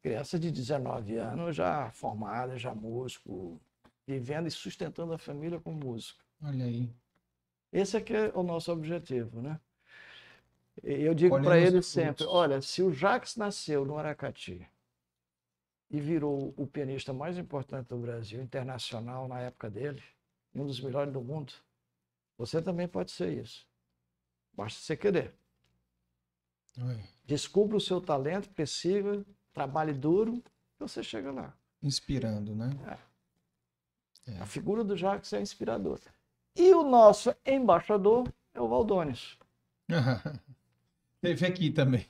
Criança de 19 anos, já formada, já músico, vivendo e sustentando a família com música. Olha aí. Esse é que é o nosso objetivo, né? Eu digo para ele sempre, olha, se o Jacques nasceu no Aracati e virou o pianista mais importante do Brasil, internacional na época dele, um dos melhores do mundo, você também pode ser isso. Basta você querer. Oi. Descubra o seu talento, persiga, trabalhe duro, você chega lá. Inspirando, né? É. É. A figura do Jacques é inspiradora. E o nosso embaixador é o Valdones. (laughs) Teve aqui também.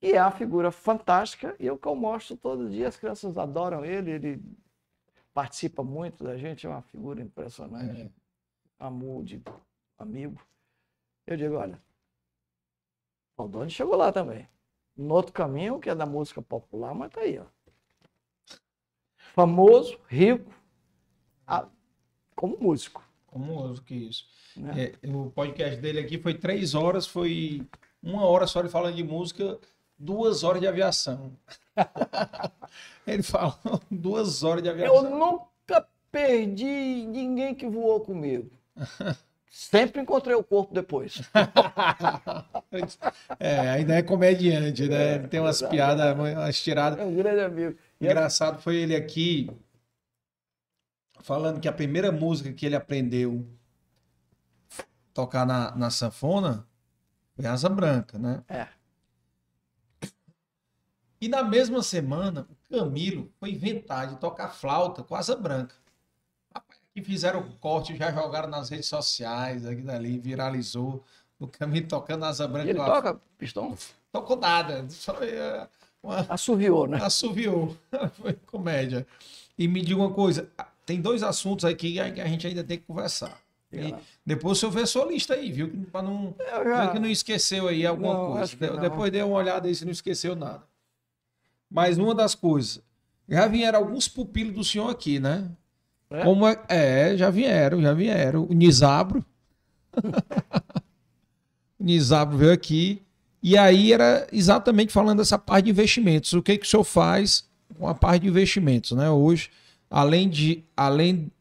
E é uma figura fantástica e é o que eu mostro todo dia. As crianças adoram ele, ele participa muito da gente, é uma figura impressionante. É. Amor de amigo. Eu digo, olha, o Valdones chegou lá também. No outro caminho, que é da música popular, mas tá aí, ó. Famoso, rico, a, como músico. Como músico, que isso. Né? É, o podcast dele aqui foi três horas, foi uma hora só ele falando de música, duas horas de aviação. (laughs) ele falou duas horas de aviação. Eu nunca perdi ninguém que voou comigo. (laughs) Sempre encontrei o corpo depois. (laughs) é, ainda é comediante, né? É, Tem umas exatamente. piadas, umas tiradas. É um grande amigo. Engraçado foi ele aqui falando que a primeira música que ele aprendeu tocar na, na sanfona foi Asa Branca, né? É. E na mesma semana, o Camilo foi inventar de tocar flauta com Asa Branca. Que fizeram o corte, já jogaram nas redes sociais, aqui dali, viralizou. O Camilo tocando Asa Branca. E ele toca pistão? Tocou nada. Só uma... Assoviou, né? Assoviou. (laughs) foi comédia. E me diga uma coisa, tem dois assuntos aqui que a gente ainda tem que conversar. E depois o senhor vê a sua lista aí, viu? Para não. Já... que não esqueceu aí alguma não, coisa. De, depois dê uma olhada aí se não esqueceu nada. Mas uma das coisas. Já vieram alguns pupilos do senhor aqui, né? É? Como é, é, já vieram, já vieram. O Nizabro. (laughs) o Nizabro veio aqui. E aí era exatamente falando dessa parte de investimentos. O que, que o senhor faz com a parte de investimentos, né? Hoje, além de além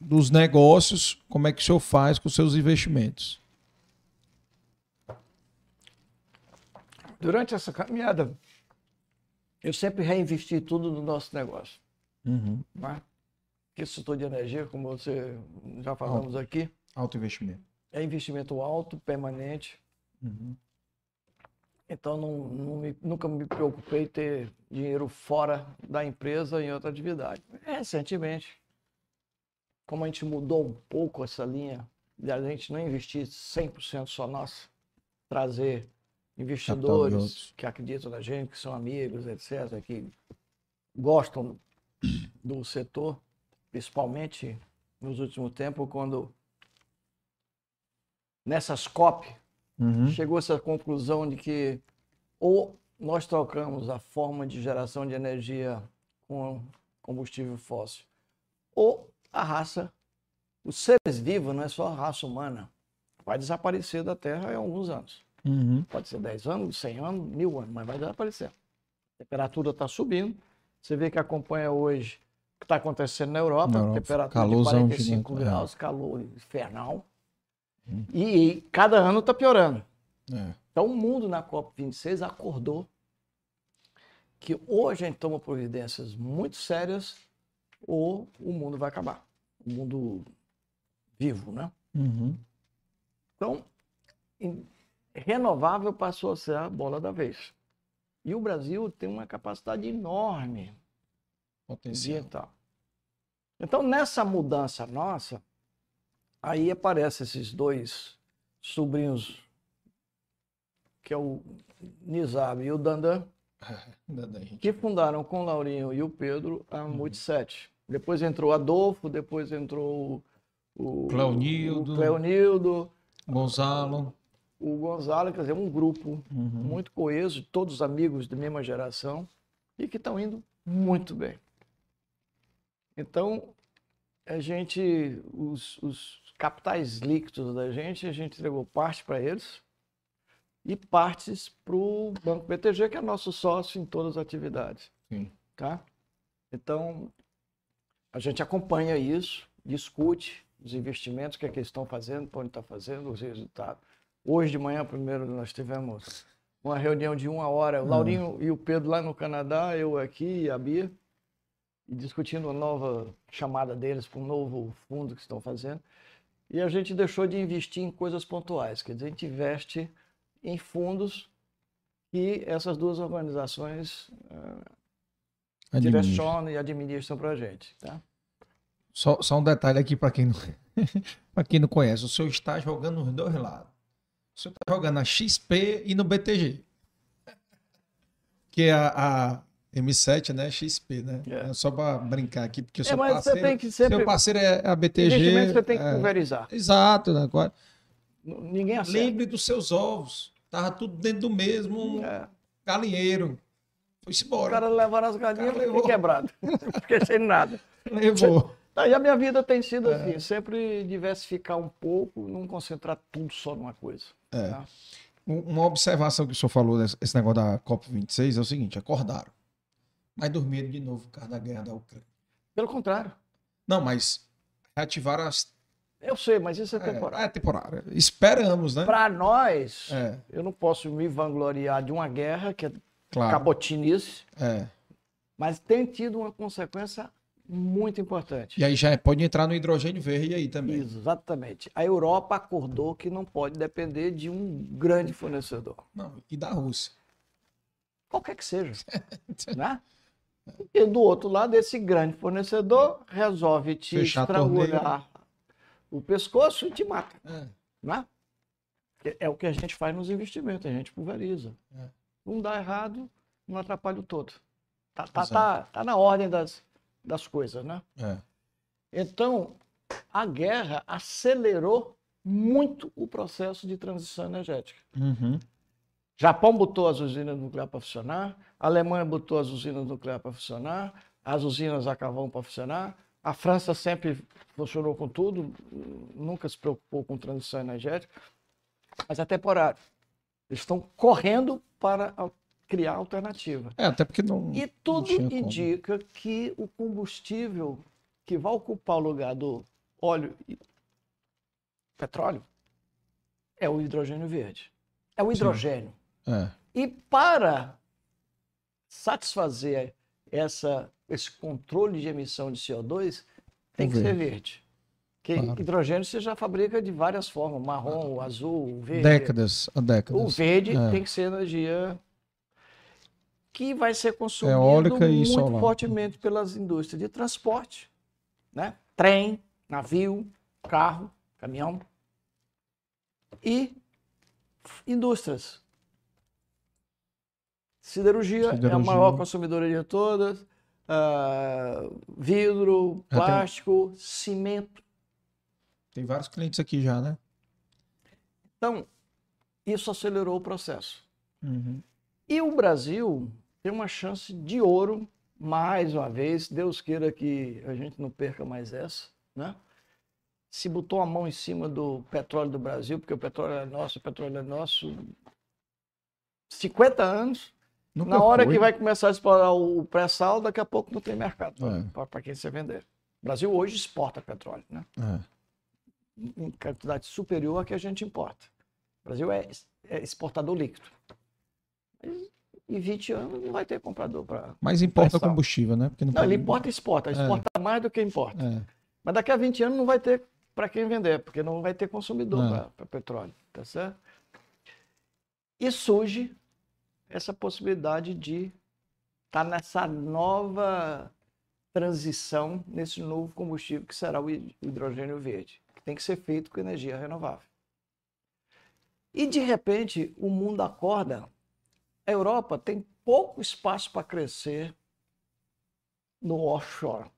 dos negócios, como é que o senhor faz com os seus investimentos? Durante essa caminhada, eu sempre reinvesti tudo no nosso negócio. Uhum. Né? Porque setor de energia, como você já falamos alto. aqui. Alto investimento. É investimento alto, permanente. Uhum. Então, não, não me, nunca me preocupei em ter dinheiro fora da empresa em outra atividade. Recentemente, como a gente mudou um pouco essa linha, de a gente não investir 100% só nossa, trazer investidores que acreditam na gente, que são amigos, etc., que gostam do setor, principalmente nos últimos tempos, quando nessas COP uhum. chegou essa conclusão de que ou nós trocamos a forma de geração de energia com combustível fóssil, ou a raça, os seres vivos, não é só a raça humana, vai desaparecer da Terra em alguns anos. Uhum. Pode ser 10 anos, 100 anos, mil anos, mas vai desaparecer. A temperatura está subindo. Você vê que acompanha hoje o que está acontecendo na Europa, na Europa temperatura de 45 graus, é. calor infernal. Uhum. E, e, cada ano está piorando. É. Então o mundo na COP26 acordou que hoje a gente toma providências muito sérias ou o mundo vai acabar. O mundo vivo, né? Uhum. Então, renovável passou a ser a bola da vez. E o Brasil tem uma capacidade enorme Potencial. ambiental. Então, nessa mudança nossa, aí aparecem esses dois sobrinhos, que é o Nizab e o Dandan, (laughs) que fundaram com o Laurinho e o Pedro a uhum. Multiset. Depois entrou Adolfo, depois entrou o, Cleonildo, o Cleonildo Gonzalo. O Gonzalo, quer dizer, um grupo uhum. muito coeso, todos amigos da mesma geração e que estão indo muito bem. Então, a gente, os, os capitais líquidos da gente, a gente entregou parte para eles e partes para o Banco BTG, que é nosso sócio em todas as atividades. Sim. Tá? Então, a gente acompanha isso, discute os investimentos, o que, é que eles estão fazendo, para onde está fazendo, os resultados. Hoje de manhã, primeiro, nós tivemos uma reunião de uma hora, o Laurinho e o Pedro lá no Canadá, eu aqui e a Bia, e discutindo uma nova chamada deles para um novo fundo que estão fazendo. E a gente deixou de investir em coisas pontuais, quer dizer, a gente investe em fundos que essas duas organizações uh, direcionam e administram para a gente. Tá? Só, só um detalhe aqui para quem, não, (laughs) quem não conhece: o senhor está jogando nos dois lados. O senhor está jogando na XP e no BTG. Que é a, a M7, né? XP, né? É. É só para brincar aqui, porque o é, seu, parceiro, tem que sempre... seu parceiro é a BTG. você tem que é... pulverizar. Exato, né? Ninguém acerta. Lembre dos seus ovos. Tava tudo dentro do mesmo é. galinheiro. Foi-se embora. O cara levaram as galinhas e quebrado. (laughs) Fiquei sem nada. Levou. Tá, e a minha vida tem sido é. assim, sempre diversificar um pouco, não concentrar tudo só numa coisa. É. Tá? Uma observação que o senhor falou, esse negócio da COP26, é o seguinte, acordaram. Mas dormiram de novo por causa da guerra da Ucrânia. Pelo contrário. Não, mas reativaram as eu sei, mas isso é temporário. É, é temporário. Esperamos, né? Para nós, é. eu não posso me vangloriar de uma guerra que é claro. cabotinice, é. mas tem tido uma consequência muito importante. E aí já pode entrar no hidrogênio verde aí também. Exatamente. A Europa acordou que não pode depender de um grande fornecedor. Não, e da Rússia. Qualquer que seja. (laughs) né? E do outro lado, esse grande fornecedor resolve te Fechar estrangular o pescoço e te mata. É. Né? É o que a gente faz nos investimentos, a gente pulveriza. É. Não dá errado, não atrapalha o todo. Tá, tá, tá, tá na ordem das, das coisas, né? É. Então, a guerra acelerou muito o processo de transição energética. Uhum. Japão botou as usinas nucleares para funcionar, a Alemanha botou as usinas nucleares para funcionar, as usinas a carvão para funcionar, a França sempre funcionou com tudo, nunca se preocupou com transição energética, mas é temporário. Eles estão correndo para criar alternativa. É, até porque não. E tudo não indica como. que o combustível que vai ocupar o lugar do óleo e petróleo é o hidrogênio verde. É o hidrogênio. É. E para satisfazer essa esse controle de emissão de CO2 tem que ser verde. Porque claro. hidrogênio você já fabrica de várias formas, marrom, azul, verde. Décadas, décadas. O verde é. tem que ser energia que vai ser consumido Eólica muito solar. fortemente pelas indústrias de transporte, né? Trem, navio, carro, caminhão e indústrias. Siderurgia, Siderurgia, é a maior consumidora de todas uh, vidro, plástico, tenho... cimento. Tem vários clientes aqui já, né? Então, isso acelerou o processo. Uhum. E o Brasil tem uma chance de ouro, mais uma vez, Deus queira que a gente não perca mais essa, né? Se botou a mão em cima do petróleo do Brasil, porque o petróleo é nosso, o petróleo é nosso, 50 anos, Nunca Na hora foi. que vai começar a explorar o pré-sal, daqui a pouco não tem mercado é. para quem você vender. O Brasil hoje exporta petróleo, né? É. Em quantidade superior à que a gente importa. O Brasil é, é exportador líquido. Mas em 20 anos não vai ter comprador para. Mas importa combustível, né? Porque não, não pode... ele importa e exporta. É. Exporta mais do que importa. É. Mas daqui a 20 anos não vai ter para quem vender, porque não vai ter consumidor é. para petróleo. Tá certo? E surge essa possibilidade de estar tá nessa nova transição, nesse novo combustível que será o hidrogênio verde, que tem que ser feito com energia renovável. E de repente o mundo acorda. A Europa tem pouco espaço para crescer no offshore.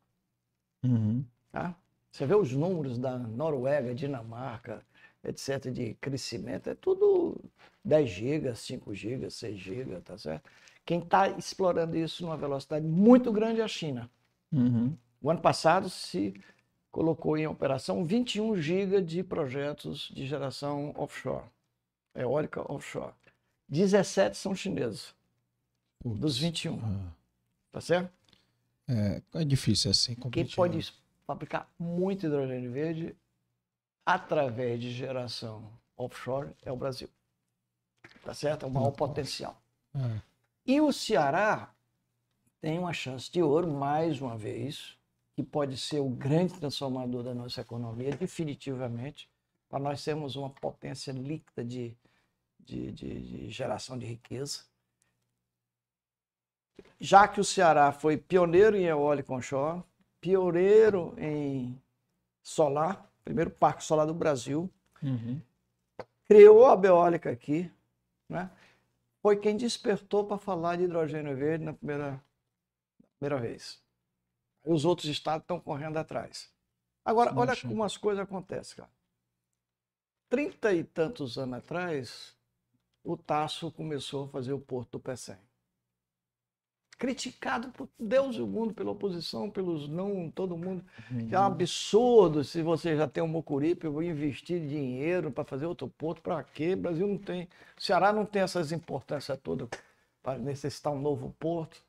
Uhum. Tá? Você vê os números da Noruega, Dinamarca, etc., de crescimento, é tudo 10 GB, 5 GB, 6 GB, tá certo? Quem está explorando isso numa velocidade muito grande é a China. Uhum. O ano passado se colocou em operação 21 GB de projetos de geração offshore, eólica offshore. 17 são chineses, Putz, dos 21. Ah. Tá certo? É, é difícil assim. Quem pode né? fabricar muito hidrogênio verde através de geração offshore é o Brasil. Tá certo? É o maior potencial. É. E o Ceará tem uma chance de ouro, mais uma vez, que pode ser o grande transformador da nossa economia, definitivamente, para nós sermos uma potência líquida de, de, de, de geração de riqueza. Já que o Ceará foi pioneiro em eólico onshore, pioneiro em solar, primeiro parque solar do Brasil, uhum. criou a Beólica aqui, né? foi quem despertou para falar de hidrogênio verde na primeira, primeira vez. Os outros estados estão correndo atrás. Agora, olha como as coisas acontecem, cara. Trinta e tantos anos atrás, o Tasso começou a fazer o Porto do Pecém. Criticado por Deus e o mundo, pela oposição, pelos não, todo mundo. Uhum. É um absurdo se você já tem um Mocuripe, eu vou investir dinheiro para fazer outro porto, para quê? O Brasil não tem, o Ceará não tem essas importâncias todas para necessitar um novo porto.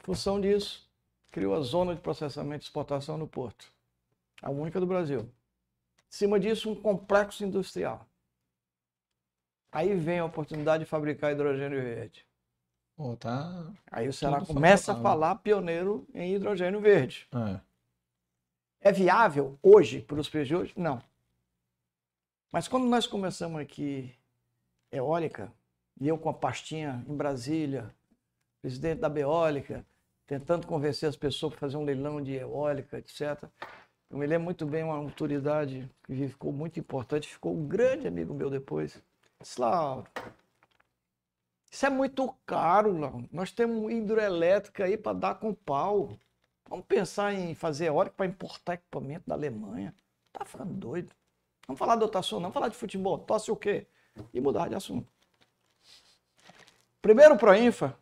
Em função disso, criou a zona de processamento e exportação no porto. A única do Brasil. Em cima disso, um complexo industrial. Aí vem a oportunidade de fabricar hidrogênio verde. Oh, tá Aí o Ceará começa a falar pioneiro em hidrogênio verde. É, é viável hoje, para os preços de hoje? Não. Mas quando nós começamos aqui eólica, e eu com a pastinha em Brasília, presidente da Beólica, tentando convencer as pessoas para fazer um leilão de eólica, etc. Eu me lembro muito bem uma autoridade que ficou muito importante, ficou um grande amigo meu depois. Disse, Lauro, isso é muito caro, Lauro. Nós temos hidroelétrica aí para dar com pau. Vamos pensar em fazer eólica para importar equipamento da Alemanha. Tá ficando doido. Vamos falar de outra não vamos falar de futebol. Tosse o quê? E mudar de assunto. Primeiro Proinfa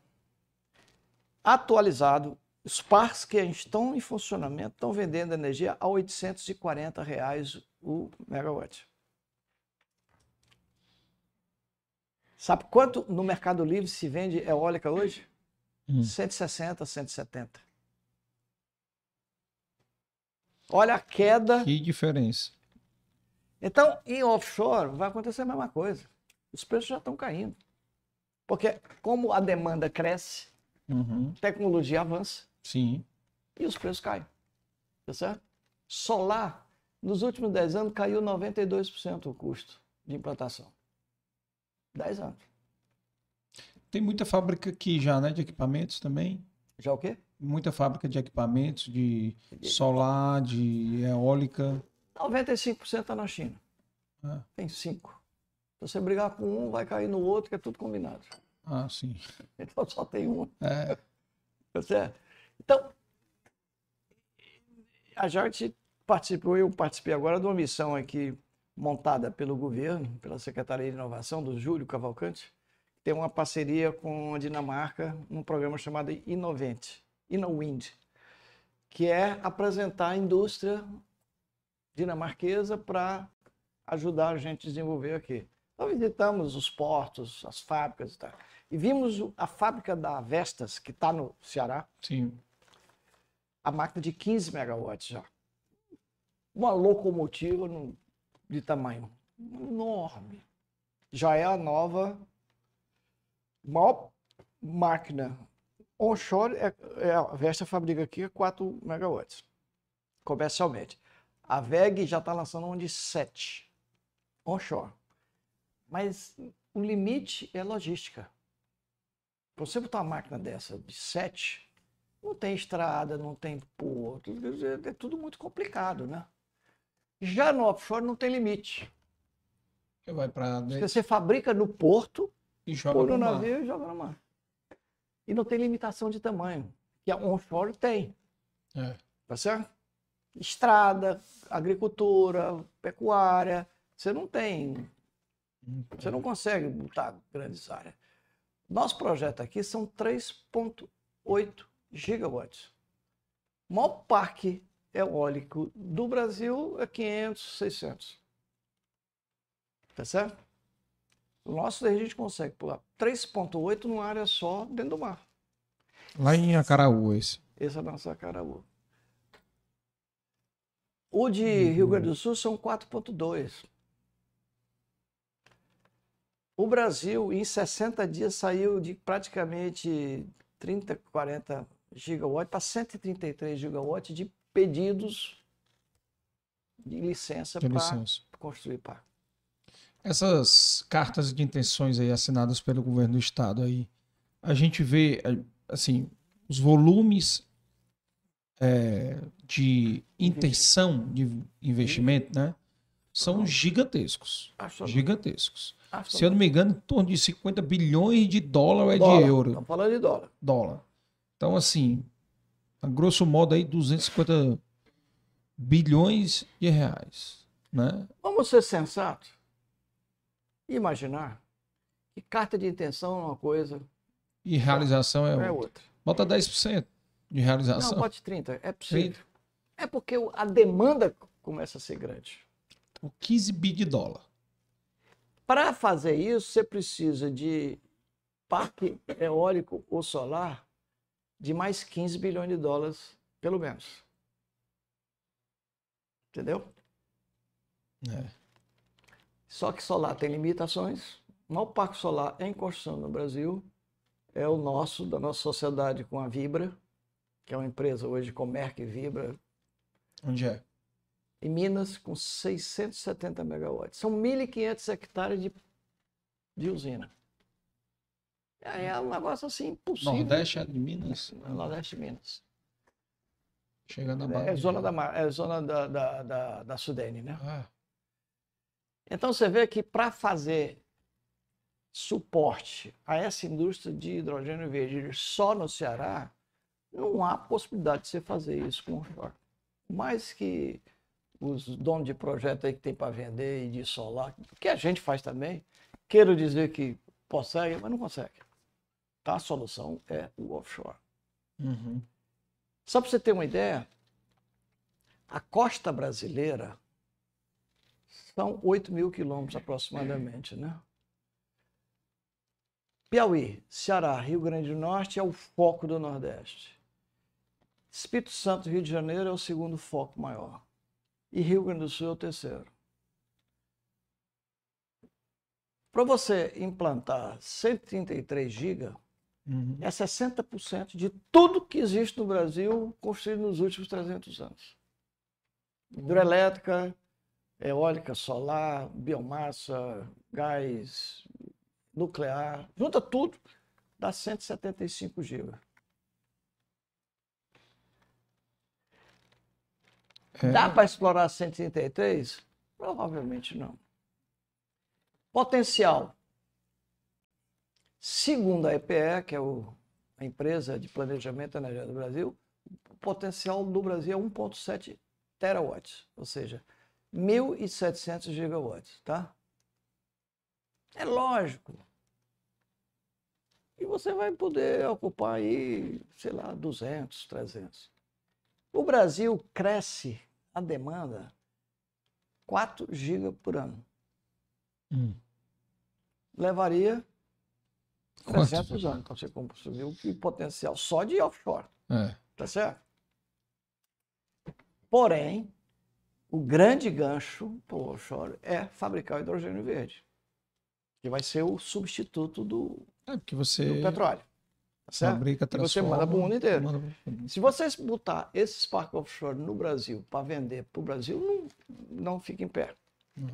atualizado, os parques que estão em funcionamento estão vendendo energia a 840 reais o megawatt. Sabe quanto no Mercado Livre se vende eólica hoje? Hum. 160, 170. Olha a queda. Que diferença. Então, em offshore vai acontecer a mesma coisa. Os preços já estão caindo. Porque como a demanda cresce, Uhum. Tecnologia avança. Sim. E os preços caem. Tá certo? Solar, nos últimos 10 anos, caiu 92% o custo de implantação. 10 anos. Tem muita fábrica aqui já, né? De equipamentos também. Já o quê? Muita fábrica de equipamentos, de solar, de eólica. 95% está na China. Ah. Tem 5. Se você brigar com um, vai cair no outro, que é tudo combinado. Ah, sim. (laughs) Então só tem uma. É. Tá certo? Então, a gente participou, eu participei agora de uma missão aqui montada pelo governo, pela Secretaria de Inovação, do Júlio Cavalcante, tem uma parceria com a Dinamarca num programa chamado Innovent, InnoWind, que é apresentar a indústria dinamarquesa para ajudar a gente a desenvolver aqui. Então visitamos os portos, as fábricas e tal. E vimos a fábrica da Vestas, que está no Ceará. Sim. A máquina de 15 megawatts já. Uma locomotiva no, de tamanho enorme. Já é a nova maior máquina onshore. É, é, a Vestas fabrica aqui 4 megawatts, comercialmente. A VEG já está lançando uma de 7 onshore. Mas o limite é logística. Você botar uma máquina dessa de 7, não tem estrada, não tem porto, é tudo muito complicado, né? Já no offshore não tem limite. Você vai para Você fabrica no porto, e joga no, no navio mar. e joga no mar. E não tem limitação de tamanho, que a onshore tem. É. Tá certo? Estrada, agricultura, pecuária, você não tem. Você não consegue botar grandes áreas. Nosso projeto aqui são 3,8 gigawatts. O maior parque eólico do Brasil é 500, 600. Tá certo? O nosso daí a gente consegue pular 3,8 numa área só dentro do mar. Lá em Acaraú, esse. Esse é nosso Acaraú. O de uhum. Rio Grande do Sul são 4,2. O Brasil, em 60 dias, saiu de praticamente 30, 40 gigawatts para 133 gigawatts de pedidos de licença para construir parque. Essas cartas de intenções aí assinadas pelo governo do estado aí, a gente vê assim os volumes é, de intenção de investimento, né? São gigantescos. Gigantescos. Se eu não me engano, em torno de 50 bilhões de dólar é dólar. de euro. Estamos falando de dólar. Dólar. Então, assim, a grosso modo aí, 250 bilhões de reais. Né? Vamos ser sensatos imaginar que carta de intenção é uma coisa e realização é, é outra. Bota 10% de realização. Não, bote 30%. É possível. 30. É porque a demanda começa a ser grande. 15 bi de dólar. Para fazer isso, você precisa de parque eólico ou solar de mais 15 bilhões de dólares, pelo menos. Entendeu? É. Só que solar tem limitações. O maior parque solar em construção no Brasil é o nosso, da nossa sociedade com a Vibra, que é uma empresa hoje com Merck Vibra. Onde é? Em Minas, com 670 megawatts. São 1.500 hectares de, de usina. É, um negócio assim impossível. Nordeste é de Minas? Nordeste de Minas. Chegando na É, é zona da, é zona da, da, da, da Sudene, né? Ah. Então você vê que para fazer suporte a essa indústria de hidrogênio verde só no Ceará, não há possibilidade de você fazer isso com offshore. Mais que os donos de projeto aí que tem para vender e de solar, que a gente faz também, quero dizer que consegue, mas não consegue. Tá? A solução é o offshore. Uhum. Só para você ter uma ideia, a costa brasileira são 8 mil quilômetros aproximadamente, né? Piauí, Ceará, Rio Grande do Norte é o foco do Nordeste. Espírito Santo, Rio de Janeiro é o segundo foco maior. E Rio Grande do Sul é o terceiro. Para você implantar 133 GB, uhum. é 60% de tudo que existe no Brasil construído nos últimos 300 anos. Hidrelétrica, eólica, solar, biomassa, gás, nuclear, junta tudo, dá 175 GB. É. Dá para explorar 133? Provavelmente não. Potencial. Segundo a EPE, que é o, a empresa de planejamento energético do Brasil, o potencial do Brasil é 1,7 terawatts, ou seja, 1.700 gigawatts, tá? É lógico. E você vai poder ocupar aí, sei lá, 200, 300. O Brasil cresce a demanda 4 GB por ano. Hum. Levaria 300 anos para você consumir o potencial só de offshore. É. Tá certo? Porém, o grande gancho para o offshore é fabricar o hidrogênio verde, que vai ser o substituto do, é porque você do petróleo. Tá certo? Fabrica, transforma, e você manda para o mundo inteiro. Manda... Se vocês botar esses parques offshore no Brasil para vender para o Brasil, não, não fica em pé.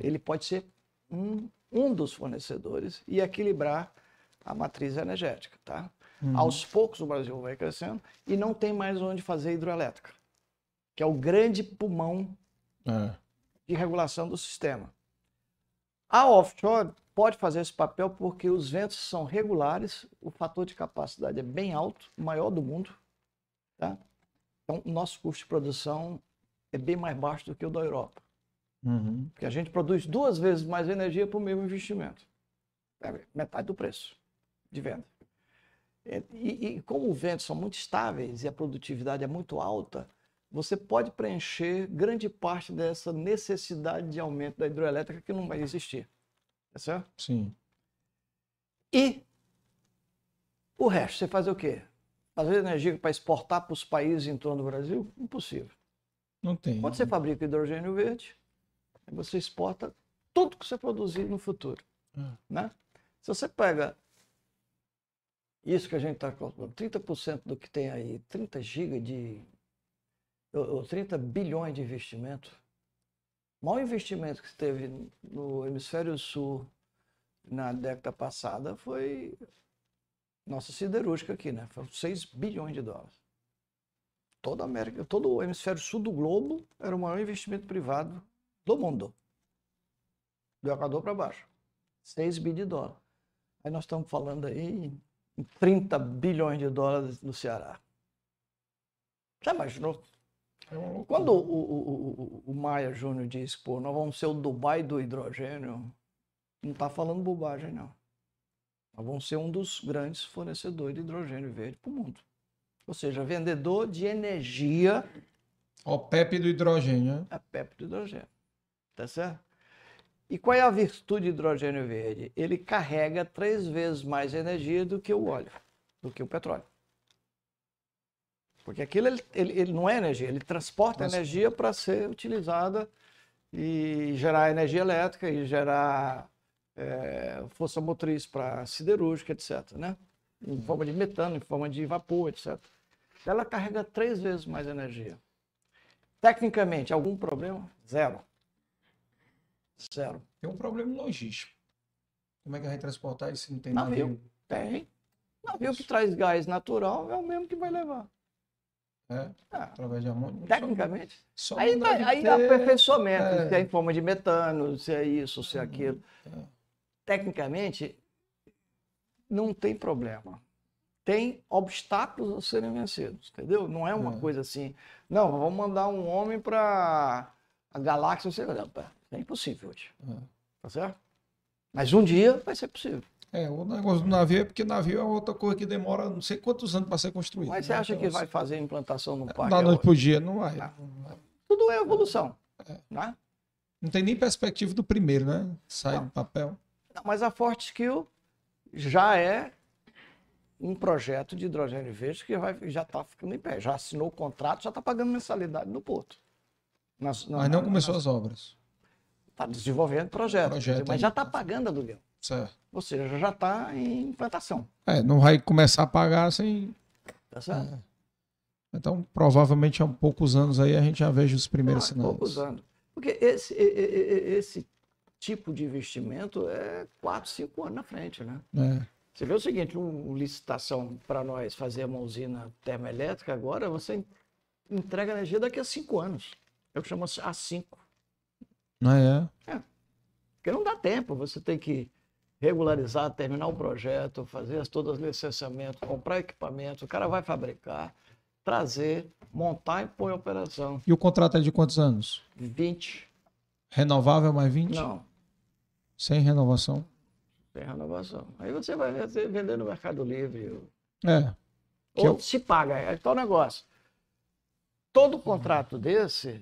Ele pode ser um, um dos fornecedores e equilibrar a matriz energética. Tá? Uhum. Aos poucos o Brasil vai crescendo e não tem mais onde fazer hidroelétrica, que é o grande pulmão é. de regulação do sistema. A offshore pode fazer esse papel porque os ventos são regulares, o fator de capacidade é bem alto, o maior do mundo. Tá? Então, o nosso custo de produção é bem mais baixo do que o da Europa. Uhum. Porque a gente produz duas vezes mais energia para o mesmo investimento. É metade do preço de venda. E, e, como os ventos são muito estáveis e a produtividade é muito alta, você pode preencher grande parte dessa necessidade de aumento da hidroelétrica que não vai existir. Tá certo? Sim. E o resto, você faz o quê? Fazer energia para exportar para os países em torno do Brasil? Impossível. Não tem. Quando você fabrica hidrogênio verde, você exporta tudo que você produzir no futuro. É. Né? Se você pega isso que a gente está calculando, 30% do que tem aí, 30 gigas de. ou 30 bilhões de investimento. O maior investimento que teve no hemisfério sul na década passada foi nossa siderúrgica aqui, né? Foram 6 bilhões de dólares. Toda a América, todo o hemisfério sul do globo era o maior investimento privado do mundo. Do Equador para baixo. 6 bilhões de dólares. Aí nós estamos falando aí 30 bilhões de dólares no Ceará. Já imaginou? É Quando o, o, o, o Maia Júnior diz, pô, nós vamos ser o Dubai do hidrogênio, não está falando bobagem, não. Nós vamos ser um dos grandes fornecedores de hidrogênio verde para o mundo. Ou seja, vendedor de energia. O PEP do hidrogênio, né? É PEP do hidrogênio. Tá certo? E qual é a virtude do hidrogênio verde? Ele carrega três vezes mais energia do que o óleo, do que o petróleo. Porque aquilo ele, ele, ele não é energia, ele transporta energia para ser utilizada e gerar energia elétrica e gerar é, força motriz para siderúrgica, etc. Né? Em forma de metano, em forma de vapor, etc. Ela carrega três vezes mais energia. Tecnicamente, algum problema? Zero. Zero. Tem um problema logístico. Como é que vai transportar isso se não tem navio? navio? Tem. Navio que traz gás natural é o mesmo que vai levar. É? Ah, Através de amônia? Tecnicamente. Só aí tá, aí ter... aperfeiçoamento, é. se é em forma de metano, se é isso, se é aquilo. É. Tecnicamente, não tem problema. Tem obstáculos a serem vencidos, entendeu? Não é uma é. coisa assim, não, vamos mandar um homem para a galáxia, sei lá, é impossível hoje. É. Tá certo? Mas um dia vai ser possível. É, o negócio do navio é porque navio é outra coisa que demora não sei quantos anos para ser construído. Mas você né? acha então, que vai fazer implantação no parque? Da noite para dia, não vai. Não. Tudo é evolução. É. Né? Não tem nem perspectiva do primeiro, né? Sai do papel. Não, mas a Fortescue já é um projeto de hidrogênio verde que vai, já está ficando em pé. Já assinou o contrato, já está pagando mensalidade no porto. Nas, na, mas não começou nas... as obras. Está desenvolvendo projeto, projeto mas já está pagando aluguel. Certo. Ou seja, já está em implantação. É, não vai começar a pagar sem. Tá certo? É. Então, provavelmente há poucos anos aí a gente já veja os primeiros ah, sinais. Poucos anos. Porque esse, esse tipo de investimento é 4, 5 anos na frente, né? É. Você vê o seguinte, uma licitação para nós fazer uma usina termoelétrica agora, você entrega energia daqui a 5 anos. É o que chama A5. Ah, é? É. Porque não dá tempo, você tem que regularizar, terminar o projeto, fazer todos os licenciamentos, comprar equipamento, o cara vai fabricar, trazer, montar e pôr em operação. E o contrato é de quantos anos? 20. Renovável mais 20? Não. Sem renovação? Sem renovação. Aí você vai vender no Mercado Livre. É. Ou eu... se paga. É tal negócio. Todo contrato desse,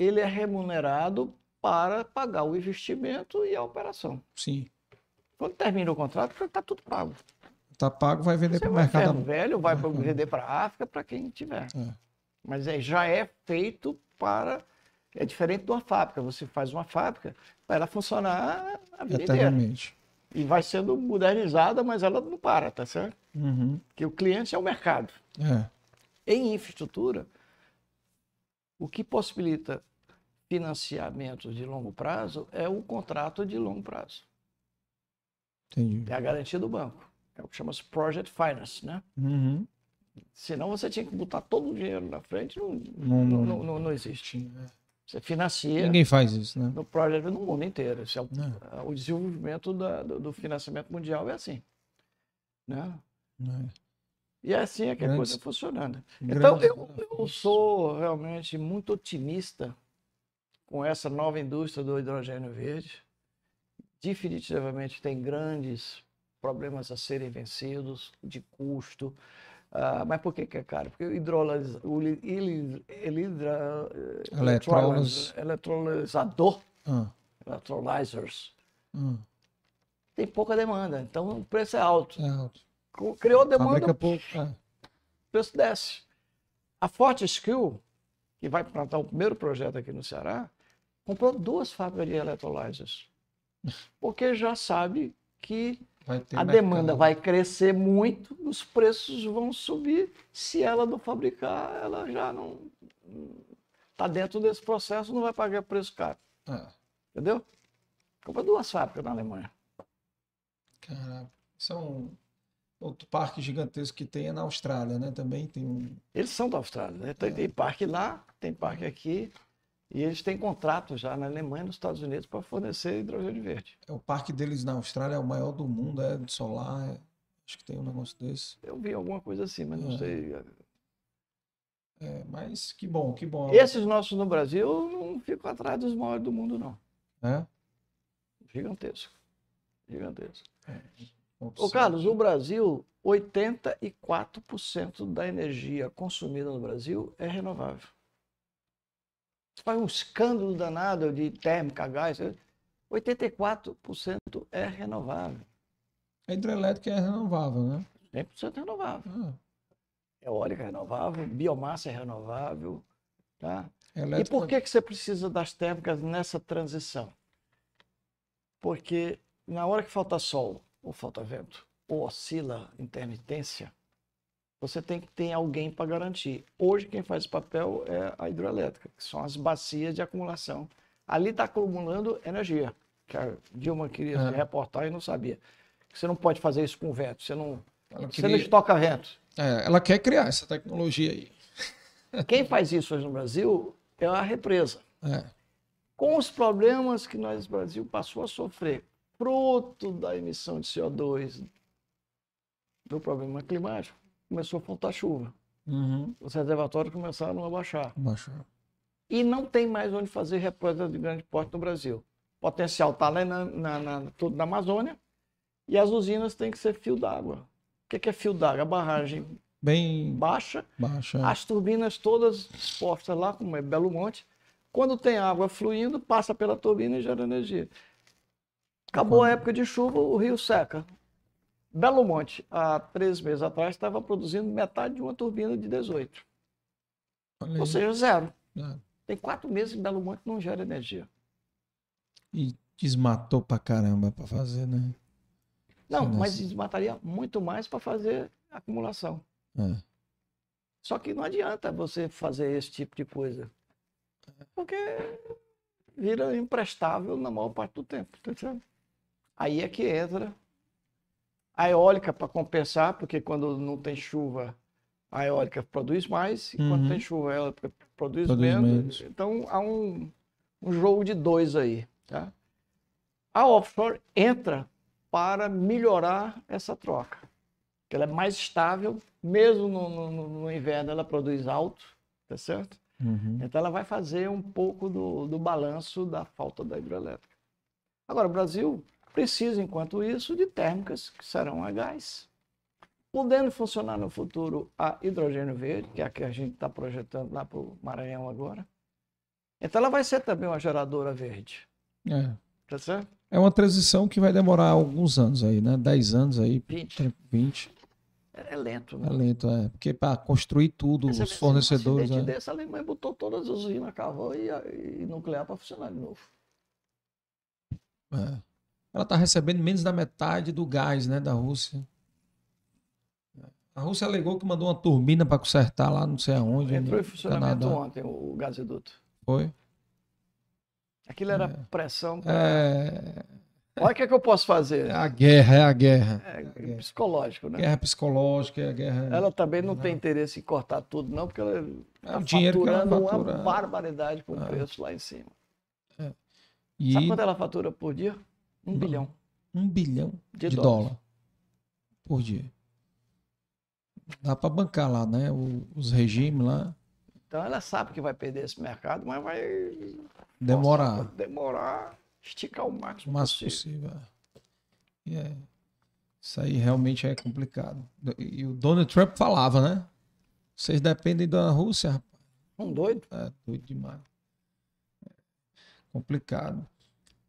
ele é remunerado para pagar o investimento e a operação. Sim. Quando termina o contrato, está tudo pago. Está pago, vai vender para o mercado. velho, vai é. vender para a África, para quem tiver. É. Mas é, já é feito para. É diferente de uma fábrica. Você faz uma fábrica para ela funcionar a vida Eternamente. inteira. E vai sendo modernizada, mas ela não para, tá certo? Uhum. Porque o cliente é o mercado. É. Em infraestrutura, o que possibilita financiamentos de longo prazo é o contrato de longo prazo. Entendi. É a garantia do banco. É o que chama-se Project Finance, né? Uhum. Senão você tinha que botar todo o dinheiro na frente, não, não, não, não, não, não existe. Você financia. Ninguém faz isso, né? No project no mundo inteiro. Esse é o, é. o desenvolvimento da, do, do, financiamento mundial é assim. Né? É. E é assim é que Grandes, a coisa funcionando. Então, eu, eu sou realmente muito otimista com essa nova indústria do hidrogênio verde. Definitivamente tem grandes problemas a serem vencidos de custo, Uh, mas por que, que é caro? Porque o, hidrolis, o Eletrolis... eletrolisador, ah. electrolyzers, ah. tem pouca demanda, então o preço é alto. É alto. Criou demanda, pouco, é. o preço desce. A Forte Skill, que vai plantar o primeiro projeto aqui no Ceará, comprou duas fábricas de electrolyzers. Porque já sabe que a mercado. demanda vai crescer muito, os preços vão subir. Se ela não fabricar, ela já não está dentro desse processo, não vai pagar preço caro. É. Entendeu? Compra duas fábricas na Alemanha. Caraca, são outro parque gigantesco que tem é na Austrália, né? Também tem um. Eles são da Austrália, né? Tem, é. tem parque lá, tem parque aqui. E eles têm contrato já na Alemanha e nos Estados Unidos para fornecer hidrogênio verde. É, o parque deles na Austrália é o maior do mundo, é de solar. É... Acho que tem um negócio desse. Eu vi alguma coisa assim, mas não é. sei. É, mas que bom, que bom. Esses nossos no Brasil não ficam atrás dos maiores do mundo, não. É? Gigantesco. Gigantesco. É. Ô, Carlos, o Brasil, 84% da energia consumida no Brasil é renovável faz um escândalo danado de térmica, gás. 84% é renovável. A hidrelétrica é renovável, né? 100% renovável. Ah. Eólica é renovável, biomassa é renovável. Tá? Elétrica... E por que, que você precisa das térmicas nessa transição? Porque na hora que falta sol ou falta vento, ou oscila intermitência, você tem que ter alguém para garantir. Hoje, quem faz esse papel é a hidrelétrica, que são as bacias de acumulação. Ali está acumulando energia, que a Dilma queria é. reportar e não sabia. Você não pode fazer isso com vento, você não, queria... você não estoca vento. É, ela quer criar essa tecnologia aí. (laughs) Quem faz isso hoje no Brasil é a represa. É. Com os problemas que nós, Brasil, passou a sofrer, fruto da emissão de CO2, do problema climático, começou a faltar chuva. Uhum. Os reservatórios começaram a baixar. Baixar. E não tem mais onde fazer represa de grande porte no Brasil. O potencial está lá na, na, na, tudo na Amazônia e as usinas têm que ser fio d'água. O que é fio d'água? A barragem bem baixa, baixa, as turbinas todas expostas lá, como é Belo Monte. Quando tem água fluindo, passa pela turbina e gera energia. Acabou a época de chuva, o rio seca. Belo Monte, há três meses atrás, estava produzindo metade de uma turbina de 18. Ou seja, zero. É. Tem quatro meses que Belo Monte não gera energia. E desmatou pra caramba para fazer, né? Não, mas desmataria muito mais para fazer acumulação. É. Só que não adianta você fazer esse tipo de coisa. Porque vira imprestável na maior parte do tempo. Tá Aí é que entra a eólica para compensar, porque quando não tem chuva, a eólica produz mais, e uhum. quando tem chuva, a eólica produz, produz menos. menos. Então há um, um jogo de dois aí. Tá? A offshore entra para melhorar essa troca. Ela é mais estável, mesmo no, no, no inverno ela produz alto, tá certo? Uhum. Então ela vai fazer um pouco do, do balanço da falta da hidrelétrica. Agora, o Brasil precisa, enquanto isso, de térmicas que serão a gás. Podendo funcionar no futuro a hidrogênio verde, que é a que a gente está projetando lá para o Maranhão agora. Então ela vai ser também uma geradora verde. É. Tá certo? É uma transição que vai demorar alguns anos aí, né? 10 anos aí. 20. 20. É, é lento, né? É lento, é. Porque para construir tudo, Você os fornecedores. Um é. desse, a Alemanha botou todas as usinas, cavou e, e nuclear para funcionar de novo. É ela está recebendo menos da metade do gás né, da Rússia. A Rússia alegou que mandou uma turbina para consertar lá, não sei aonde. Entrou em funcionamento Canadá. ontem o gasoduto. Foi? Aquilo era é. pressão. Pra... É... Olha o que, é que eu posso fazer. É a guerra, é a guerra. É, é psicológico, né? Guerra psicológica, é a guerra. Ela também não, tem interesse em cortar tudo, não, porque ela está é faturando fatura. uma barbaridade com o preço lá em cima. E... Sabe quanto ela fatura por dia? Um bilhão. Um bilhão de, de dólar por dia. Dá para bancar lá, né? O, os regimes lá. Então ela sabe que vai perder esse mercado, mas vai demorar. Nossa, demorar, esticar o máximo, o máximo possível. possível. Yeah. Isso aí realmente é complicado. E o Donald Trump falava, né? Vocês dependem da Rússia, rapaz. Um doido? É, doido demais. É complicado.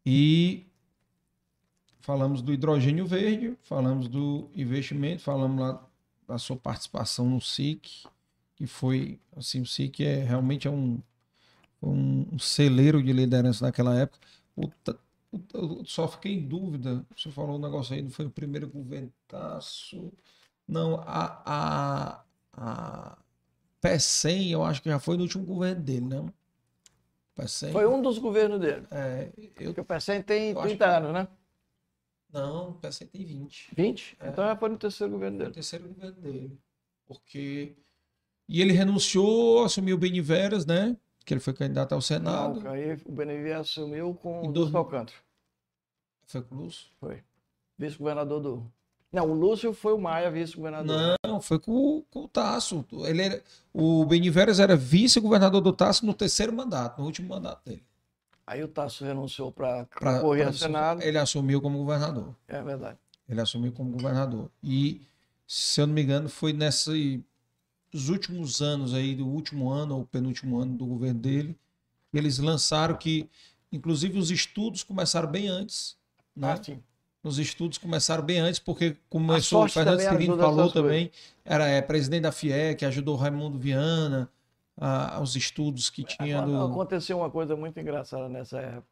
E falamos do hidrogênio verde, falamos do investimento, falamos lá da sua participação no SIC, que foi, assim, o SIC é realmente é um, um celeiro de liderança naquela época. O, o, só fiquei em dúvida, você falou um negócio aí, não foi o primeiro governo Não, a, a, a P100 eu acho que já foi no último governo dele, não? P100. Foi um dos governos dele. É, eu, Porque o P100 tem 30 anos, né? Não, o P100 tem 20. 20? É. Então já foi no terceiro governo dele. No terceiro governo dele. Porque. E ele renunciou, assumiu o Beniveras, né? Que ele foi candidato ao Senado. Não, aí o Beniveras assumiu com o Lúcio Alcântara. Foi com o Lúcio? Foi. Vice-governador do. Não, o Lúcio foi o Maia, vice-governador. Não, foi com, com o Tasso. Ele era, o Beniveras era vice-governador do Tasso no terceiro mandato, no último mandato dele. Aí o Tasso renunciou para correr ao Senado. Ele assumiu como governador. É verdade. Ele assumiu como governador. E, se eu não me engano, foi nesses últimos anos aí, do último ano ou penúltimo ano do governo dele, eles lançaram que, inclusive, os estudos começaram bem antes. Né? Ah, sim. Os estudos começaram bem antes, porque começou, o Fernando Cirino falou também, era é, presidente da FIE, que ajudou Raimundo Viana, aos estudos que tinha. Aconteceu uma coisa muito engraçada nessa época.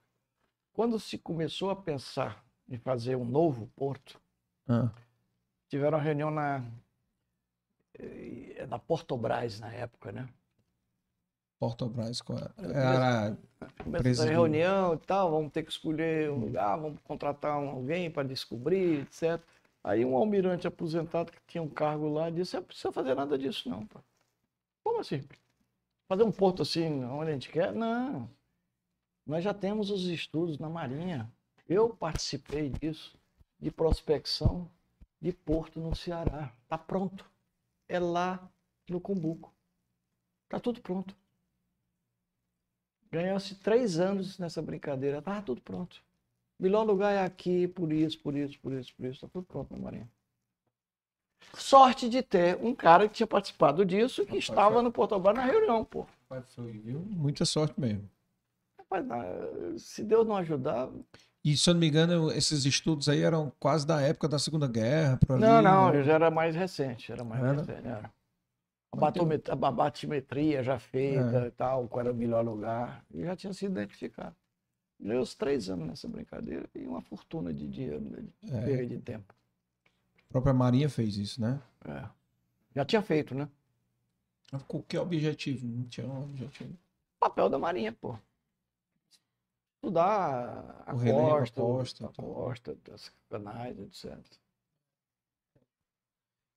Quando se começou a pensar em fazer um novo porto, ah. tiveram uma reunião na, eh, na Portobras na época, né? Portobras, qual era? Começou a reunião e tal, vamos ter que escolher um lugar, vamos contratar alguém para descobrir, etc. Aí um almirante aposentado que tinha um cargo lá disse, não precisa fazer nada disso não. Pô. Como assim? Fazer um porto assim, onde a gente quer? Não. Nós já temos os estudos na Marinha. Eu participei disso, de prospecção de porto no Ceará. Está pronto. É lá no Cumbuco. Está tudo pronto. Ganhou-se três anos nessa brincadeira. Estava tudo pronto. Melhor lugar é aqui, por isso, por isso, por isso, por isso. Está tudo pronto na Marinha. Sorte de ter um cara que tinha participado disso que estava foi... no Portobás na reunião, pô. Foi, viu? Muita sorte mesmo. Rapaz, se Deus não ajudar. E se eu não me engano, esses estudos aí eram quase da época da Segunda Guerra. Ali, não, não, né? já era mais recente. Era mais era? recente, era. A, batometria, a batimetria já feita é. e tal, qual era o melhor lugar. E já tinha sido identificado. Leu os três anos nessa brincadeira e uma fortuna de dinheiro, né, de é. perda de tempo. A própria Marinha fez isso, né? É. Já tinha feito, né? Com que objetivo? Não tinha um objetivo. Papel da Marinha, pô. Estudar a o costa, costa, a costa, das canais, etc.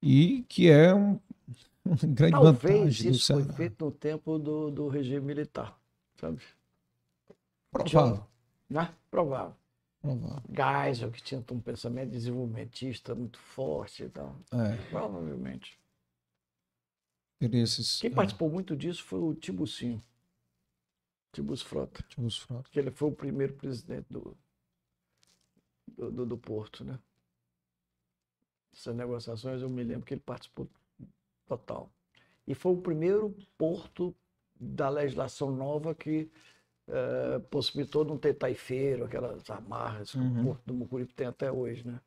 E que é um, (laughs) uma grande Talvez vantagem isso foi feito no tempo do, do regime militar, sabe? Provável. Né? Provável. Geisel, que tinha um pensamento desenvolvimentista muito forte e tal. É. Provavelmente. Quem é. participou muito disso foi o Tibucinho. Tibus Frota. Tibus Frota. Que ele foi o primeiro presidente do, do, do, do Porto, né? Essas negociações eu me lembro que ele participou total. E foi o primeiro porto da legislação nova que é, possibilitou não ter taifeiro, aquelas amarras que uhum. o Porto do Mucuripe tem até hoje, né?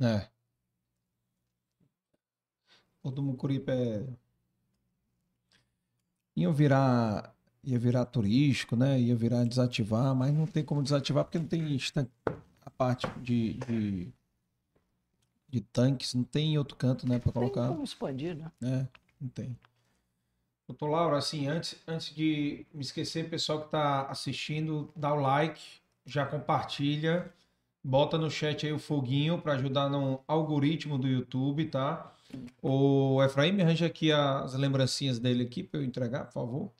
É. O Porto do Mucuripe é... Ia virar, ia virar turístico, né? Ia virar desativar, mas não tem como desativar porque não tem a parte de, de, de tanques, não tem outro canto, né, para colocar. Tem como expandir, né? É, não tem. Doutor Laura, assim, antes, antes de me esquecer, pessoal que está assistindo, dá o like, já compartilha, bota no chat aí o foguinho para ajudar no algoritmo do YouTube, tá? O Efraim, me arranja aqui as lembrancinhas dele aqui para eu entregar, por favor.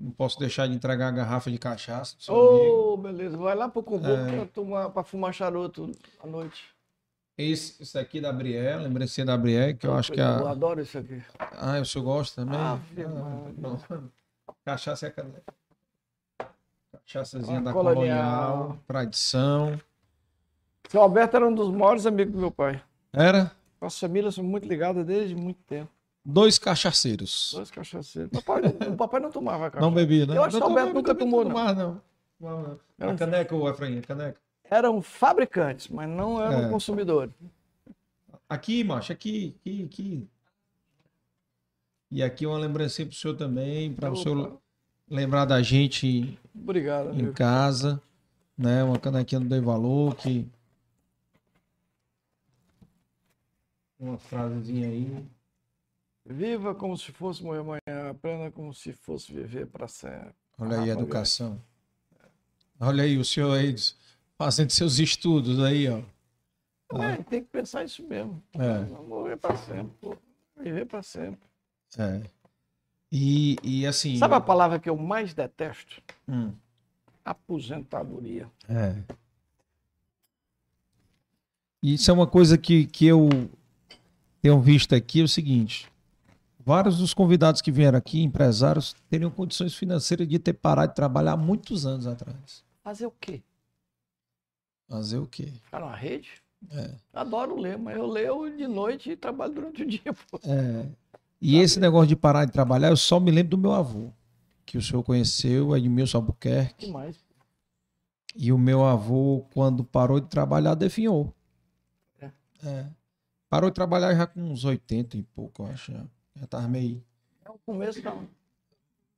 Não posso deixar de entregar a garrafa de cachaça. Ô, oh, beleza. Vai lá pro Cumbuco é... para fumar charuto à noite. Esse, esse aqui da Brié, lembrancinha da Brié, que eu, eu acho que é. Eu adoro isso aqui. Ah, o senhor gosta também? Ah, ah Cachaça é a Cachaçazinha da colonial. colonial, tradição. Seu Alberto era um dos maiores amigos do meu pai. Era? Nossa família são muito ligadas desde muito tempo. Dois cachaceiros. Dois cachaceiros. Papai, o papai não tomava cachaça. Não bebia, né? Eu acho que o Alberto nunca tomou, não. Tomar, não. não, não. Era um... caneca, o Efraim, caneca. Eram fabricantes, mas não eram é. consumidores. Aqui, macho, aqui, aqui, aqui. E aqui uma lembrancinha pro senhor também, para o senhor lembrar da gente Obrigado, em amigo. casa, né? Uma canequinha do Dei Valor, que uma frasezinha aí. Viva como se fosse morrer amanhã, aprenda como se fosse viver para sempre. Olha aí a educação. Olha aí o senhor aí fazendo seus estudos aí, ó. É, tem que pensar isso mesmo. É. morrer para sempre, pô. viver para sempre. É. E, e assim. Sabe a palavra que eu mais detesto? Hum. Aposentadoria. É. Isso é uma coisa que, que eu tenho visto aqui: é o seguinte. Vários dos convidados que vieram aqui, empresários, teriam condições financeiras de ter parado de trabalhar muitos anos atrás. Fazer o quê? Fazer o quê? Ficar na rede? É. Adoro ler, mas eu leio de noite e trabalho durante o (laughs) dia. Pô. É. E esse negócio de parar de trabalhar, eu só me lembro do meu avô, que o senhor conheceu, Edmilson Albuquerque. Que mais? E o meu avô, quando parou de trabalhar, definhou. É. é. Parou de trabalhar já com uns 80 e pouco, eu acho. Já estava meio. É o começo da,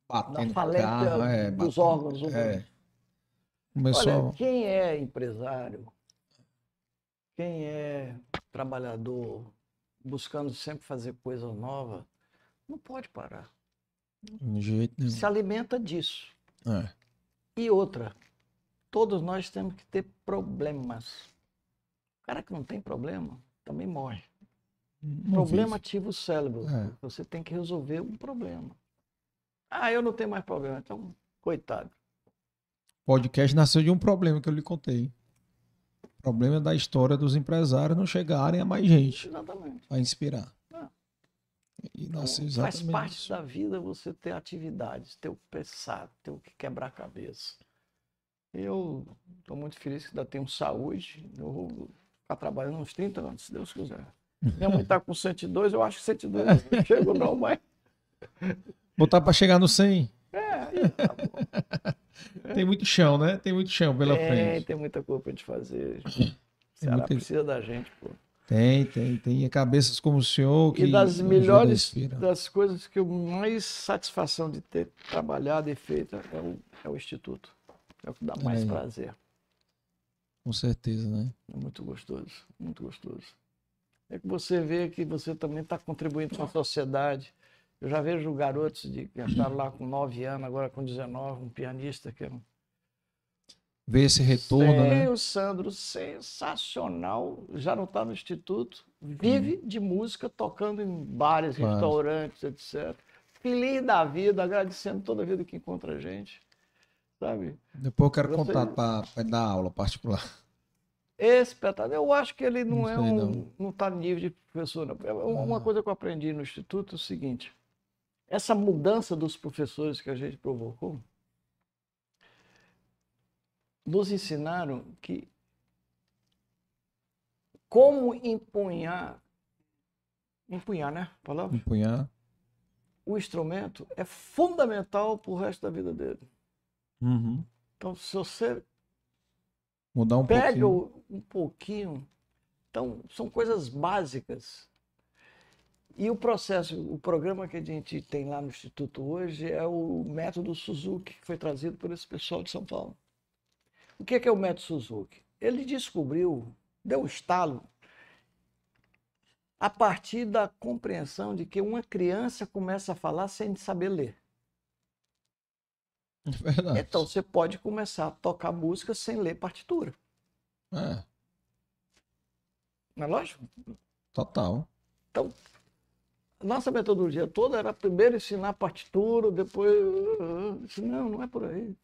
batendo da falência carro, é, dos batendo, órgãos. É. Começou... Olha, quem é empresário, quem é trabalhador, buscando sempre fazer coisa nova, não pode parar. De jeito nenhum. Se alimenta disso. É. E outra, todos nós temos que ter problemas. O cara que não tem problema também morre. Não problema vive. ativa o cérebro. É. Você tem que resolver um problema. Ah, eu não tenho mais problema. Então, coitado. O podcast nasceu de um problema que eu lhe contei. O problema é da história dos empresários não chegarem a mais gente. Exatamente. A inspirar. E então, faz parte isso. da vida você ter atividades, ter o pensar, ter o que quebrar a cabeça. Eu estou muito feliz que ainda tenho saúde. Eu vou ficar trabalhando uns 30 anos, se Deus quiser. Minha mãe está com 102, eu acho que 102 não chego não, mas... Botar para chegar no 100. É, tá (laughs) Tem muito chão, né? Tem muito chão pela tem, frente. Tem muita coisa para gente fazer. Ceará muita... precisa da gente, pô. Tem, tem, tem cabeças como o senhor que. E das melhores, das coisas que eu mais satisfação de ter trabalhado e feito é o, é o Instituto. É o que dá mais é. prazer. Com certeza, né? É muito gostoso, muito gostoso. É que você vê que você também está contribuindo com a sociedade. Eu já vejo garotos de, que estavam lá com 9 anos, agora com 19, um pianista que é um ver esse retorno, Sei, né? o Sandro, sensacional. Já não está no instituto, vive hum. de música, tocando em bares, claro. restaurantes, etc. Feliz da vida, agradecendo toda a vida que encontra a gente. Sabe? Depois eu quero Você... contato para dar aula particular. Espetáculo. Eu acho que ele não, não é um. Não. não está no nível de professor. Não. É uma ah. coisa que eu aprendi no Instituto é o seguinte: essa mudança dos professores que a gente provocou, nos ensinaram que como empunhar, empunhar, né? Palavra? Empunhar. O instrumento é fundamental para o resto da vida dele. Uhum. Então, se você mudar um pega pouquinho. um pouquinho, então são coisas básicas. E o processo, o programa que a gente tem lá no Instituto hoje é o método Suzuki, que foi trazido por esse pessoal de São Paulo. O que é, que é o método Suzuki? Ele descobriu, deu um estalo, a partir da compreensão de que uma criança começa a falar sem saber ler. Verdade. Então você pode começar a tocar música sem ler partitura. É. Não é lógico? Total. Então, nossa metodologia toda era primeiro ensinar partitura, depois. Não, não é por aí.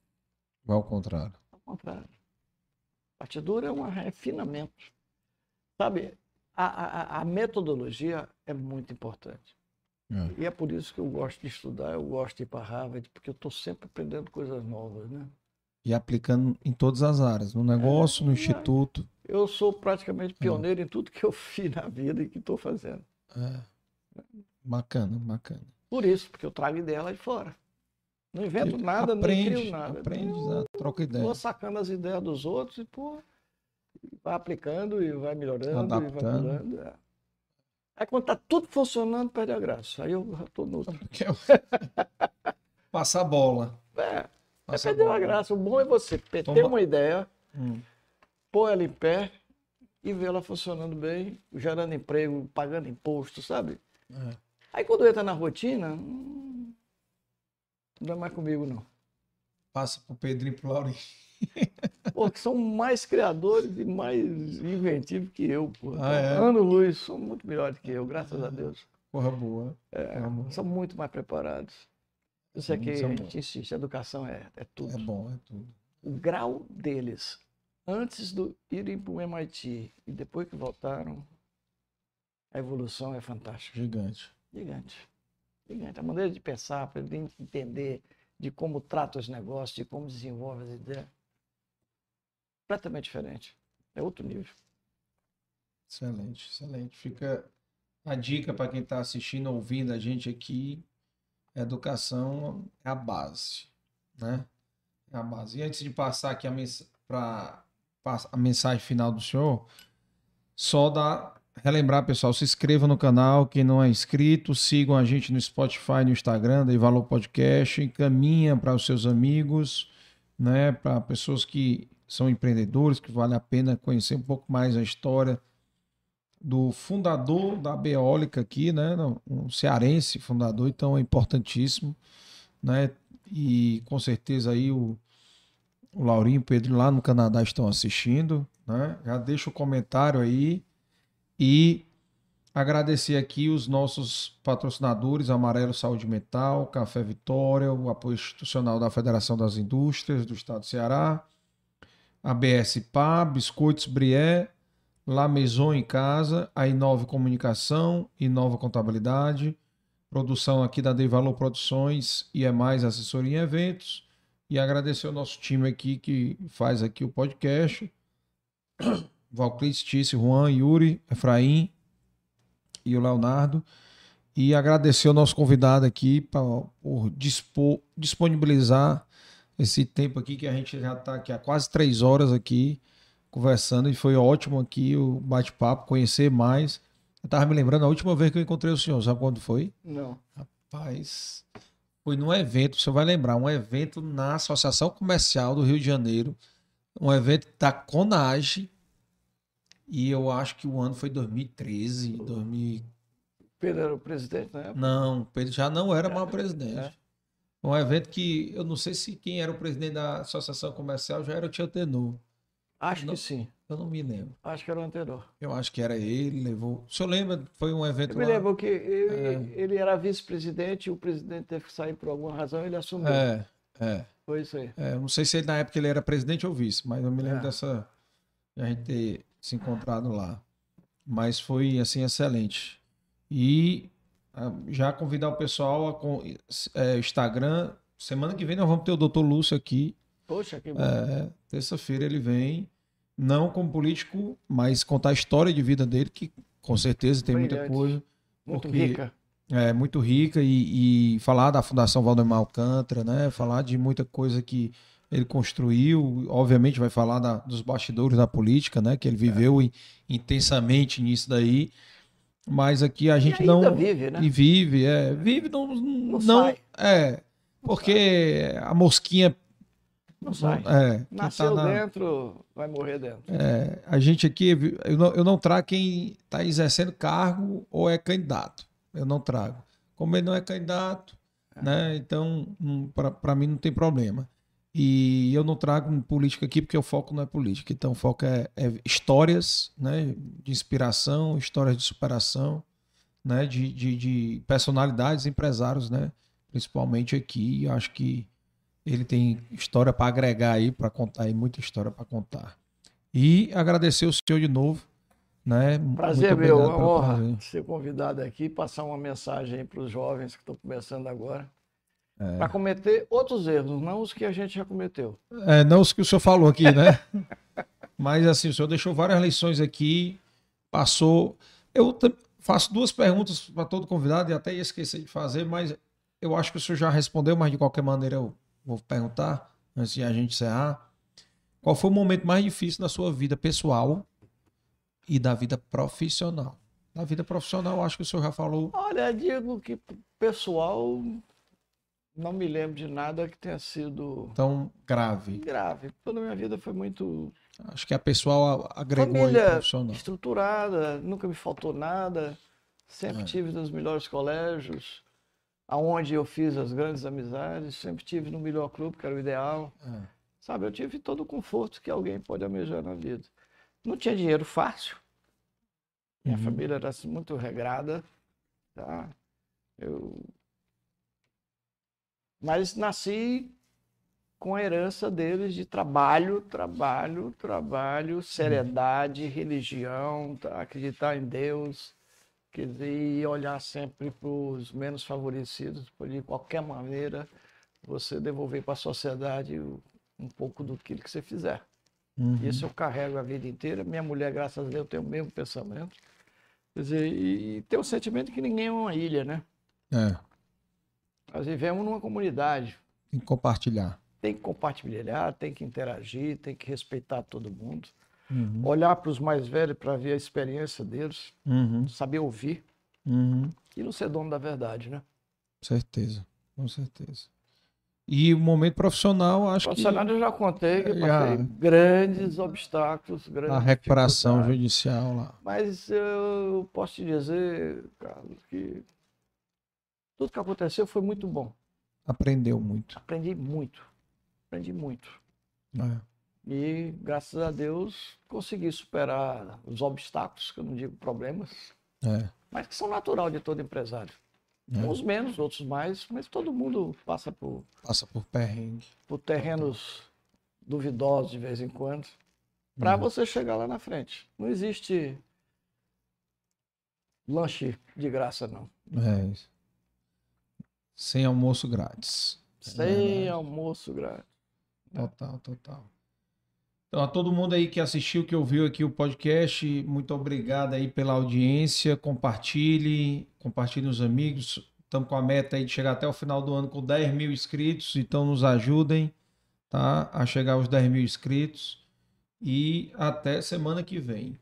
Vai ao contrário contrário. Partidura é um refinamento. Sabe, a, a, a metodologia é muito importante. É. E é por isso que eu gosto de estudar, eu gosto de ir para Harvard, porque eu estou sempre aprendendo coisas novas, né? E aplicando em todas as áreas, no negócio, é, no instituto. eu sou praticamente pioneiro em tudo que eu (laughs) fiz na vida e que estou fazendo. É. Bacana, bacana. Por isso, porque eu trago ideia lá de fora. Não invento nada, aprende, não crio nada. Aprende, eu, troca ideia. Vou sacando as ideias dos outros e, pô, vai aplicando e vai melhorando Adaptando. e vai melhorando. É. Aí quando tá tudo funcionando, perde a graça. Aí eu já tô no (laughs) outro. (laughs) Passar a bola. É. Passa é perder a graça. O bom é você ter Toma... uma ideia, hum. pôr ela em pé e ver ela funcionando bem, gerando emprego, pagando imposto, sabe? É. Aí quando entra na rotina, hum, não é mais comigo, não. Passa pro Pedrinho e pro Laurinho. (laughs) Pô, que são mais criadores e mais inventivos que eu, pô. Ah, é? Ano Luiz, são muito melhores que eu, graças a Deus. Porra boa. É. São muito mais preparados. Isso é que a gente insiste, a educação é, é tudo. É bom, é tudo. O grau deles, antes de irem para o MIT e depois que voltaram, a evolução é fantástica. Gigante. Gigante. Gigante. A maneira de pensar, para entender de como trata os negócios, de como desenvolve as ideias, completamente diferente. É outro nível. Excelente, excelente. Fica a dica para quem está assistindo, ouvindo a gente aqui. Educação é a base, né? É a base. E antes de passar aqui a, mens pra, a mensagem final do senhor, só dar relembrar, pessoal, se inscreva no canal, quem não é inscrito, sigam a gente no Spotify, no Instagram, daí Valor Podcast, encaminha para os seus amigos, né, para pessoas que são empreendedores, que vale a pena conhecer um pouco mais a história do fundador da Beólica aqui, né, um cearense fundador, então é importantíssimo, né, e com certeza aí o, o Laurinho e o Pedro lá no Canadá estão assistindo, né, já deixa o comentário aí, e agradecer aqui os nossos patrocinadores, Amarelo Saúde Mental, Café Vitória, o apoio institucional da Federação das Indústrias do Estado do Ceará, a BS Pá, Biscoitos Brié, La Maison em Casa, a Inove Comunicação, Inova Contabilidade, produção aqui da Dei Valor Produções e é mais assessoria em eventos. E agradecer o nosso time aqui que faz aqui o podcast. Valclice, Tício, Juan, Yuri, Efraim e o Leonardo. E agradecer ao nosso convidado aqui por dispor, disponibilizar esse tempo aqui que a gente já está aqui há quase três horas aqui conversando e foi ótimo aqui o bate-papo, conhecer mais. Eu estava me lembrando a última vez que eu encontrei o senhor, sabe quando foi? Não. Rapaz, foi num evento, você vai lembrar, um evento na Associação Comercial do Rio de Janeiro, um evento da Conage, e eu acho que o ano foi 2013, 2000... Pedro era o presidente na época? Não, Pedro já não era é, mais presidente. É. Um evento que eu não sei se quem era o presidente da Associação Comercial já era o Tio Tenor. Acho não, que sim. Eu não me lembro. Acho que era o anterior. Eu acho que era ele, levou. O senhor lembra? Foi um evento. Eu me lembro que ele, é... ele era vice-presidente e o presidente teve que sair por alguma razão ele assumiu. É, é. Foi isso aí. É, não sei se ele, na época ele era presidente ou vice, mas eu me lembro é. dessa. A gente ter se encontrado lá. Mas foi, assim, excelente. E ah, já convidar o pessoal a é, Instagram. Semana que vem nós vamos ter o doutor Lúcio aqui. Poxa, que bom. É, Terça-feira ele vem, não como político, mas contar a história de vida dele, que com certeza tem Brilhante. muita coisa. Muito porque, rica. É, muito rica. E, e falar da Fundação Valdemar Alcântara, né? Falar de muita coisa que ele construiu, obviamente vai falar da, dos bastidores da política, né? Que ele viveu é. intensamente nisso daí. Mas aqui a gente não vive, né? E vive, é, vive não não, não é, porque a mosquinha não sai. É, tá Nasceu tá na... dentro, vai morrer dentro. É, a gente aqui, eu não, eu não trago quem está exercendo cargo ou é candidato. Eu não trago. Como ele não é candidato, é. né? Então, para mim não tem problema. E eu não trago política aqui porque o foco não é política. Então o foco é, é histórias né, de inspiração, histórias de superação, né, de, de, de personalidades, empresários, né, principalmente aqui. Eu acho que ele tem história para agregar aí, para contar aí, muita história para contar. E agradecer o senhor de novo. Né? Prazer, meu, uma honra prazer. ser convidado aqui, passar uma mensagem para os jovens que estão começando agora é. Para cometer outros erros, não os que a gente já cometeu. É, não os que o senhor falou aqui, né? (laughs) Mas assim, o senhor deixou várias lições aqui, passou. Eu faço duas perguntas para todo convidado e até ia esquecer de fazer, mas eu acho que o senhor já respondeu, mas de qualquer maneira eu vou perguntar, antes de a gente encerrar. Qual foi o momento mais difícil da sua vida pessoal e da vida profissional? Na vida profissional, acho que o senhor já falou. Olha, digo que pessoal, não me lembro de nada que tenha sido. Tão grave. Grave. Toda a minha vida foi muito. Acho que a pessoal agregou Família aí profissional. estruturada, nunca me faltou nada. Sempre é. tive nos melhores colégios, aonde eu fiz as grandes amizades. Sempre tive no melhor clube, que era o ideal. É. Sabe, eu tive todo o conforto que alguém pode almejar na vida. Não tinha dinheiro fácil. Minha uhum. família era muito regrada, tá? Eu... Mas nasci com a herança deles de trabalho, trabalho, trabalho, uhum. seriedade, religião, tá? acreditar em Deus, quer dizer, e olhar sempre para os menos favorecidos, de qualquer maneira você devolver para a sociedade um pouco do que você fizer. Uhum. Isso eu carrego a vida inteira. Minha mulher, graças a Deus, tem o mesmo pensamento. Quer dizer, e, e tem o sentimento que ninguém é uma ilha, né? É. Nós vivemos numa comunidade. Tem que compartilhar. Tem que compartilhar, tem que interagir, tem que respeitar todo mundo. Uhum. Olhar para os mais velhos para ver a experiência deles, uhum. saber ouvir uhum. e não ser dono da verdade, né? Certeza, com certeza. E o momento profissional, acho profissional que. eu já contei que já... grandes obstáculos. Grandes a recuperação judicial lá. Mas eu posso te dizer, Carlos, que tudo que aconteceu foi muito bom. Aprendeu muito. Aprendi muito. Aprendi muito. É. E, graças a Deus, consegui superar os obstáculos, que eu não digo problemas, é. mas que são natural de todo empresário. É. Uns menos, outros mais, mas todo mundo passa por. Passa por perrengue. Por terrenos duvidosos de vez em quando. Para uhum. você chegar lá na frente. Não existe lanche de graça, não. É isso. Sem almoço grátis. Sem é almoço grátis. Total, total. Então, a todo mundo aí que assistiu, que ouviu aqui o podcast, muito obrigado aí pela audiência. Compartilhe, compartilhe os amigos. Estamos com a meta aí de chegar até o final do ano com 10 mil inscritos, então nos ajudem tá? a chegar aos 10 mil inscritos. E até semana que vem.